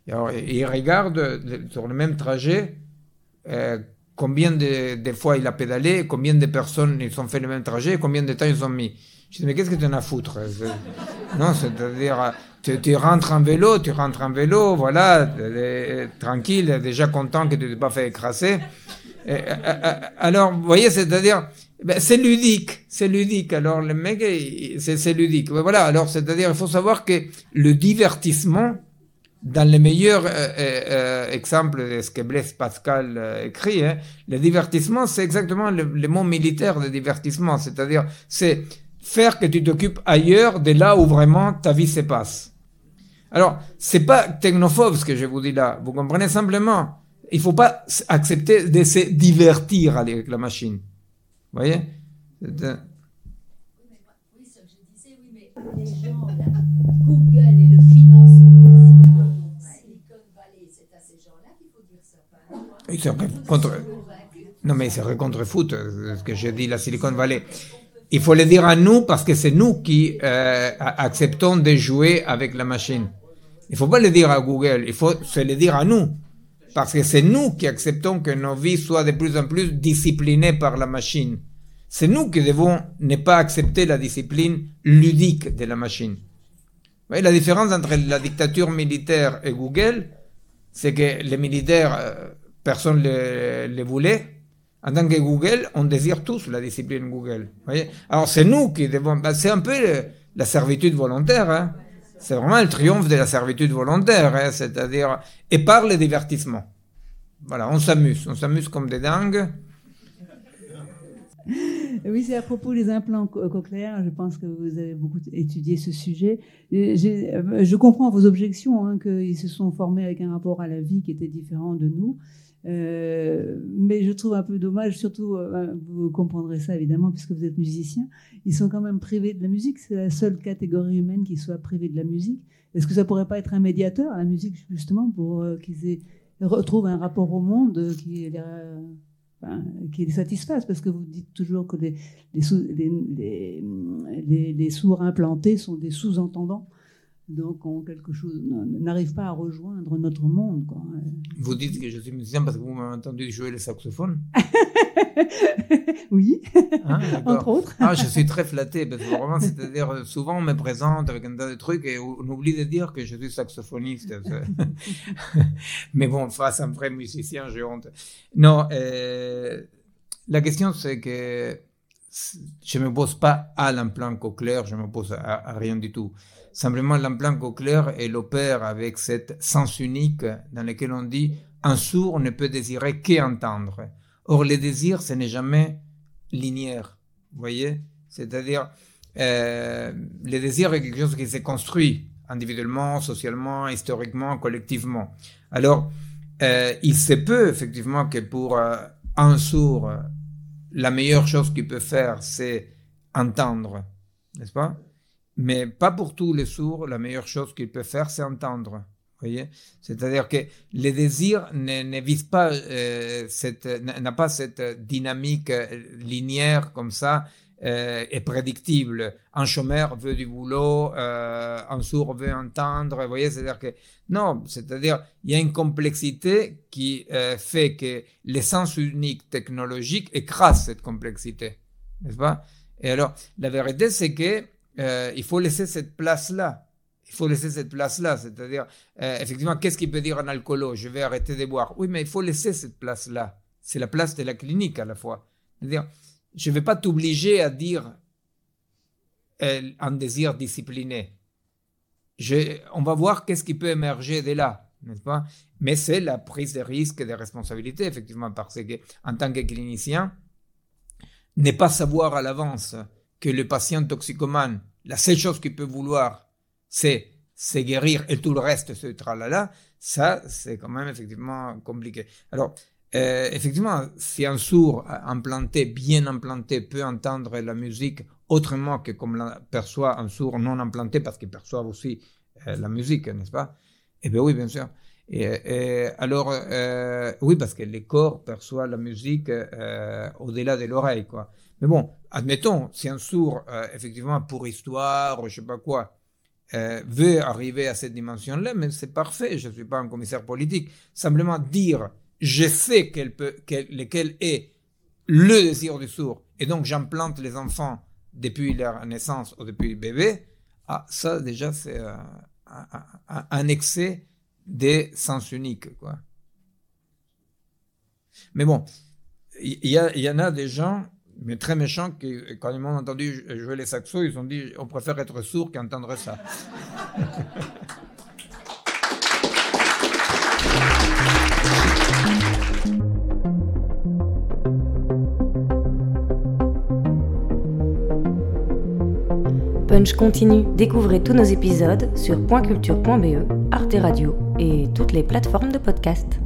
Alors, il regarde sur le même trajet euh, combien de, de, fois il a pédalé, combien de personnes ils ont fait le même trajet, combien de temps ils ont mis. Je dis, mais qu'est-ce que tu en as à foutre [LAUGHS] Non, c'est-à-dire, tu, tu, rentres en vélo, tu rentres en vélo, voilà, tranquille, déjà content que tu t'es pas fait écraser. Alors, vous voyez, c'est-à-dire, ben, c'est ludique, c'est ludique. Alors, le mec, c'est ludique. Voilà, alors, c'est-à-dire, il faut savoir que le divertissement, dans les meilleurs euh, euh, euh, exemples de ce que Blaise Pascal écrit, hein, le divertissement, c'est exactement le, mot militaire de divertissement, c'est-à-dire c'est faire que tu t'occupes ailleurs de là où vraiment ta vie se passe. Alors, c'est pas technophobe ce que je vous dis là, vous comprenez? Simplement. Il faut pas accepter de se divertir avec la machine. Vous voyez? Google et le contre... Non, mais c'est contre-foot, ce que j'ai dit, la Silicon Valley. Il faut le dire à nous parce que c'est nous qui euh, acceptons de jouer avec la machine. Il ne faut pas le dire à Google, il faut se le dire à nous. Parce que c'est nous qui acceptons que nos vies soient de plus en plus disciplinées par la machine. C'est nous qui devons ne pas accepter la discipline ludique de la machine. Vous voyez la différence entre la dictature militaire et Google, c'est que les militaires euh, personne ne les, voulait. En tant que Google, on désire tous la discipline Google. Voyez Alors c'est nous qui devons... Ben, c'est un peu la servitude volontaire. Hein. C'est vraiment le triomphe de la servitude volontaire. Hein. C'est-à-dire... Et par le divertissement. Voilà, on s'amuse. On s'amuse comme des dingues. Oui, c'est à propos des implants cochléaires. Je pense que vous avez beaucoup étudié ce sujet. Euh, je comprends vos objections, hein, qu'ils se sont formés avec un rapport à la vie qui était différent de nous. Euh, mais je trouve un peu dommage, surtout, euh, vous comprendrez ça évidemment, puisque vous êtes musicien, ils sont quand même privés de la musique. C'est la seule catégorie humaine qui soit privée de la musique. Est-ce que ça pourrait pas être un médiateur à la musique, justement, pour qu'ils retrouvent un rapport au monde qui est qui les satisfasse, parce que vous dites toujours que les sourds implantés sont des sous-entendants donc on, quelque chose n'arrive pas à rejoindre notre monde. Quoi. Vous dites que je suis musicien parce que vous m'avez entendu jouer le saxophone [LAUGHS] Oui, hein, entre autres. Ah, je suis très flatté parce que vraiment, c'est-à-dire souvent on me présente avec un tas de trucs et on oublie de dire que je suis saxophoniste. [LAUGHS] Mais bon, face à un vrai musicien, j'ai honte. Non, euh, la question c'est que je ne me pose pas à l'implant cochléaire, je me pose à rien du tout. Simplement, l'implant cochléaire, elle opère avec cette sens unique dans lequel on dit un sourd ne peut désirer qu'entendre. Or, le désir, ce n'est jamais linéaire. Vous voyez? C'est-à-dire, euh, le désir est quelque chose qui se construit individuellement, socialement, historiquement, collectivement. Alors, euh, il se peut effectivement que pour euh, un sourd, la meilleure chose qu'il peut faire, c'est entendre, n'est-ce pas? Mais pas pour tous les sourds, la meilleure chose qu'il peut faire, c'est entendre. Voyez? C'est-à-dire que le désir ne, vise pas, euh, n'a pas cette dynamique euh, linéaire comme ça euh, et prédictible. Un chômeur veut du boulot, un sourd veut entendre. Vous voyez? C'est-à-dire que non, c'est-à-dire il y a une complexité qui fait que l'essence unique technologique écrase cette complexité, n'est-ce pas? Et alors la vérité c'est que euh, il faut laisser cette place-là. Il faut laisser cette place-là. C'est-à-dire, euh, effectivement, qu'est-ce qu'il peut dire un alcoolo? Je vais arrêter de boire. Oui, mais il faut laisser cette place-là. C'est la place de la clinique à la fois. C'est-à-dire, je ne vais pas t'obliger à dire euh, un désir discipliné. On va voir qu'est-ce qui peut émerger de là, n'est-ce pas? Mais c'est la prise de risque et de responsabilité, effectivement, parce que en tant que clinicien, ne pas savoir à l'avance que le patient toxicomane, la seule chose qu'il peut vouloir, c'est se guérir et tout le reste, ce tralala, ça, c'est quand même effectivement compliqué. Alors, euh, effectivement, si un sourd implanté, bien implanté, peut entendre la musique autrement que comme perçoit un sourd non implanté, parce qu'il perçoit aussi euh, la musique, n'est-ce pas? Eh bien oui, bien sûr. Alors, euh, oui, parce que le corps perçoit la musique au-delà de l'oreille, quoi. Mais bon, admettons, si un sourd, euh, effectivement, pour histoire, je sais pas quoi, euh, veut arriver à cette dimension-là, mais c'est parfait, je ne suis pas un commissaire politique. Simplement dire, je sais quel, est le désir du sourd, et donc j'implante les enfants depuis leur naissance ou depuis le bébé, ah, ça déjà c'est euh, un, excès des sens uniques. Quoi. Mais bon, il y, en a des gens mais très méchants qui, quand ils m'ont entendu jouer les saxos, ils ont dit on préfère être sourd qu'entendre ça. [LAUGHS] Punch continue. Découvrez tous nos épisodes sur pointculture.be, Arte Radio et toutes les plateformes de podcast.